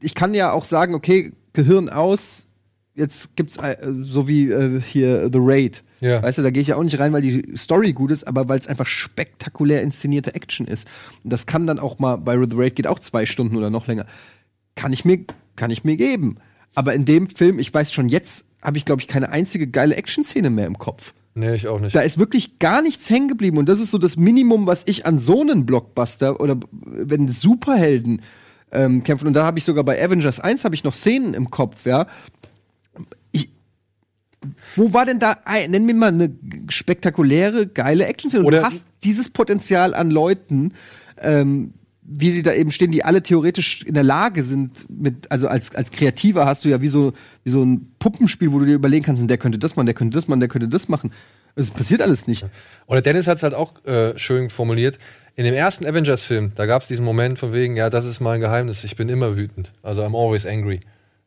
ich kann ja auch sagen, okay, Gehirn aus, jetzt gibt's äh, so wie äh, hier The Raid. Ja. Weißt du, da gehe ich ja auch nicht rein, weil die Story gut ist, aber weil es einfach spektakulär inszenierte Action ist. Und das kann dann auch mal, bei The Raid geht auch zwei Stunden oder noch länger. Kann ich mir, kann ich mir geben. Aber in dem Film, ich weiß schon jetzt, habe ich, glaube ich, keine einzige geile Action-Szene mehr im Kopf. Nee, ich auch nicht. Da ist wirklich gar nichts hängen geblieben. Und das ist so das Minimum, was ich an so einen Blockbuster oder wenn Superhelden ähm, kämpfen. Und da habe ich sogar bei Avengers 1 habe ich noch Szenen im Kopf, ja. Wo war denn da, ein- nenn mir mal eine spektakuläre, geile Action-Szene. Du hast dieses Potenzial an Leuten, ähm, wie sie da eben stehen, die alle theoretisch in der Lage sind, mit, also als, als Kreativer hast du ja wie so, wie so ein Puppenspiel, wo du dir überlegen kannst, der könnte das machen, der könnte das machen, der könnte das machen. Es passiert alles nicht. Oder Dennis hat es halt auch äh, schön formuliert. In dem ersten Avengers-Film, da gab es diesen Moment von wegen, ja, das ist mein Geheimnis, ich bin immer wütend. Also I'm always angry.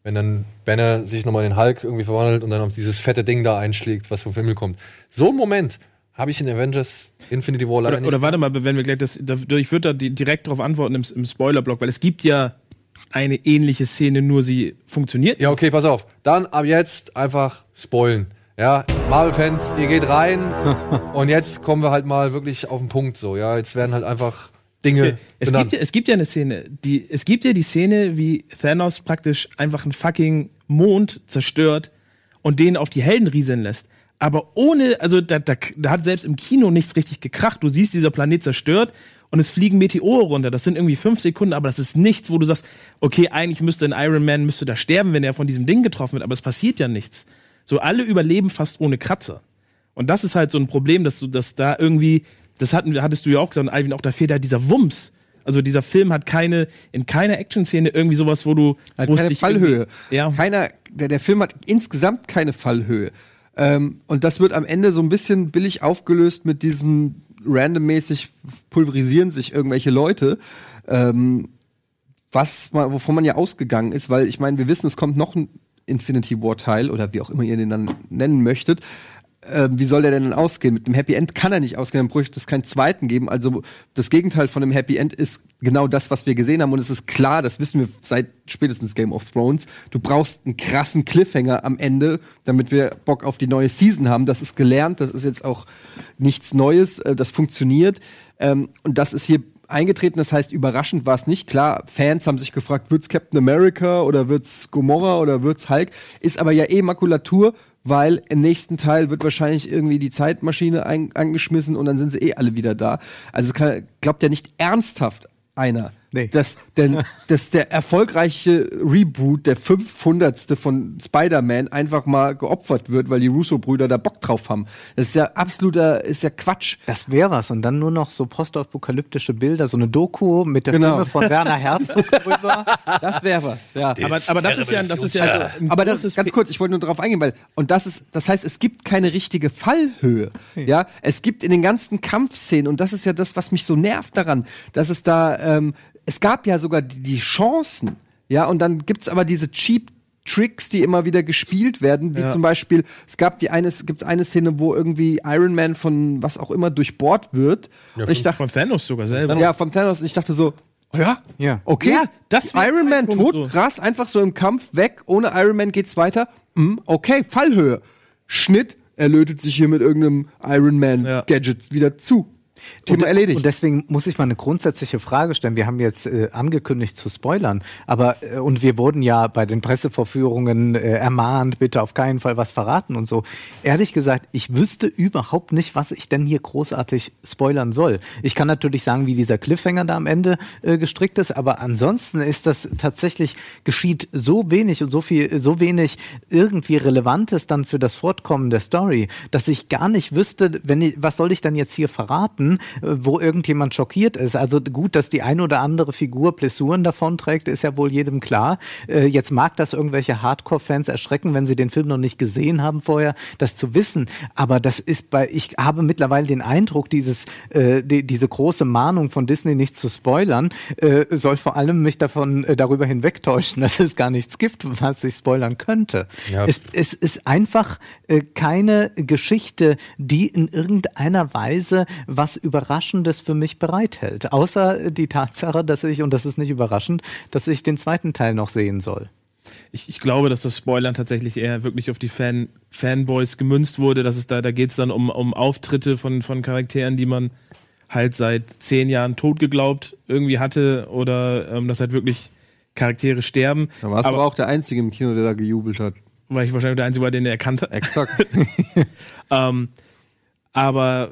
Wenn dann Banner sich nochmal in den Hulk irgendwie verwandelt und dann auf dieses fette Ding da einschlägt, was vom Himmel kommt. So einen Moment habe ich in Avengers Infinity War leider Oder, nicht. oder warte mal, wenn wir gleich das, da, ich würde da di- direkt darauf antworten im, im Spoiler-Block, weil es gibt ja eine ähnliche Szene, nur sie funktioniert. Ja, okay, pass auf. Dann ab jetzt einfach spoilen. Ja, Marvel-Fans, ihr geht rein und jetzt kommen wir halt mal wirklich auf den Punkt so. Ja, jetzt werden halt einfach Dinge Es gibt, ja, es gibt ja eine Szene, die, es gibt ja die Szene, wie Thanos praktisch einfach einen fucking Mond zerstört und den auf die Helden rieseln lässt. Aber ohne, also da, da, da hat selbst im Kino nichts richtig gekracht. Du siehst, dieser Planet zerstört und es fliegen Meteore runter. Das sind irgendwie fünf Sekunden, aber das ist nichts, wo du sagst, okay, eigentlich müsste ein Iron Man müsste da sterben, wenn er von diesem Ding getroffen wird, aber es passiert ja nichts. So, alle überleben fast ohne Kratzer. Und das ist halt so ein Problem, dass du, dass da irgendwie, das hatten, hattest du ja auch gesagt, Alvin, auch da fehlt halt dieser Wumms. Also dieser Film hat keine, in keiner Action-Szene irgendwie sowas, wo du wo es keine Fallhöhe. Ja. Keiner, der, der Film hat insgesamt keine Fallhöhe. Ähm, und das wird am Ende so ein bisschen billig aufgelöst mit diesem randommäßig pulverisieren sich irgendwelche Leute. Ähm, was man, wovon man ja ausgegangen ist, weil ich meine, wir wissen, es kommt noch ein Infinity War Teil oder wie auch immer ihr den dann nennen möchtet. Ähm, wie soll der denn ausgehen? Mit einem Happy End kann er nicht ausgehen, dann bräuchte es keinen zweiten geben. Also das Gegenteil von einem Happy End ist genau das, was wir gesehen haben. Und es ist klar, das wissen wir seit spätestens Game of Thrones. Du brauchst einen krassen Cliffhanger am Ende, damit wir Bock auf die neue Season haben. Das ist gelernt, das ist jetzt auch nichts Neues, äh, das funktioniert. Ähm, und das ist hier eingetreten. Das heißt, überraschend war es nicht. Klar, Fans haben sich gefragt, wird's Captain America oder wird's Gomorra oder wird's Hulk? Ist aber ja eh Makulatur, weil im nächsten Teil wird wahrscheinlich irgendwie die Zeitmaschine angeschmissen und dann sind sie eh alle wieder da. Also kann, glaubt ja nicht ernsthaft einer, Nee. dass, denn, dass der erfolgreiche Reboot, der 500. von Spider-Man, einfach mal geopfert wird, weil die Russo-Brüder da Bock drauf haben. Das ist ja absoluter, ist ja Quatsch. Das wäre was. Und dann nur noch so postapokalyptische Bilder, so eine Doku mit der Genau. Stimme von Werner Herzog drüber. Das wäre was, ja. Aber, aber das ist ja, das ist ja also ein Aber das großes ganz kurz, ich wollte nur darauf eingehen, weil und das ist, das heißt, es gibt keine richtige Fallhöhe. Ja, es gibt in den ganzen Kampfszenen und das ist ja das, was mich so nervt daran, dass es da, ähm, es gab ja sogar die, die Chancen, ja, und dann gibt's aber diese cheap Tricks, die immer wieder gespielt werden, wie Ja. zum Beispiel, es gab die eine, es gibt eine Szene, wo irgendwie Iron Man von was auch immer durchbohrt wird. und ich dachte, von Thanos sogar selber. ja, von Thanos, und ich dachte so, oh ja, Ja. okay, Ja, das Iron Man tot, so. krass, einfach so im Kampf weg, ohne Iron Man geht's weiter. Hm, okay, Fallhöhe. Schnitt, er lötet sich hier mit irgendeinem Iron Man Ja. Gadget wieder zu. Thema und, erledigt. Und deswegen muss ich mal eine grundsätzliche Frage stellen. Wir haben jetzt äh, angekündigt zu spoilern, aber äh, und wir wurden ja bei den Pressevorführungen äh, ermahnt, bitte auf keinen Fall was verraten und so. Ehrlich gesagt, ich wüsste überhaupt nicht, was ich denn hier großartig spoilern soll. Ich kann natürlich sagen, wie dieser Cliffhanger da am Ende äh, gestrickt ist, aber ansonsten ist das tatsächlich geschieht so wenig und so viel, so wenig irgendwie Relevantes dann für das Fortkommen der Story, dass ich gar nicht wüsste, wenn ich, was soll ich dann jetzt hier verraten? An, äh, wo irgendjemand schockiert ist. Also gut, dass die eine oder andere Figur Blessuren davonträgt, ist ja wohl jedem klar. Äh, jetzt mag das irgendwelche Hardcore-Fans erschrecken, wenn sie den Film noch nicht gesehen haben vorher, das zu wissen. Aber das ist bei, ich habe mittlerweile den Eindruck, dieses, äh, die, diese große Mahnung von Disney nicht zu spoilern, äh, soll vor allem mich davon äh, darüber hinwegtäuschen, dass es gar nichts gibt, was ich spoilern könnte. Ja. Es, es ist einfach äh, keine Geschichte, die in irgendeiner Weise was Überraschendes für mich bereithält. Außer die Tatsache, dass ich, und das ist nicht überraschend, dass ich den zweiten Teil noch sehen soll. Ich, ich glaube, dass das Spoilern tatsächlich eher wirklich auf die Fan, Fanboys gemünzt wurde. Dass es da, da geht es dann um, um Auftritte von, von Charakteren, die man halt seit zehn Jahren tot geglaubt irgendwie hatte oder ähm, dass halt wirklich Charaktere sterben. Da warst du aber auch der Einzige im Kino, der da gejubelt hat. Weil ich wahrscheinlich der Einzige war, den er erkannt hat. Exakt. ähm, aber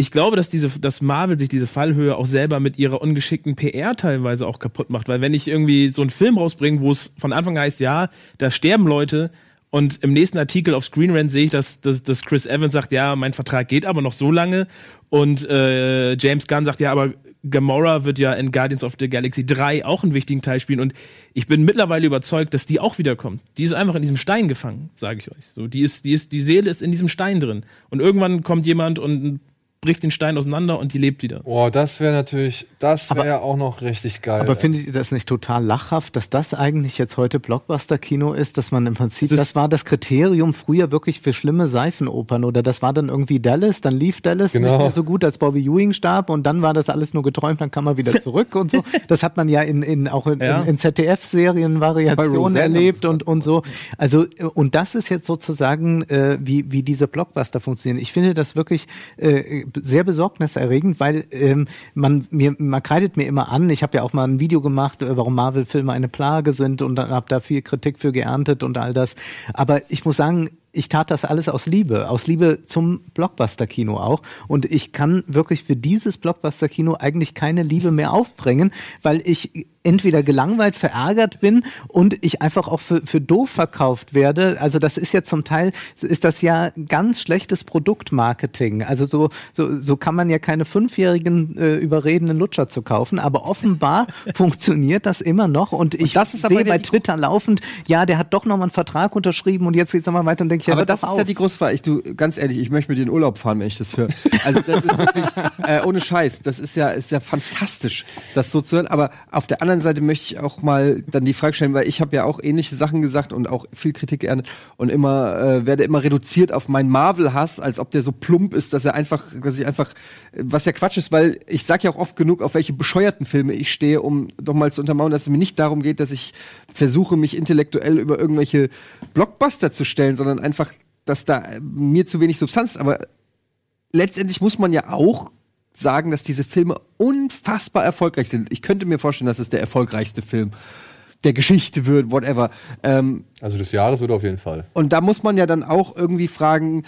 ich glaube, dass, diese, dass Marvel sich diese Fallhöhe auch selber mit ihrer ungeschickten PR teilweise auch kaputt macht. Weil wenn ich irgendwie so einen Film rausbringe, wo es von Anfang an heißt, ja, da sterben Leute und im nächsten Artikel auf Screen Rant sehe ich, dass, dass, dass Chris Evans sagt, ja, mein Vertrag geht aber noch so lange und äh, James Gunn sagt, ja, aber Gamora wird ja in Guardians of the Galaxy 3 auch einen wichtigen Teil spielen und ich bin mittlerweile überzeugt, dass die auch wiederkommt. Die ist einfach in diesem Stein gefangen, sage ich euch. So, die ist, die ist, die Seele ist in diesem Stein drin und irgendwann kommt jemand und bricht den Stein auseinander und die lebt wieder. Boah, das wäre natürlich, das wäre auch noch richtig geil. Aber findet ihr das nicht total lachhaft, dass das eigentlich jetzt heute Blockbuster-Kino ist, dass man im Prinzip, das, das war das Kriterium früher wirklich für schlimme Seifenopern oder das war dann irgendwie Dallas, dann lief Dallas Genau. nicht mehr so gut, als Bobby Ewing starb und dann war das alles nur geträumt, dann kam er wieder zurück und so. Das hat man ja in, in auch in, Ja. in, in ZDF-Serien Variationen erlebt und, und so. Also, und das ist jetzt sozusagen, äh, wie, wie diese Blockbuster funktionieren. Ich finde das wirklich äh, sehr besorgniserregend, weil ähm, man mir man kreidet mir immer an. Ich habe ja auch mal ein Video gemacht, äh, warum Marvel-Filme eine Plage sind und habe da viel Kritik für geerntet und all das. Aber ich muss sagen, ich tat das alles aus Liebe, aus Liebe zum Blockbuster-Kino auch. Und ich kann wirklich für dieses Blockbuster-Kino eigentlich keine Liebe mehr aufbringen, weil ich entweder gelangweilt, verärgert bin und ich einfach auch für, für doof verkauft werde. Also das ist ja zum Teil, ist das ja ganz schlechtes Produktmarketing. Also so, so, so kann man ja keine fünfjährigen äh, überredenden Lutscher zu kaufen, aber offenbar funktioniert das immer noch und ich das ist aber sehe bei Twitter laufend, ja, der hat doch noch mal einen Vertrag unterschrieben und jetzt geht's nochmal weiter und denke ich, ja, aber hör das ist auf. ja die große Frage. Ich, du, ganz ehrlich, ich möchte mit dir in Urlaub fahren, wenn ich das höre. Also das ist wirklich, äh, ohne Scheiß, das ist ja, ist ja fantastisch, das so zu hören. Aber auf der anderen Seite möchte ich auch mal dann die Frage stellen, weil ich habe ja auch ähnliche Sachen gesagt und auch viel Kritik geerntet und immer, äh, werde immer reduziert auf meinen Marvel-Hass, als ob der so plump ist, dass er einfach, dass ich einfach, was ja Quatsch ist, weil ich sag ja auch oft genug, auf welche bescheuerten Filme ich stehe, um doch mal zu untermauern, dass es mir nicht darum geht, dass ich versuche, mich intellektuell über irgendwelche Blockbuster zu stellen, sondern einfach, dass da äh, mir zu wenig Substanz ist. Aber letztendlich muss man ja auch sagen, dass diese Filme unfassbar erfolgreich sind. Ich könnte mir vorstellen, dass es der erfolgreichste Film der Geschichte wird, whatever. Ähm, also des Jahres wird auf jeden Fall. und da muss man ja dann auch irgendwie fragen,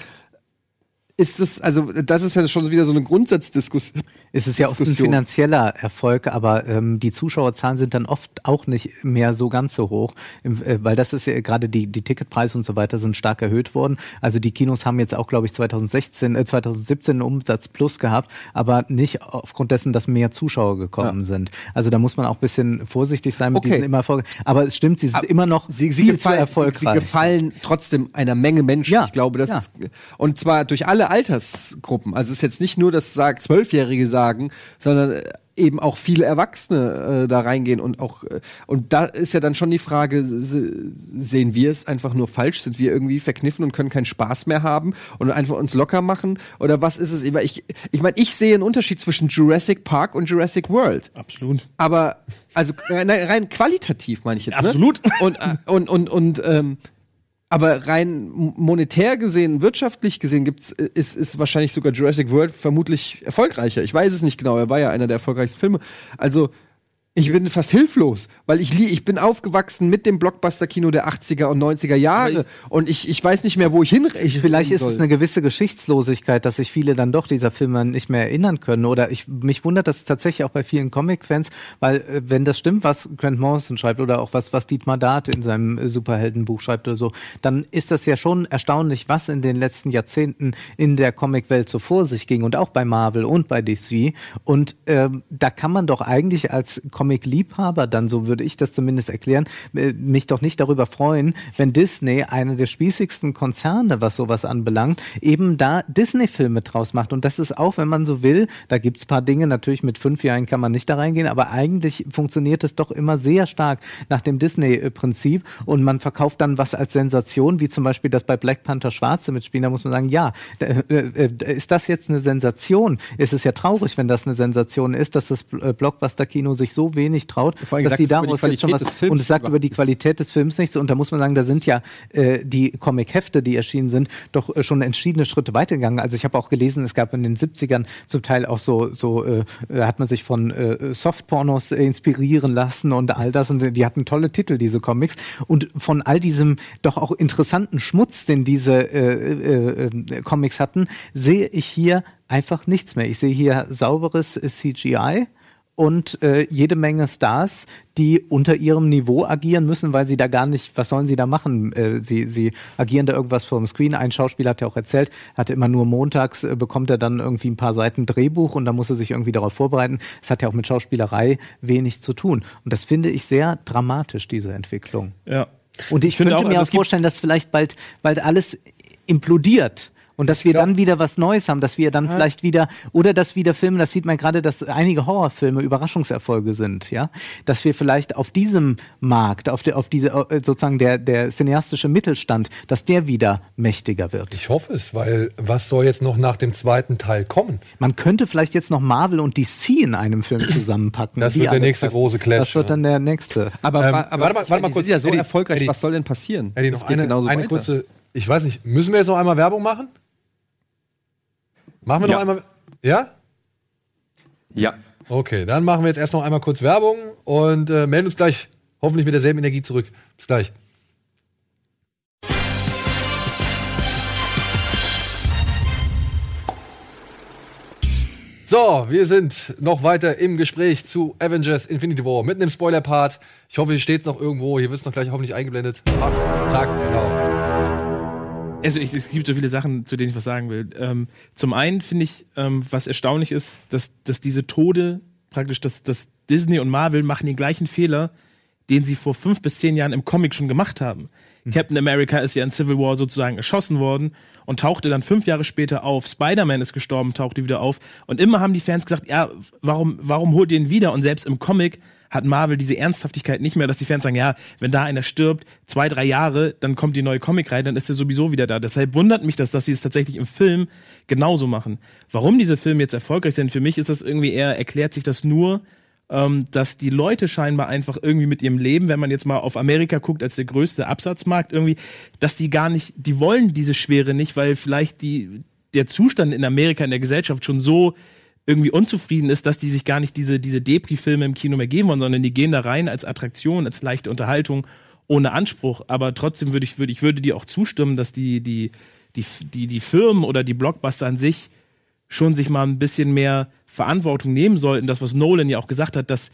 ist es, also das ist ja schon wieder so eine Grundsatzdiskussion. Es ist ja oft ein finanzieller Erfolg, aber ähm, die Zuschauerzahlen sind dann oft auch nicht mehr so ganz so hoch, äh, weil das ist ja gerade die, die Ticketpreise und so weiter sind stark erhöht worden. Also die Kinos haben jetzt auch, glaube ich, 2016, äh, 2017 einen Umsatz plus gehabt, aber nicht aufgrund dessen, dass mehr Zuschauer gekommen sind. Also da muss man auch ein bisschen vorsichtig sein mit Okay. diesen immer Erfolg. Aber es stimmt, sie sind immer noch Sie, sie, viel gefallen, zu erfolgreich. sie gefallen trotzdem einer Menge Menschen. Ja, ich glaube, das ja. ist und zwar durch alle Altersgruppen. Also es ist jetzt nicht nur, dass sagt Zwölfjährige sagen, sondern äh, eben auch viele Erwachsene äh, da reingehen und auch äh, und da ist ja dann schon die Frage, se- sehen wir es einfach nur falsch? Sind wir irgendwie verkniffen und können keinen Spaß mehr haben und einfach uns locker machen? Oder was ist es? Ich, ich meine, ich sehe einen Unterschied zwischen Jurassic Park und Jurassic World. Absolut. Aber also rein, rein qualitativ meine ich jetzt. Absolut. Ne? Und, äh, und, und, und ähm, aber rein monetär gesehen, wirtschaftlich gesehen, gibt's, ist, ist wahrscheinlich sogar Jurassic World vermutlich erfolgreicher. Ich weiß es nicht genau, er war ja einer der erfolgreichsten Filme. Also Ich bin fast hilflos, weil ich, ich bin aufgewachsen mit dem Blockbuster-Kino der 80er und 90er Jahre und ich, ich weiß nicht mehr, wo ich hin. Ich Vielleicht ist soll. es eine gewisse Geschichtslosigkeit, dass sich viele dann doch dieser Filme nicht mehr erinnern können. Oder ich, mich wundert das tatsächlich auch bei vielen Comic-Fans, weil äh, wenn das stimmt, was Grant Morrison schreibt oder auch was, was Dietmar Dart in seinem äh, Superheldenbuch schreibt oder so, dann ist das ja schon erstaunlich, was in den letzten Jahrzehnten in der Comicwelt so vor sich ging und auch bei Marvel und bei DC. Und ähm, da kann man doch eigentlich als Comic-Liebhaber, dann so würde ich das zumindest erklären, äh, mich doch nicht darüber freuen, wenn Disney, einer der spießigsten Konzerne, was sowas anbelangt, eben da Disney-Filme draus macht. Und das ist auch, wenn man so will, da gibt's paar Dinge, natürlich mit fünf Jahren kann man nicht da reingehen, aber eigentlich funktioniert es doch immer sehr stark nach dem Disney-Prinzip und man verkauft dann was als Sensation, wie zum Beispiel das bei Black Panther Schwarze mitspielen, da muss man sagen, ja, äh, äh, ist das jetzt eine Sensation? Ist es ja traurig, wenn das eine Sensation ist, dass das Blockbuster-Kino sich so wenig traut, Vor allem dass sagt die die daraus jetzt schon was, und es sagt über die Qualität des Films nichts und da muss man sagen, da sind ja äh, die Comic-Hefte, die erschienen sind, doch äh, schon entschiedene Schritte weitergegangen. Also ich habe auch gelesen, es gab in den 70ern zum Teil auch so, so äh, hat man sich von äh, Softpornos inspirieren lassen und all das und die hatten tolle Titel, diese Comics und von all diesem doch auch interessanten Schmutz, den diese äh, äh, äh, Comics hatten, sehe ich hier einfach nichts mehr. Ich sehe hier sauberes CGI und äh, jede Menge Stars, die unter ihrem Niveau agieren müssen, weil sie da gar nicht, was sollen sie da machen? Äh, sie, sie agieren da irgendwas vor dem Screen. Ein Schauspieler hat ja auch erzählt, hat immer nur montags, äh, bekommt er dann irgendwie ein paar Seiten Drehbuch und da muss er sich irgendwie darauf vorbereiten. Es hat ja auch mit Schauspielerei wenig zu tun. Und das finde ich sehr dramatisch, diese Entwicklung. Ja. Und ich, finde könnte auch, mir also auch vorstellen, dass vielleicht bald, bald alles implodiert. Und dass wir dann wieder was Neues haben, dass wir dann vielleicht wieder, oder dass wieder Filme, das sieht man gerade, dass einige Horrorfilme Überraschungserfolge sind, ja, dass wir vielleicht auf diesem Markt, auf der, auf diese, äh, sozusagen der, der cineastische Mittelstand, dass der wieder mächtiger wird. Ich hoffe es, weil was soll jetzt noch nach dem zweiten Teil kommen? Man könnte vielleicht jetzt noch Marvel und DC in einem Film zusammenpacken. Das wird der nächste treffen. große Clash, Das wird ja. dann der nächste. Aber, Ähm, aber warte mal- warte mal kurz, ja so Eddie, erfolgreich. Eddie. was soll denn passieren? Eddie, noch eine, genauso eine kurze, ich weiß nicht, müssen wir jetzt noch einmal Werbung machen? Machen wir Ja. noch einmal, ja? Ja. Okay, dann machen wir jetzt erst noch einmal kurz Werbung und äh, melden uns gleich hoffentlich mit derselben Energie zurück. Bis gleich. So, wir sind noch weiter im Gespräch zu Avengers Infinity War mitten im Spoiler-Part. Ich hoffe, hier steht noch irgendwo, hier wird es noch gleich hoffentlich eingeblendet. Mach's, zack, genau. Also ich, es gibt so viele Sachen, zu denen ich was sagen will. Ähm, zum einen finde ich, ähm, was erstaunlich ist, dass, dass diese Tode praktisch, dass, dass Disney und Marvel machen den gleichen Fehler, den sie vor fünf bis zehn Jahren im Comic schon gemacht haben. Captain America ist ja in Civil War sozusagen erschossen worden und tauchte dann fünf Jahre später auf. Spider-Man ist gestorben, tauchte wieder auf. Und immer haben die Fans gesagt, ja, warum, warum holt ihr ihn wieder? Und selbst im Comic hat Marvel diese Ernsthaftigkeit nicht mehr, dass die Fans sagen, ja, wenn da einer stirbt, zwei, drei Jahre, dann kommt die neue Comicreihe, dann ist er sowieso wieder da. Deshalb wundert mich das, dass sie es tatsächlich im Film genauso machen. Warum diese Filme jetzt erfolgreich sind, für mich ist das irgendwie eher, erklärt sich das nur, ähm, dass die Leute scheinbar einfach irgendwie mit ihrem Leben, wenn man jetzt mal auf Amerika guckt als der größte Absatzmarkt irgendwie, dass die gar nicht, die wollen diese Schwere nicht, weil vielleicht die, der Zustand in Amerika, in der Gesellschaft schon so irgendwie unzufrieden ist, dass die sich gar nicht diese, diese Depri-Filme im Kino mehr geben wollen, sondern die gehen da rein als Attraktion, als leichte Unterhaltung, ohne Anspruch. Aber trotzdem würde ich, würde ich würde dir auch zustimmen, dass die, die, die, die, die Firmen oder die Blockbuster an sich schon sich mal ein bisschen mehr Verantwortung nehmen sollten. Das, was Nolan ja auch gesagt hat, dass,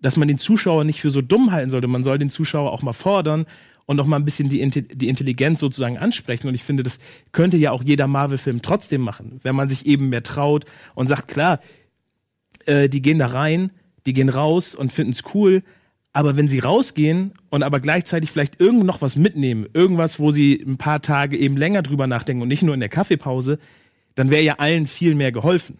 dass man den Zuschauer nicht für so dumm halten sollte. Man soll den Zuschauer auch mal fordern und auch mal ein bisschen die, die Intelligenz sozusagen ansprechen. Und ich finde, das könnte ja auch jeder Marvel-Film trotzdem machen, wenn man sich eben mehr traut und sagt, klar, äh, die gehen da rein, die gehen raus und finden es cool. Aber wenn sie rausgehen und aber gleichzeitig vielleicht irgend noch was mitnehmen, irgendwas, wo sie ein paar Tage eben länger drüber nachdenken und nicht nur in der Kaffeepause, dann wäre ja allen viel mehr geholfen.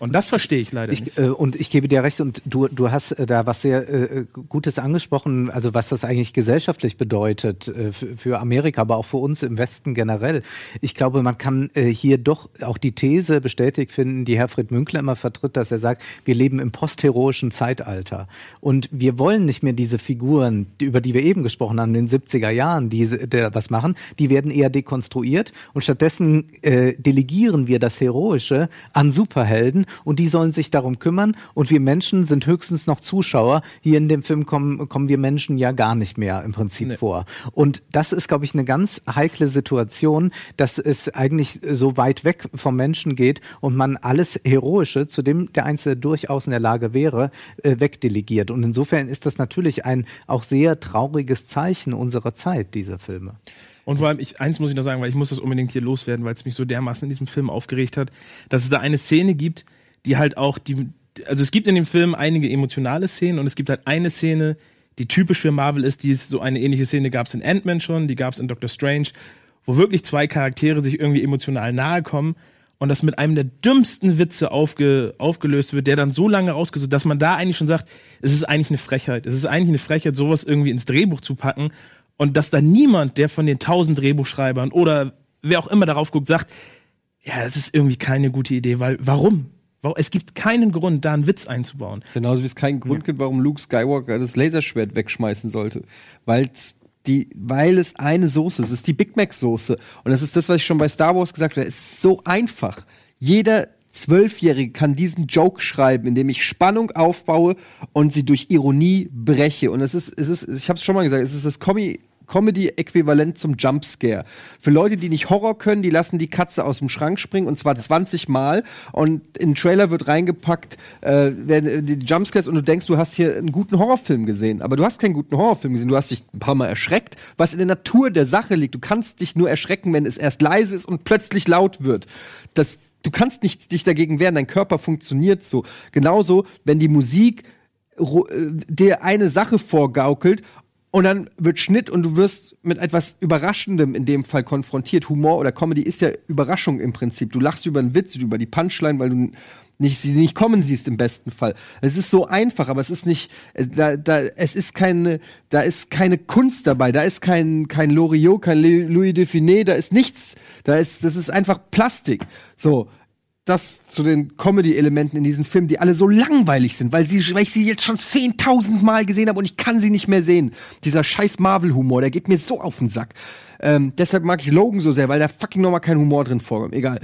Und das verstehe ich leider nicht. Ich, äh, und ich gebe dir recht, und du, du hast äh, da was sehr äh, Gutes angesprochen, also was das eigentlich gesellschaftlich bedeutet äh, für, Amerika, aber auch für uns im Westen generell. Ich glaube, man kann äh, hier doch auch die These bestätigt finden, die Herfried Münkler immer vertritt, dass er sagt, wir leben im postheroischen Zeitalter. Und wir wollen nicht mehr diese Figuren, über die wir eben gesprochen haben, in den 70er Jahren, die der was machen, die werden eher dekonstruiert und stattdessen äh, delegieren wir das Heroische an Superhelden und die sollen sich darum kümmern und wir Menschen sind höchstens noch Zuschauer. Hier in dem Film kommen, kommen wir Menschen ja gar nicht mehr im Prinzip Nee. vor. Und das ist, glaube ich, eine ganz heikle Situation, dass es eigentlich so weit weg vom Menschen geht und man alles Heroische, zu dem der Einzelne durchaus in der Lage wäre, äh, wegdelegiert. Und insofern ist das natürlich ein auch sehr trauriges Zeichen unserer Zeit, diese Filme. Und vor allem, ich, eins muss ich noch sagen, weil ich muss das unbedingt hier loswerden, weil es mich so dermaßen in diesem Film aufgeregt hat, dass es da eine Szene gibt, die halt auch die, also es gibt in dem Film einige emotionale Szenen und es gibt halt eine Szene, die typisch für Marvel ist, die ist so eine ähnliche Szene gab es in Ant-Man schon, die gab es in Doctor Strange, wo wirklich zwei Charaktere sich irgendwie emotional nahe kommen und das mit einem der dümmsten Witze aufge, aufgelöst wird, der dann so lange ausgesucht, dass man da eigentlich schon sagt, es ist eigentlich eine Frechheit. Es ist eigentlich eine Frechheit, sowas irgendwie ins Drehbuch zu packen und dass da niemand, der von den tausend Drehbuchschreibern oder wer auch immer darauf guckt, sagt, ja, das ist irgendwie keine gute Idee, weil warum? Es gibt keinen Grund, da einen Witz einzubauen. Genauso wie es keinen Grund gibt, warum Luke Skywalker das Laserschwert wegschmeißen sollte. Weil's die, weil es eine Soße ist. Es ist die Big Mac Soße. Und das ist das, was ich schon bei Star Wars gesagt habe. Es ist so einfach. Jeder Zwölfjährige kann diesen Joke schreiben, indem ich Spannung aufbaue und sie durch Ironie breche. Und es ist, es ist, ich habe es schon mal gesagt, es ist das Kommi Comedy-Äquivalent zum Jumpscare. Für Leute, die nicht Horror können, die lassen die Katze aus dem Schrank springen und zwar 20 Mal und in den Trailer wird reingepackt, äh, werden die Jumpscares und du denkst, du hast hier einen guten Horrorfilm gesehen, aber du hast keinen guten Horrorfilm gesehen, du hast dich ein paar Mal erschreckt, was in der Natur der Sache liegt. Du kannst dich nur erschrecken, wenn es erst leise ist und plötzlich laut wird. Das, du kannst nicht dich dagegen wehren, dein Körper funktioniert so. Genauso, wenn die Musik äh, dir eine Sache vorgaukelt und dann wird Schnitt und du wirst mit etwas Überraschendem in dem Fall konfrontiert. Humor oder Comedy ist ja Überraschung im Prinzip. Du lachst über einen Witz, über die Punchline, weil du nicht, sie nicht kommen siehst im besten Fall. Es ist so einfach, aber es ist nicht, äh, da, da, es ist keine, da ist keine Kunst dabei, da ist kein, kein Loriot, kein Louis Define, da ist nichts. Da ist, das ist einfach Plastik. So das zu den Comedy-Elementen in diesem Film, die alle so langweilig sind, weil, sie, weil ich sie jetzt schon 10.000 Mal gesehen habe und ich kann sie nicht mehr sehen. Dieser scheiß Marvel-Humor, der geht mir so auf den Sack. Ähm, deshalb mag ich Logan so sehr, weil da fucking nochmal kein Humor drin vorkommt. Egal.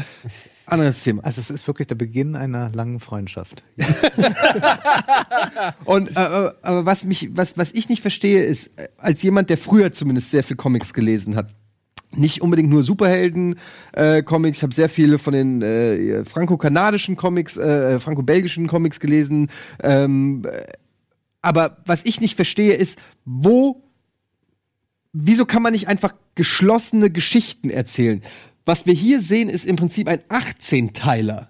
Anderes Thema. Also es ist wirklich der Beginn einer langen Freundschaft. Und äh, äh, aber was mich, was, was ich nicht verstehe, ist, äh, als jemand, der früher zumindest sehr viel Comics gelesen hat, nicht unbedingt nur Superhelden-Comics, ich habe sehr viele von den äh, franco-kanadischen Comics, äh, franco-belgischen Comics gelesen. Ähm, äh, aber was ich nicht verstehe, ist, wo wieso kann man nicht einfach geschlossene Geschichten erzählen? Was wir hier sehen, ist im Prinzip ein 18-Teiler.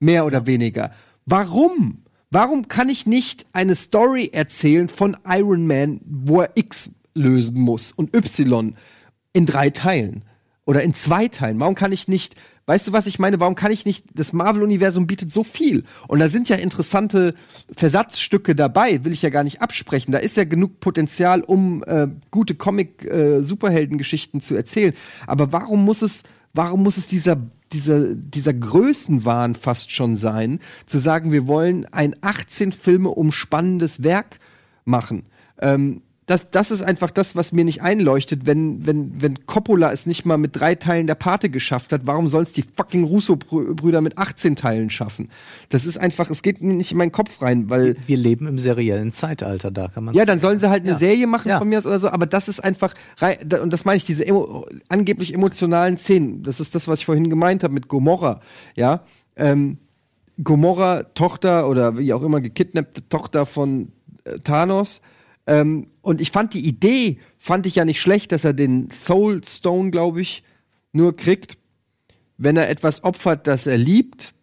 Mehr oder weniger. Warum? Warum kann ich nicht eine Story erzählen von Iron Man, wo er X lösen muss und Y in drei Teilen? Oder in zwei Teilen? Warum kann ich nicht, weißt du, was ich meine? Warum kann ich nicht, das Marvel-Universum bietet so viel. Und da sind ja interessante Versatzstücke dabei, will ich ja gar nicht absprechen. Da ist ja genug Potenzial, um äh, gute Comic-Superhelden-Geschichten zu erzählen. Aber warum muss es, warum muss es dieser, dieser, dieser Größenwahn fast schon sein, zu sagen, wir wollen ein 18 Filme umspannendes Werk machen? Ähm, das, das ist einfach das, was mir nicht einleuchtet, wenn, wenn, wenn Coppola es nicht mal mit drei Teilen der Pate geschafft hat, warum sollen es die fucking Russo-Brüder mit 18 Teilen schaffen? Das ist einfach, es geht mir nicht in meinen Kopf rein, weil. Wir leben im seriellen Zeitalter, da kann man. Ja, dann sollen sie halt eine Ja. Serie machen Ja. von mir aus oder so, aber das ist einfach, und das meine ich, diese emo angeblich emotionalen Szenen, das ist das, was ich vorhin gemeint habe mit Gomorra, ja. Ähm, Gomorra, Tochter oder wie auch immer gekidnappte Tochter von äh, Thanos. Ähm, und ich fand die Idee, fand ich ja nicht schlecht, dass er den Soul Stone, glaube ich, nur kriegt, wenn er etwas opfert, das er liebt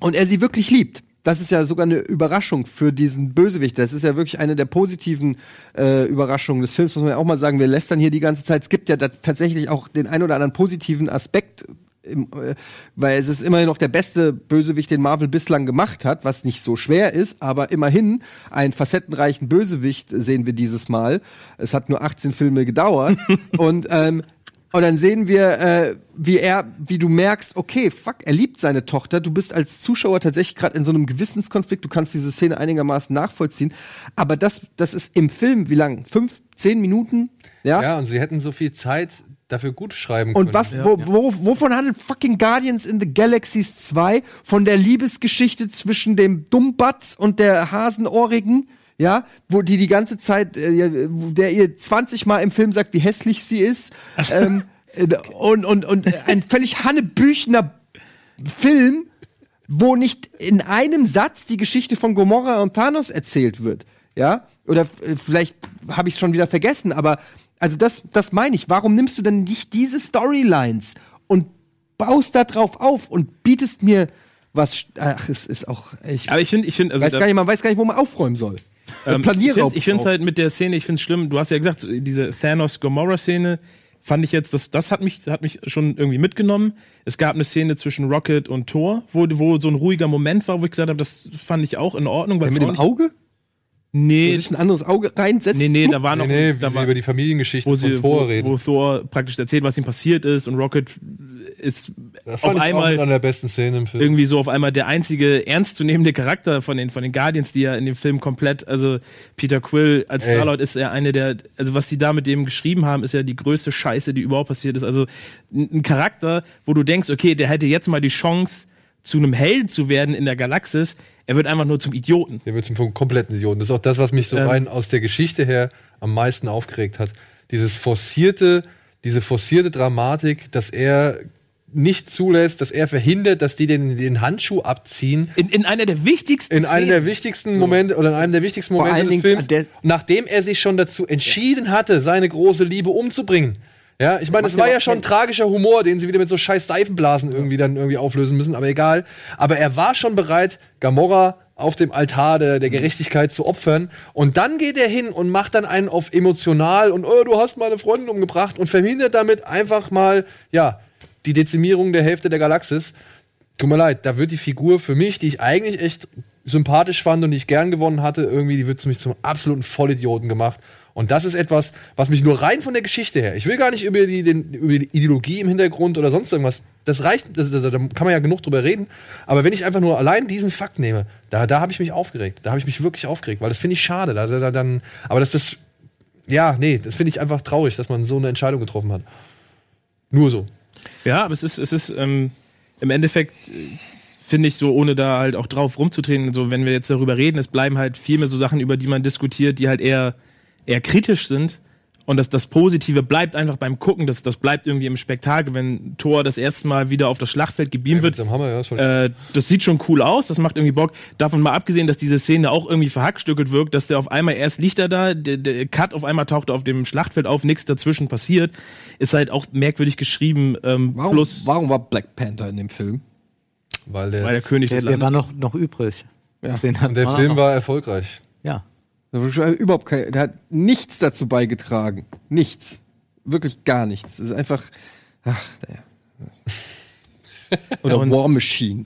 und er sie wirklich liebt. Das ist ja sogar eine Überraschung für diesen Bösewicht. Das ist ja wirklich eine der positiven äh, Überraschungen des Films, muss man ja auch mal sagen. Wir lästern hier die ganze Zeit. Es gibt ja tatsächlich auch den ein oder anderen positiven Aspekt, im, äh, weil es ist immerhin noch der beste Bösewicht, den Marvel bislang gemacht hat, was nicht so schwer ist, aber immerhin einen facettenreichen Bösewicht sehen wir dieses Mal. Es hat nur 18 Filme gedauert und ähm, und dann sehen wir, äh, wie er, wie du merkst, okay, fuck, er liebt seine Tochter. Du bist als Zuschauer tatsächlich gerade in so einem Gewissenskonflikt. Du kannst diese Szene einigermaßen nachvollziehen. Aber das, das ist im Film, wie lang? Fünf, zehn Minuten? Ja. Ja, und sie hätten so viel Zeit dafür gut schreiben Und können. was, wo, wo, wovon handelt fucking Guardians in the Galaxies 2? Von der Liebesgeschichte zwischen dem Dummbatz und der Hasenohrigen? Ja, wo die die ganze Zeit, äh, der ihr 20 Mal im Film sagt, wie hässlich sie ist. ähm, äh, und, und, und ein völlig hannebüchner Film, wo nicht in einem Satz die Geschichte von Gomorra und Thanos erzählt wird. Ja? Oder äh, vielleicht habe ich es schon wieder vergessen, aber also das, das meine ich. Warum nimmst du denn nicht diese Storylines und baust da drauf auf und bietest mir was. Ach, es ist auch. Ich, Aber ich finde, ich finde, also weiß da- gar nicht, man weiß gar nicht, wo man aufräumen soll. Ähm, Planierraum ich finde es halt mit der Szene, ich finde es schlimm, du hast ja gesagt, diese Thanos-Gomorra-Szene fand ich jetzt, das, das hat, mich, hat mich schon irgendwie mitgenommen. Es gab eine Szene zwischen Rocket und Thor, wo, wo so ein ruhiger Moment war, wo ich gesagt habe, das fand ich auch in Ordnung. weil es mit dem Auge? Nee, Wo sich ein anderes Auge reinsetzt? nee, nee, da war noch. nee, nee, da war, über die Familiengeschichte wo, von sie, Thor wo, reden. wo Thor praktisch erzählt, was ihm passiert ist und Rocket ist das auf auch einmal einer der besten Szenen im Film. irgendwie so auf einmal der einzige ernstzunehmende Charakter von den, von den Guardians, die ja in dem Film komplett, also Peter Quill als Ey. Starlord ist ja eine der, also was die da mit dem geschrieben haben, ist ja die größte Scheiße, die überhaupt passiert ist. Also ein Charakter, wo du denkst, okay, der hätte jetzt mal die Chance, zu einem Helden zu werden in der Galaxis, er wird einfach nur zum Idioten. Der wird zum kompletten Idioten. Das ist auch das, was mich so Ähm. rein aus der Geschichte her am meisten aufgeregt hat. Dieses forcierte, diese forcierte Dramatik, dass er nicht zulässt, dass er verhindert, dass die den, den Handschuh abziehen. In, in einer der wichtigsten In einem der wichtigsten Momente oder in einem der wichtigsten Momente des Dingen, Films, der- nachdem er sich schon dazu entschieden hatte, seine große Liebe umzubringen. Ja, ich meine, es war ja schon keinen- tragischer Humor, den sie wieder mit so scheiß Seifenblasen irgendwie dann irgendwie auflösen müssen, aber egal. Aber er war schon bereit, Gamora auf dem Altar der, der Gerechtigkeit zu opfern. Und dann geht er hin und macht dann einen auf emotional und oh, du hast meine Freundin umgebracht und verhindert damit einfach mal, ja, die Dezimierung der Hälfte der Galaxis. Tut mir leid, da wird die Figur für mich, die ich eigentlich echt sympathisch fand und die ich gern gewonnen hatte, irgendwie, die wird mich zum absoluten Vollidioten gemacht. Und das ist etwas, was mich nur rein von der Geschichte her, ich will gar nicht über die, den, über die Ideologie im Hintergrund oder sonst irgendwas, das reicht, das, das, da kann man ja genug drüber reden, aber wenn ich einfach nur allein diesen Fakt nehme, da, da habe ich mich aufgeregt, da habe ich mich wirklich aufgeregt, weil das finde ich schade, da, da, dann, aber das ist, ja, nee, das finde ich einfach traurig, dass man so eine Entscheidung getroffen hat. Nur so. Ja, aber es ist, es ist ähm, im Endeffekt, äh, finde ich, so, ohne da halt auch drauf rumzutreten, so, wenn wir jetzt darüber reden, es bleiben halt viel mehr so Sachen, über die man diskutiert, die halt eher, eher kritisch sind. Und das, das Positive bleibt einfach beim Gucken, das, das bleibt irgendwie im Spektakel, wenn Thor das erste Mal wieder auf das Schlachtfeld gebeamt wird. Am Hammer, ja, Äh, das sieht schon cool aus, das macht irgendwie Bock. Davon mal abgesehen, dass diese Szene auch irgendwie verhackstückelt wirkt, dass der auf einmal erst liegt er da, der, der Cut auf einmal taucht er auf dem Schlachtfeld auf, nichts dazwischen passiert, ist halt auch merkwürdig geschrieben. Ähm, Warum, plus, warum war Black Panther in dem Film? Weil der, weil der König Der, des der war noch, noch übrig. Ja. Den hat und der Film noch- war erfolgreich. Ja. Überhaupt kein, der hat nichts dazu beigetragen. Nichts. Wirklich gar nichts. Das ist einfach. Ach, naja. Oder War Machine.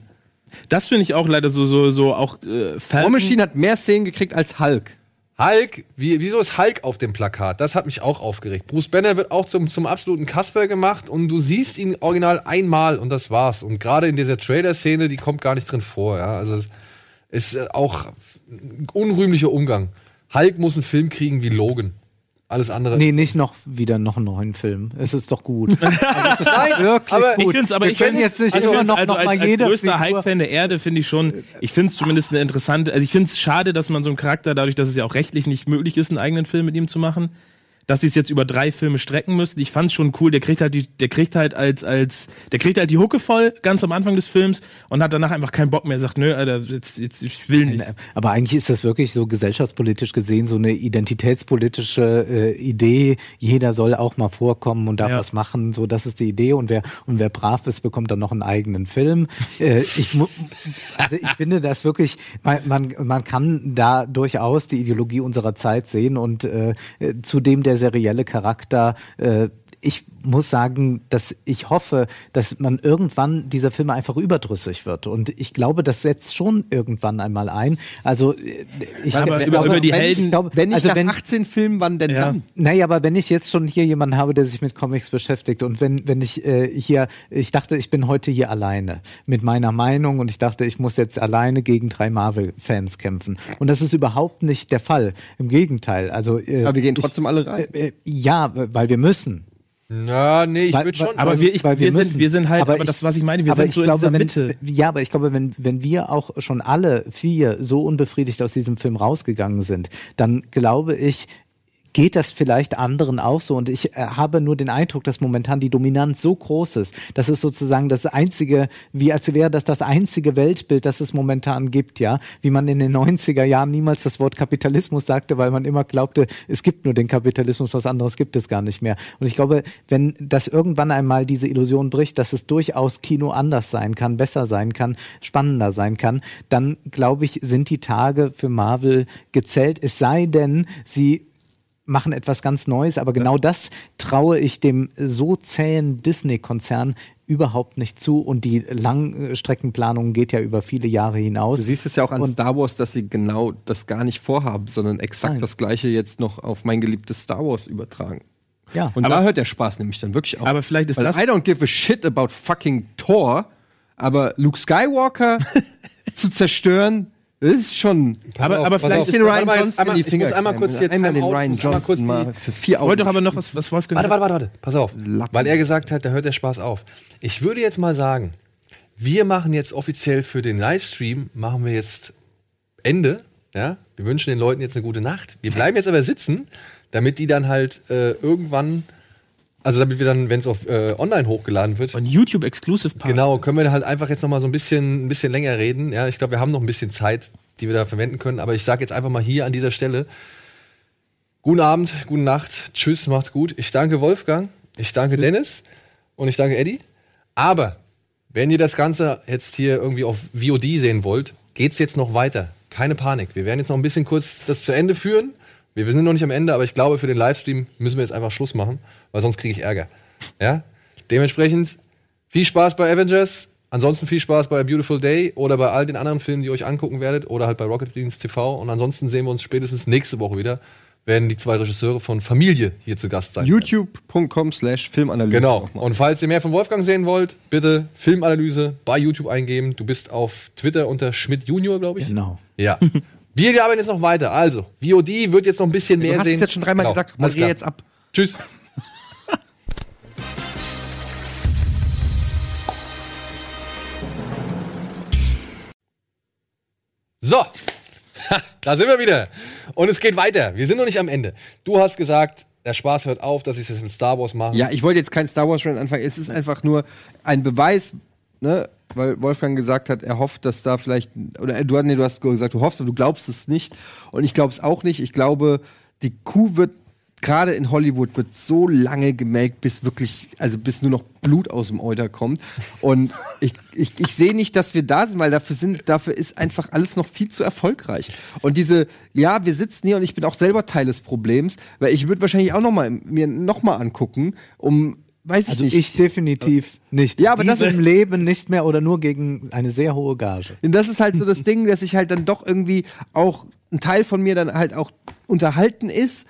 Das finde ich auch leider so, so, so auch äh, War. Machine hat mehr Szenen gekriegt als Hulk. Hulk, wie, wieso ist Hulk auf dem Plakat? Das hat mich auch aufgeregt. Bruce Banner wird auch zum, zum absoluten Kasper gemacht und du siehst ihn original einmal und das war's. Und gerade in dieser Trailer-Szene, die kommt gar nicht drin vor. Ja? Also es ist auch ein unrühmlicher Umgang. Hulk muss einen Film kriegen wie Logan. Alles andere. Nee, nicht noch wieder noch einen neuen Film. Es ist doch gut. also es ist Nein, wirklich aber Ich gut. finde es aber Wir ich find's- jetzt nicht also, immer find's noch, also noch als, mal als größter Hype-Fan der Erde finde ich schon, ich finde es zumindest eine interessante, also ich finde es schade, dass man so einen Charakter, dadurch, dass es ja auch rechtlich nicht möglich ist, einen eigenen Film mit ihm zu machen, dass sie es jetzt über drei Filme strecken müssen. Ich fand es schon cool, der kriegt halt die, der kriegt halt als, als, der kriegt halt die Hucke voll, ganz am Anfang des Films und hat danach einfach keinen Bock mehr, sagt, nö, Alter, jetzt, jetzt, ich will nicht. Aber eigentlich ist das wirklich so gesellschaftspolitisch gesehen so eine identitätspolitische äh, Idee. Jeder soll auch mal vorkommen und darf Ja. was machen. So, das ist die Idee. Und wer und wer brav ist, bekommt dann noch einen eigenen Film. äh, ich, also ich finde das wirklich. Man, man, man kann da durchaus die Ideologie unserer Zeit sehen und äh, zudem der serielle Charakter. Äh, ich muss sagen, dass ich hoffe, dass man irgendwann dieser Film einfach überdrüssig wird. Und ich glaube, das setzt schon irgendwann einmal ein. Also äh, ich Aber ich über- über die wenn Helden- Ich glaube, Wenn nicht also nach wenn, 18 Filmen, wann denn Ja. dann? naja, aber wenn ich jetzt schon hier jemanden habe, der sich mit Comics beschäftigt und wenn, wenn ich äh, hier, ich dachte, ich bin heute hier alleine mit meiner Meinung und ich dachte, ich muss jetzt alleine gegen drei Marvel-Fans kämpfen. Und das ist überhaupt nicht der Fall. Im Gegenteil. Also, äh, Aber wir gehen ich- trotzdem alle rein. äh, äh, ja, weil wir müssen. Na, nee, ich würde weil- schon. Aber wir, ich, weil wir, wir sind, wir sind halt, aber, Aber ich- das, was ich meine, wir sind ich so glaube, in dieser Mitte. Ja, aber ich glaube, wenn, wenn wir auch schon alle vier so unbefriedigt aus diesem Film rausgegangen sind, dann glaube ich, geht das vielleicht anderen auch so. Und ich äh, habe nur den Eindruck, dass momentan die Dominanz so groß ist, dass es sozusagen das einzige, wie als wäre das das einzige Weltbild, das es momentan gibt, ja. Wie man in den 90er Jahren niemals das Wort Kapitalismus sagte, weil man immer glaubte, es gibt nur den Kapitalismus, was anderes gibt es gar nicht mehr. Und ich glaube, wenn das irgendwann einmal diese Illusion bricht, dass es durchaus Kino anders sein kann, besser sein kann, spannender sein kann, dann glaube ich, sind die Tage für Marvel gezählt. Es sei denn, sie machen etwas ganz Neues, aber genau das traue ich dem so zähen Disney-Konzern überhaupt nicht zu und die Langstreckenplanung geht ja über viele Jahre hinaus. Du siehst es ja auch an Und- Star Wars, dass sie genau das gar nicht vorhaben, sondern exakt Nein. das gleiche jetzt noch auf mein geliebtes Star Wars übertragen. Ja. Und Aber- da hört der Spaß nämlich dann wirklich auf. Aber vielleicht ist Weil das- I don't give a shit about fucking Thor, aber Luke Skywalker zu zerstören, das ist schon. Aber, auf, aber vielleicht den Ryan Johnson in die ich Finger muss einmal kurz jetzt einmal den Ryan ich Johnson mal für vier ich Augen. wollte doch aber noch was, was Wolfgang Warte, warte, warte, warte. Pass auf. Weil er gesagt hat, da hört der Spaß auf. Ich würde jetzt mal sagen, wir machen jetzt offiziell für den Livestream, machen wir jetzt Ende. Ja? Wir wünschen den Leuten jetzt eine gute Nacht. Wir bleiben jetzt aber sitzen, damit die dann halt äh, irgendwann, also damit wir dann, wenn es auf äh, online hochgeladen wird, Und YouTube Exclusive Part. Genau, können wir halt einfach jetzt noch mal so ein bisschen, ein bisschen länger reden. Ja, ich glaube, wir haben noch ein bisschen Zeit, die wir da verwenden können. Aber ich sage jetzt einfach mal hier an dieser Stelle: Guten Abend, gute Nacht, tschüss, macht's gut. Ich danke Wolfgang, ich danke Dennis und ich danke Eddie. Aber wenn ihr das Ganze jetzt hier irgendwie auf VOD sehen wollt, geht's jetzt noch weiter. Keine Panik. Wir werden jetzt noch ein bisschen kurz das zu Ende führen. Wir sind noch nicht am Ende, aber ich glaube, für den Livestream müssen wir jetzt einfach Schluss machen, weil sonst kriege ich Ärger. Ja? Dementsprechend viel Spaß bei Avengers. Ansonsten viel Spaß bei A Beautiful Day oder bei all den anderen Filmen, die ihr euch angucken werdet oder halt bei Rocket Beans TV. Und ansonsten sehen wir uns spätestens nächste Woche wieder, werden die zwei Regisseure von Familie hier zu Gast sein. youtube.com slash Filmanalyse. Genau. Und falls ihr mehr von Wolfgang sehen wollt, bitte Filmanalyse bei YouTube eingeben. Du bist auf Twitter unter Schmidt Junior, glaube ich. Genau. Ja. Wir arbeiten jetzt noch weiter. Also, VOD wird jetzt noch ein bisschen mehr Du hast sehen. es jetzt schon dreimal Genau. gesagt, Alles moderier klar. jetzt ab. Tschüss. So, da sind wir wieder. Und es geht weiter. Wir sind noch nicht am Ende. Du hast gesagt, der Spaß hört auf, dass ich das mit Star Wars mache. Ja, ich wollte jetzt kein Star Wars Rant anfangen. Es ist einfach nur ein Beweis, ne, weil Wolfgang gesagt hat, er hofft, dass da vielleicht oder du, nee, du hast gesagt, du hoffst, aber du glaubst es nicht. Und ich glaube es auch nicht. Ich glaube, die Kuh wird gerade in Hollywood wird so lange gemelkt, bis wirklich, also bis nur noch Blut aus dem Euter kommt. Und ich, ich, ich sehe nicht, dass wir da sind, weil dafür sind, dafür ist einfach alles noch viel zu erfolgreich. Und diese, ja, wir sitzen hier und ich bin auch selber Teil des Problems, weil ich würde wahrscheinlich auch noch mal, mir noch mal angucken, um weiß ich Also nicht. ich definitiv nicht. Ja, aber das ist- Leben nicht mehr oder nur gegen eine sehr hohe Gage. Und das ist halt so das Ding, dass ich halt dann doch irgendwie auch ein Teil von mir dann halt auch unterhalten ist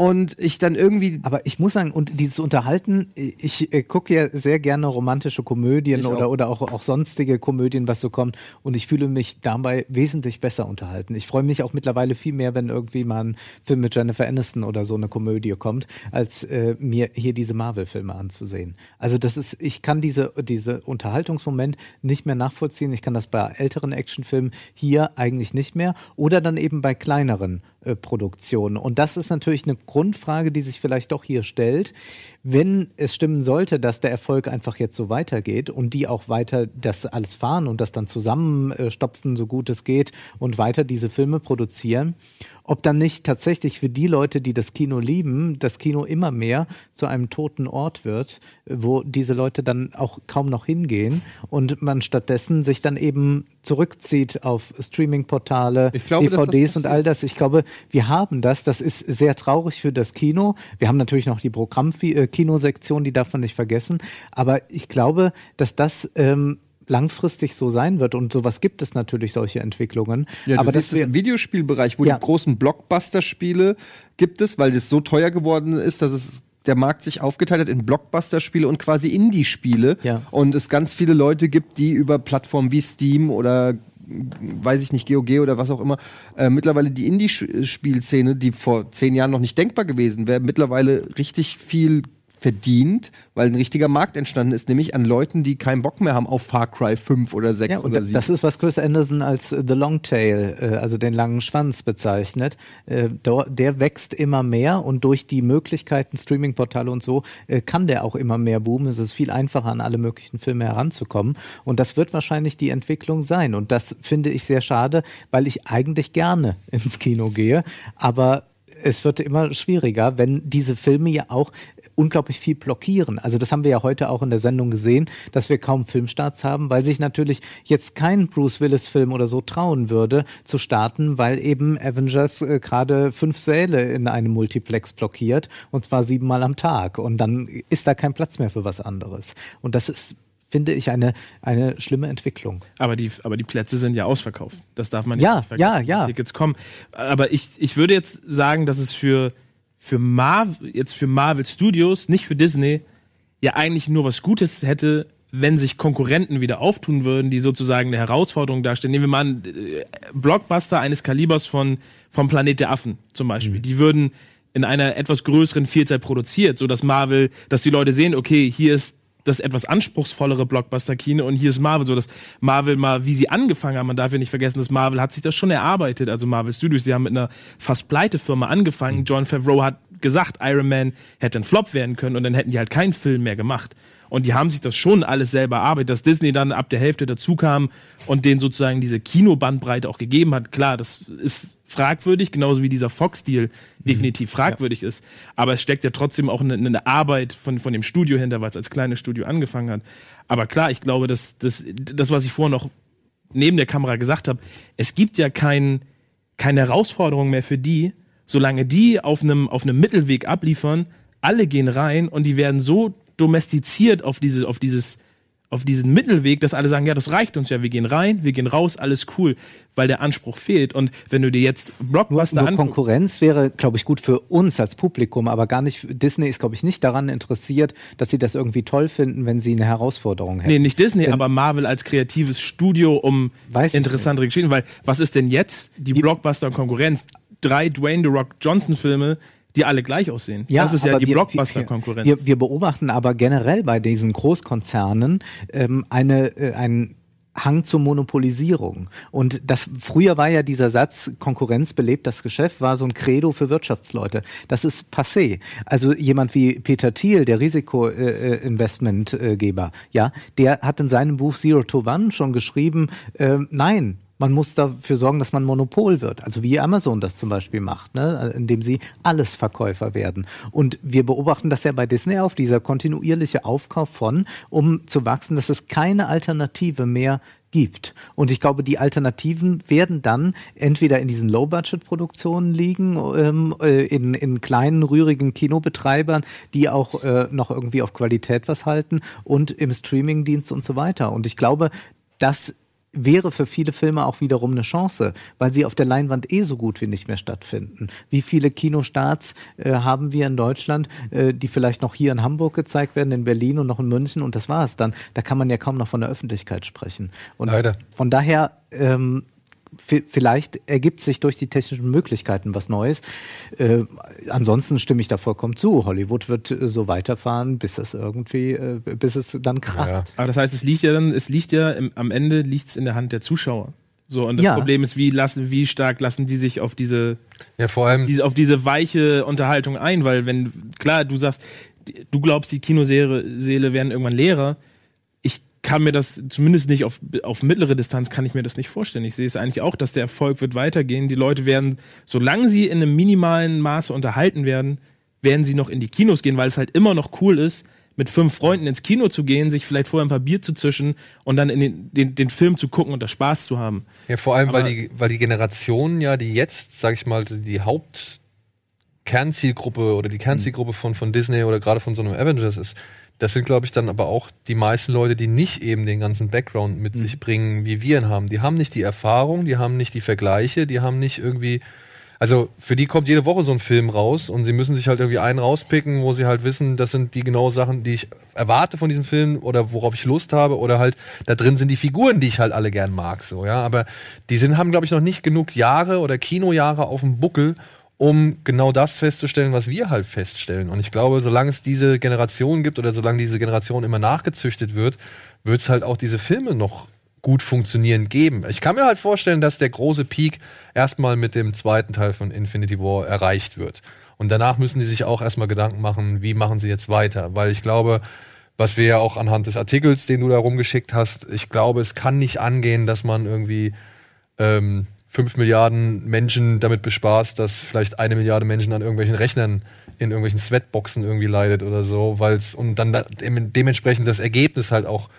und ich dann irgendwie. Aber ich muss sagen, und dieses Unterhalten, ich äh, gucke ja sehr gerne romantische Komödien Ich oder, auch. oder auch, auch sonstige Komödien, was so kommt. Und ich fühle mich dabei wesentlich besser unterhalten. Ich freue mich auch mittlerweile viel mehr, wenn irgendwie mal ein Film mit Jennifer Aniston oder so eine Komödie kommt, als äh, mir hier diese Marvel-Filme anzusehen. Also das ist, ich kann diese, diese Unterhaltungsmoment nicht mehr nachvollziehen. Ich kann das bei älteren Actionfilmen hier eigentlich nicht mehr. Oder dann eben bei kleineren Produktionen. Und das ist natürlich eine Grundfrage, die sich vielleicht doch hier stellt. Wenn es stimmen sollte, dass der Erfolg einfach jetzt so weitergeht und die auch weiter das alles fahren und das dann zusammenstopfen, so gut es geht und weiter diese Filme produzieren, ob dann nicht tatsächlich für die Leute, die das Kino lieben, das Kino immer mehr zu einem toten Ort wird, wo diese Leute dann auch kaum noch hingehen und man stattdessen sich dann eben zurückzieht auf Streaming-Portale, das DVDs und all das. Ich glaube, wir haben das. Das ist sehr traurig für das Kino. Wir haben natürlich noch die Programm-Kinosektion, die darf man nicht vergessen. Aber ich glaube, dass das ähm, langfristig so sein wird. Und sowas gibt es natürlich, solche Entwicklungen. Ja, aber es wir, im Videospielbereich, wo Ja. die großen Blockbuster-Spiele gibt es, weil das so teuer geworden ist, dass es der Markt sich aufgeteilt hat in Blockbuster-Spiele und quasi Indie-Spiele. Ja. Und es ganz viele Leute gibt, die über Plattformen wie Steam oder weiß ich nicht, GOG oder was auch immer, äh, mittlerweile die Indie-Spielszene, die vor zehn Jahren noch nicht denkbar gewesen wäre, mittlerweile richtig viel verdient, weil ein richtiger Markt entstanden ist, nämlich an Leuten, die keinen Bock mehr haben auf Far Cry 5 oder 6 Ja, und oder da- 7. das ist, was Chris Anderson als äh, The Long Tail, äh, also den langen Schwanz bezeichnet. Äh, der, der wächst immer mehr und durch die Möglichkeiten, Streaming-Portale und so, äh, kann der auch immer mehr boomen. Es ist viel einfacher, an alle möglichen Filme heranzukommen. Und das wird wahrscheinlich die Entwicklung sein. Und das finde ich sehr schade, weil ich eigentlich gerne ins Kino gehe. Aber es wird immer schwieriger, wenn diese Filme ja auch unglaublich viel blockieren. Also das haben wir ja heute auch in der Sendung gesehen, dass wir kaum Filmstarts haben, weil sich natürlich jetzt kein Bruce Willis Film oder so trauen würde zu starten, weil eben Avengers äh, gerade fünf Säle in einem Multiplex blockiert und zwar siebenmal am Tag und dann ist da kein Platz mehr für was anderes. Und das ist finde ich eine eine schlimme Entwicklung. Aber die, aber die Plätze sind ja ausverkauft. Das darf man nicht Ja, vergessen. ja, ja. Tickets kommen. Aber ich, ich würde jetzt sagen, dass es für, für Marvel, jetzt für Marvel Studios, nicht für Disney, ja eigentlich nur was Gutes hätte, wenn sich Konkurrenten wieder auftun würden, die sozusagen eine Herausforderung darstellen. Nehmen wir mal einen äh, Blockbuster eines Kalibers von, vom Planet der Affen zum Beispiel. Mhm. Die würden in einer etwas größeren Vielzahl produziert, so dass Marvel, dass die Leute sehen, okay, hier ist das etwas anspruchsvollere Blockbuster-Kino und hier ist Marvel so, dass Marvel mal, wie sie angefangen haben, man darf ja nicht vergessen, dass Marvel hat sich das schon erarbeitet, also Marvel Studios, die haben mit einer fast pleite Firma angefangen. John Favreau hat gesagt, Iron Man hätte ein Flop werden können und dann hätten die halt keinen Film mehr gemacht. Und die haben sich das schon alles selber erarbeitet, dass Disney dann ab der Hälfte dazu kam und denen sozusagen diese Kinobandbreite auch gegeben hat. Klar, das ist fragwürdig, genauso wie dieser Fox-Deal definitiv fragwürdig ist. Aber es steckt ja trotzdem auch eine, eine Arbeit von, von dem Studio hinter, weil es als kleines Studio angefangen hat. Aber klar, ich glaube, dass das, das was ich vorhin noch neben der Kamera gesagt habe, es gibt ja kein, keine Herausforderung mehr für die, solange die auf einem, auf einem Mittelweg abliefern, alle gehen rein und die werden so domestiziert auf, diese, auf, dieses, auf diesen Mittelweg, dass alle sagen, ja, das reicht uns ja, wir gehen rein, wir gehen raus, alles cool, weil der Anspruch fehlt. Und wenn du dir jetzt Blockbuster Nur anguckst, Konkurrenz wäre, glaube ich, gut für uns als Publikum, aber gar nicht. Disney ist, glaube ich, nicht daran interessiert, dass sie das irgendwie toll finden, wenn sie eine Herausforderung hätten. Nee, nicht Disney, Denn- aber Marvel als kreatives Studio um interessantere Geschichten. Weil was ist denn jetzt die, Blockbuster-Konkurrenz? Drei Dwayne The Rock Johnson-Filme, die alle gleich aussehen. das ist ja die Blockbuster-Konkurrenz. Wir, wir beobachten aber generell bei diesen Großkonzernen ähm, eine, äh, einen Hang zur Monopolisierung. Und das früher war ja dieser Satz, Konkurrenz belebt das Geschäft, war so ein Credo für Wirtschaftsleute. Das ist passé. Also jemand wie Peter Thiel, der Risikoinvestmentgeber, ja, der hat in seinem Buch Zero to One schon geschrieben, äh, nein, man muss dafür sorgen, dass man Monopol wird. Also wie Amazon das zum Beispiel macht, ne? indem sie alles Verkäufer werden. Und wir beobachten das ja bei Disney auf, dieser kontinuierliche Aufkauf von, um zu wachsen, dass es keine Alternative mehr gibt. Und ich glaube, die Alternativen werden dann entweder in diesen Low-Budget-Produktionen liegen, ähm, äh, in, in kleinen, rührigen Kinobetreibern, die auch äh, noch irgendwie auf Qualität was halten und im Streamingdienst und so weiter. Und ich glaube, das wäre für viele Filme auch wiederum eine Chance, weil sie auf der Leinwand eh so gut wie nicht mehr stattfinden. Wie viele Kinostarts äh, haben wir in Deutschland, äh, die vielleicht noch hier in Hamburg gezeigt werden, in Berlin und noch in München und das war es dann. Da kann man ja kaum noch von der Öffentlichkeit sprechen. Und Leider. von daher ähm, Vielleicht ergibt sich durch die technischen Möglichkeiten was Neues. Äh, ansonsten stimme ich da vollkommen zu. Hollywood wird äh, so weiterfahren, bis es irgendwie, äh, bis es dann kracht. Aber das heißt, es liegt ja dann, es liegt ja im, am Ende liegt es in der Hand der Zuschauer. So, und das Ja. Problem ist, wie lassen, wie stark lassen die sich auf diese, ja, vor allem diese, auf diese weiche Unterhaltung ein, weil wenn, klar, du sagst, du glaubst, die Kinoseele werden irgendwann leerer. Kann mir das zumindest nicht auf, auf mittlere Distanz kann ich mir das nicht vorstellen. Ich sehe es eigentlich auch, dass der Erfolg wird weitergehen. Die Leute werden, solange sie in einem minimalen Maße unterhalten werden, werden sie noch in die Kinos gehen, weil es halt immer noch cool ist, mit fünf Freunden ins Kino zu gehen, sich vielleicht vorher ein paar Bier zu zischen und dann in den, den, den Film zu gucken und da Spaß zu haben. Ja, vor allem, weil die, weil die Generation ja, die jetzt, sag ich mal, die Hauptkernzielgruppe oder die Kernzielgruppe von, von Disney oder gerade von so einem Avengers ist, das sind, glaube ich, dann aber auch die meisten Leute, die nicht eben den ganzen Background mit sich bringen, wie wir ihn haben. Die haben nicht die Erfahrung, die haben nicht die Vergleiche, die haben nicht irgendwie. Also für die kommt jede Woche so ein Film raus und sie müssen sich halt irgendwie einen rauspicken, wo sie halt wissen, das sind die genauen Sachen, die ich erwarte von diesem Film oder worauf ich Lust habe oder halt da drin sind die Figuren, die ich halt alle gern mag, so, ja. Aber die sind, haben, glaube ich, noch nicht genug Jahre oder Kinojahre auf dem Buckel, um genau das festzustellen, was wir halt feststellen. Und ich glaube, solange es diese Generation gibt oder solange diese Generation immer nachgezüchtet wird, wird es halt auch diese Filme noch gut funktionieren geben. Ich kann mir halt vorstellen, dass der große Peak erstmal mit dem zweiten Teil von Infinity War erreicht wird. Und danach müssen die sich auch erstmal Gedanken machen, wie machen sie jetzt weiter. Weil ich glaube, was wir ja auch anhand des Artikels, den du da rumgeschickt hast, ich glaube, es kann nicht angehen, dass man irgendwie ähm, 5 Milliarden Menschen damit bespaßt, dass vielleicht eine Milliarde Menschen an irgendwelchen Rechnern in irgendwelchen Sweatboxen irgendwie leidet oder so, weil es und dann da, dementsprechend das Ergebnis halt auch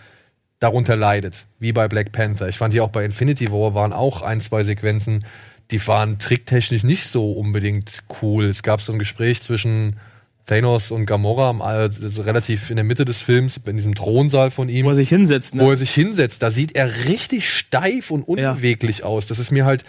darunter leidet, wie bei Black Panther. Ich fand die auch bei Infinity War waren auch ein, zwei Sequenzen, die waren tricktechnisch nicht so unbedingt cool. Es gab so ein Gespräch zwischen Thanos und Gamora also relativ in der Mitte des Films, in diesem Thronsaal von ihm. Wo er sich hinsetzt, ne? Wo er sich hinsetzt. Da sieht er richtig steif und unbeweglich ja. aus. Das ist mir halt,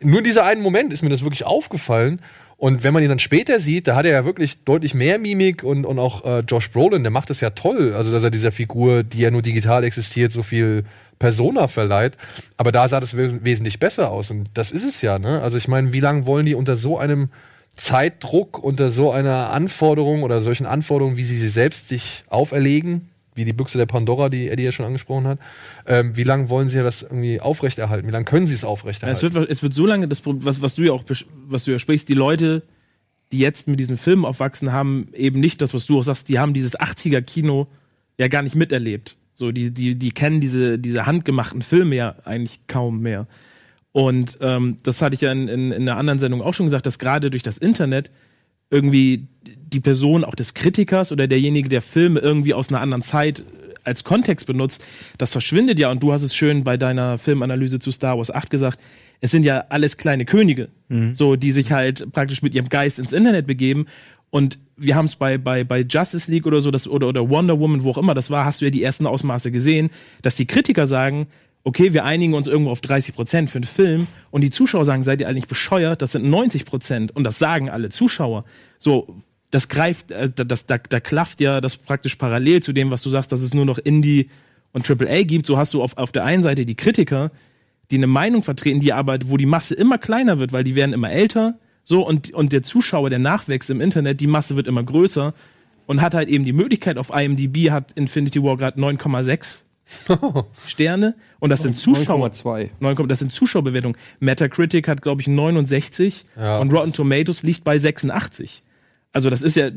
nur in dieser einen Moment ist mir das wirklich aufgefallen. Und wenn man ihn dann später sieht, da hat er ja wirklich deutlich mehr Mimik und, und auch äh, Josh Brolin, der macht das ja toll. Also, dass er dieser Figur, die ja nur digital existiert, so viel Persona verleiht. Aber da sah das wesentlich besser aus. Und das ist es ja, ne? Also, ich meine, wie lange wollen die unter so einem Zeitdruck, unter so einer Anforderung oder solchen Anforderungen, wie sie sie selbst sich auferlegen, wie die Büchse der Pandora, die Eddie ja schon angesprochen hat. Ähm, wie lange wollen sie das irgendwie aufrechterhalten? Wie lange können sie es aufrechterhalten? Ja, es, wird, es wird so lange, das, was, was du ja auch was du ja sprichst, die Leute, die jetzt mit diesen Filmen aufwachsen, haben eben nicht das, was du auch sagst, die haben dieses 80er-Kino ja gar nicht miterlebt. So, die, die, die kennen diese, diese handgemachten Filme ja eigentlich kaum mehr. Und ähm, das hatte ich ja in, in, in einer anderen Sendung auch schon gesagt, dass gerade durch das Internet irgendwie die Person auch des Kritikers oder derjenige, der Filme irgendwie aus einer anderen Zeit als Kontext benutzt, das verschwindet ja. Und du hast es schön bei deiner Filmanalyse zu Star Wars 8 gesagt. Es sind ja alles kleine Könige, mhm. so die sich halt praktisch mit ihrem Geist ins Internet begeben. Und wir haben es bei, bei, bei Justice League oder so, das, oder, oder Wonder Woman, wo auch immer das war, hast du ja die ersten Ausmaße gesehen, dass die Kritiker sagen, okay, wir einigen uns irgendwo auf 30 Prozent für einen Film und die Zuschauer sagen, seid ihr eigentlich bescheuert, das sind 90 Prozent und das sagen alle Zuschauer. So, das greift, äh, das, da, da klafft ja das praktisch parallel zu dem, was du sagst, dass es nur noch Indie und AAA gibt. So hast du auf, auf der einen Seite die Kritiker, die eine Meinung vertreten, die aber, wo die Masse immer kleiner wird, weil die werden immer älter, so, und, und der Zuschauer, der nachwächst im Internet, die Masse wird immer größer und hat halt eben die Möglichkeit, auf IMDb hat Infinity War gerade 9,6 Sterne und das sind Zuschauer. 9,2. Das sind Zuschauerbewertungen. Metacritic hat, glaube ich, 69 ja. und Rotten Tomatoes liegt bei 86. Also das ist ja,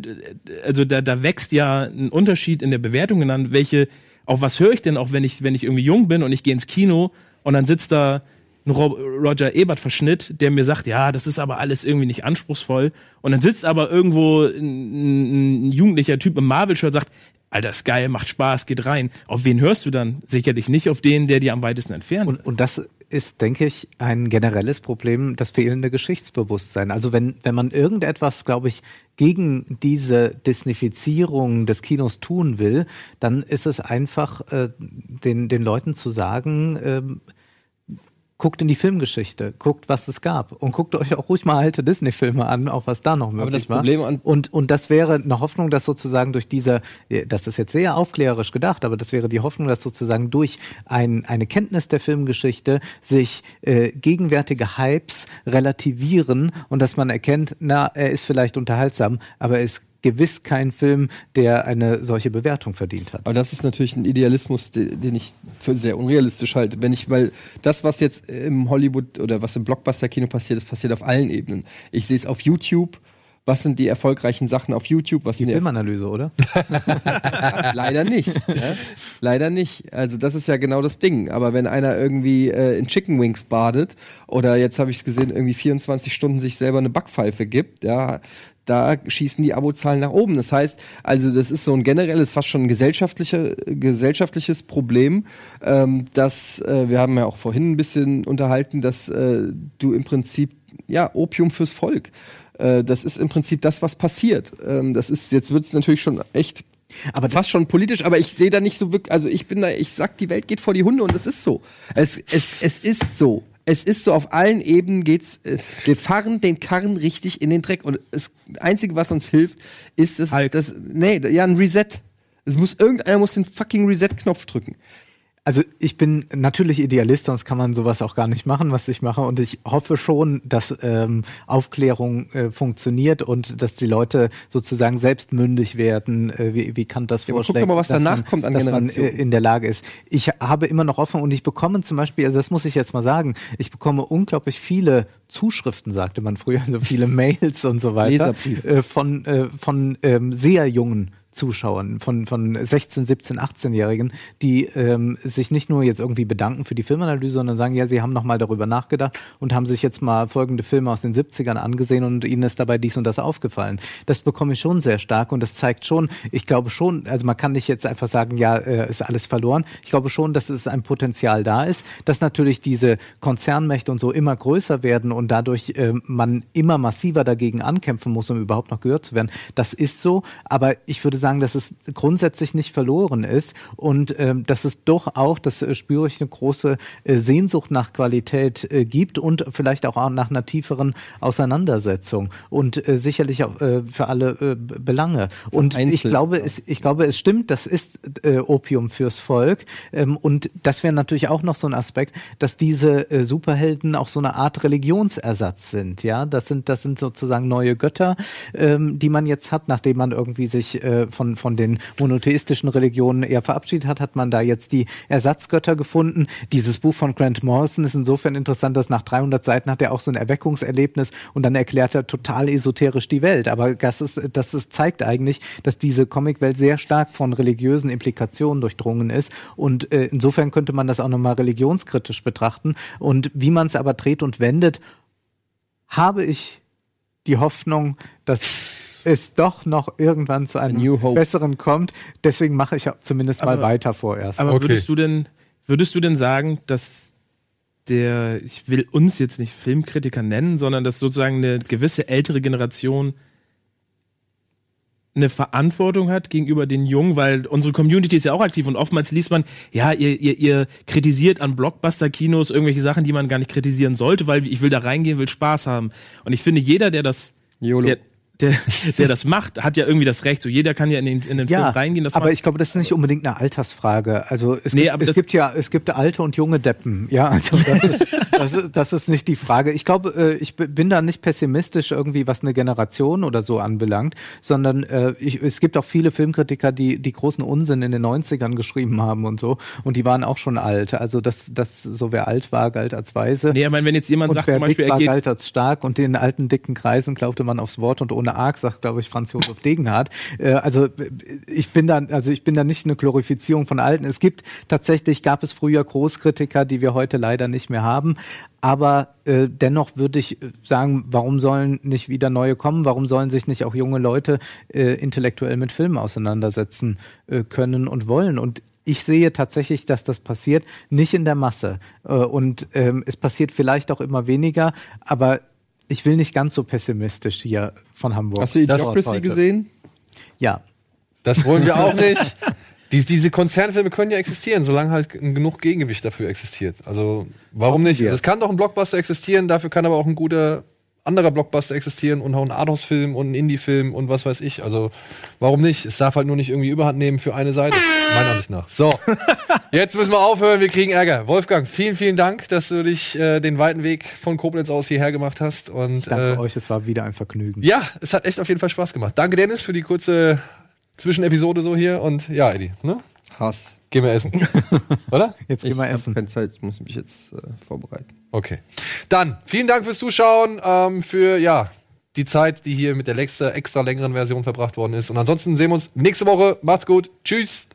also da, da wächst ja ein Unterschied in der Bewertung an, welche, auf was höre ich denn auch, wenn ich, wenn ich irgendwie jung bin und ich gehe ins Kino und dann sitzt da ein Roger Ebert Verschnitt, der mir sagt, ja, das ist aber alles irgendwie nicht anspruchsvoll. Und dann sitzt aber irgendwo ein, ein jugendlicher Typ im Marvel-Shirt und sagt, Alter, ist geil, macht Spaß, geht rein. Auf wen hörst du dann? Sicherlich nicht auf den, der dir am weitesten entfernt und, Und das ist, denke ich, ein generelles Problem, das fehlende Geschichtsbewusstsein. Also wenn, wenn man irgendetwas, glaube ich, gegen diese Disneyfizierung des Kinos tun will, dann ist es einfach, äh, den, den Leuten zu sagen, äh, guckt in die Filmgeschichte, guckt, was es gab und guckt euch auch ruhig mal alte Disney-Filme an, auch was da noch möglich Aber das Problem war. und, und das wäre eine Hoffnung, dass sozusagen durch diese, das ist jetzt sehr aufklärerisch gedacht, aber das wäre die Hoffnung, dass sozusagen durch ein, eine Kenntnis der Filmgeschichte sich äh, gegenwärtige Hypes relativieren und dass man erkennt, na, er ist vielleicht unterhaltsam, aber er ist gewiss kein Film, der eine solche Bewertung verdient hat. Aber das ist natürlich ein Idealismus, den ich für sehr unrealistisch halte. Wenn ich, weil das, was jetzt im Hollywood oder was im Blockbuster-Kino passiert, das passiert auf allen Ebenen. Ich sehe es auf YouTube. Was sind die erfolgreichen Sachen auf YouTube? Was die Filmanalyse, oder? Leider nicht. Ja? Leider nicht. Also das ist ja genau das Ding. Aber wenn einer irgendwie äh, in Chicken Wings badet oder jetzt habe ich es gesehen, irgendwie 24 Stunden sich selber eine Backpfeife gibt, ja, da schießen die Abozahlen nach oben. Das heißt, also das ist so ein generelles, fast schon ein gesellschaftlicher, gesellschaftliches Problem, ähm, dass äh, wir haben ja auch vorhin ein bisschen unterhalten, dass äh, du im Prinzip ja Opium fürs Volk. Äh, das ist im Prinzip das, was passiert. Ähm, das ist jetzt wird es natürlich schon echt aber fast schon politisch, aber ich sehe da nicht so wirklich, also ich bin da, ich sag, die Welt geht vor die Hunde und es ist so. Es, es, es ist so es ist so, auf allen Ebenen geht's, äh, wir fahren den Karren richtig in den Dreck. Und das Einzige, was uns hilft, ist es, halt. das, nee, ja, ein Reset. Es muss, irgendeiner muss den fucking Reset-Knopf drücken. Also ich bin natürlich Idealist, sonst kann man sowas auch gar nicht machen, was ich mache. Und ich hoffe schon, dass ähm, Aufklärung äh, funktioniert und dass die Leute sozusagen selbstmündig werden, äh, wie, wie Kant das Ja, guck vorschlägt. doch mal, was danach man, kommt an dass man äh, in der Lage ist. Ich habe immer noch Hoffnung und ich bekomme zum Beispiel, also das muss ich jetzt mal sagen, ich bekomme unglaublich viele Zuschriften, sagte man früher, so viele Mails und so weiter, äh, von, äh, von ähm, sehr jungen Zuschauern, von, von 16, 17, 18-Jährigen, die ähm, sich nicht nur jetzt irgendwie bedanken für die Filmanalyse, sondern sagen, ja, sie haben nochmal darüber nachgedacht und haben sich jetzt mal folgende Filme aus den 70ern angesehen und ihnen ist dabei dies und das aufgefallen. Das bekomme ich schon sehr stark und das zeigt schon, ich glaube schon, also man kann nicht jetzt einfach sagen, ja, äh, ist alles verloren. Ich glaube schon, dass es ein Potenzial da ist, dass natürlich diese Konzernmächte und so immer größer werden und dadurch äh, man immer massiver dagegen ankämpfen muss, um überhaupt noch gehört zu werden. Das ist so, aber ich würde sagen, dass es grundsätzlich nicht verloren ist und ähm, dass es doch auch, das äh, spüre ich, eine große äh, Sehnsucht nach Qualität äh, gibt und vielleicht auch nach einer tieferen Auseinandersetzung und äh, sicherlich auch äh, für alle äh, Belange. Und ich Einzelne, glaube, es, ich glaube, es stimmt, das ist Opium fürs Volk. Ähm, und das wäre natürlich auch noch so ein Aspekt, dass diese Superhelden auch so eine Art Religionsersatz sind. Ja, das sind, das sind sozusagen neue Götter, ähm, die man jetzt hat, nachdem man irgendwie sich äh, von, von den monotheistischen Religionen eher verabschiedet hat, hat man da jetzt die Ersatzgötter gefunden. Dieses Buch von Grant Morrison ist insofern interessant, dass nach 300 Seiten hat er auch so ein Erweckungserlebnis und dann erklärt er total esoterisch die Welt. Aber das ist, das ist, zeigt eigentlich, dass diese Comicwelt sehr stark von religiösen Implikationen durchdrungen ist. Und äh, insofern könnte man das auch nochmal religionskritisch betrachten. Und wie man es aber dreht und wendet, habe ich die Hoffnung, dass es doch noch irgendwann zu einem besseren kommt. Deswegen mache ich auch zumindest mal Aber- weiter vorerst. Aber würdest du denn, würdest du denn sagen, dass der, ich will uns jetzt nicht Filmkritiker nennen, sondern dass sozusagen eine gewisse ältere Generation eine Verantwortung hat gegenüber den Jungen, weil unsere Community ist ja auch aktiv und oftmals liest man, ja, ihr, ihr, ihr kritisiert an Blockbuster-Kinos irgendwelche Sachen, die man gar nicht kritisieren sollte, weil ich will da reingehen, will Spaß haben. Und ich finde, jeder, der das, der, der, der das macht, hat ja irgendwie das Recht. So jeder kann ja in den, in den Film reingehen. Aber macht- ich glaube, das ist nicht unbedingt eine Altersfrage. Also es, Nee, gibt, es gibt ja, es gibt alte und junge Deppen. Ja, also das ist, das ist, das ist nicht die Frage. Ich glaube, äh, ich bin da nicht pessimistisch irgendwie, was eine Generation oder so anbelangt, sondern äh, ich, es gibt auch viele Filmkritiker, die die großen Unsinn in den 90ern geschrieben haben und so. Und die waren auch schon alt. Also das, das so wer alt war, galt als weise. Nee, ich meine, wenn jetzt jemand und sagt, wer zum Beispiel, dick er war, geht- galt als stark und in alten dicken Kreisen glaubte man aufs Wort und ohne Arg, sagt glaube ich Franz Josef Degenhardt. Äh, also ich bin da, also ich bin da nicht eine Glorifizierung von Alten. Es gibt tatsächlich gab es früher Großkritiker, die wir heute leider nicht mehr haben. Aber äh, dennoch würde ich sagen, warum sollen nicht wieder neue kommen? Warum sollen sich nicht auch junge Leute äh, intellektuell mit Filmen auseinandersetzen äh, können und wollen? Und ich sehe tatsächlich, dass das passiert, nicht in der Masse. Äh, und ähm, es passiert vielleicht auch immer weniger, aber ich will nicht ganz so pessimistisch hier von Hamburg. Hast du Idiocracy gesehen? Ja. Das wollen wir auch nicht. Die, diese Konzernfilme können ja existieren, solange halt genug Gegengewicht dafür existiert. Also warum nicht? Es kann doch ein Blockbuster existieren, dafür kann aber auch ein guter anderer Blockbuster existieren und auch ein Arthouse-Film und ein Indie-Film und was weiß ich. Also warum nicht? Es darf halt nur nicht irgendwie Überhand nehmen für eine Seite, meiner Ansicht nach. So, jetzt müssen wir aufhören, wir kriegen Ärger. Wolfgang, vielen, vielen Dank, dass du dich äh, den weiten Weg von Koblenz aus hierher gemacht hast. Und, Danke äh, euch, es war wieder ein Vergnügen. ja, es hat echt auf jeden Fall Spaß gemacht. Danke, Dennis, für die kurze Zwischenepisode so hier. Und ja, Eddie, ne? Hass. Gehen wir essen. Oder? Jetzt ich habe keine Zeit, ich muss mich jetzt äh, vorbereiten. Okay. Dann, vielen Dank fürs Zuschauen, ähm, für ja, die Zeit, die hier mit der extra, extra längeren Version verbracht worden ist. Und ansonsten sehen wir uns nächste Woche. Macht's gut. Tschüss.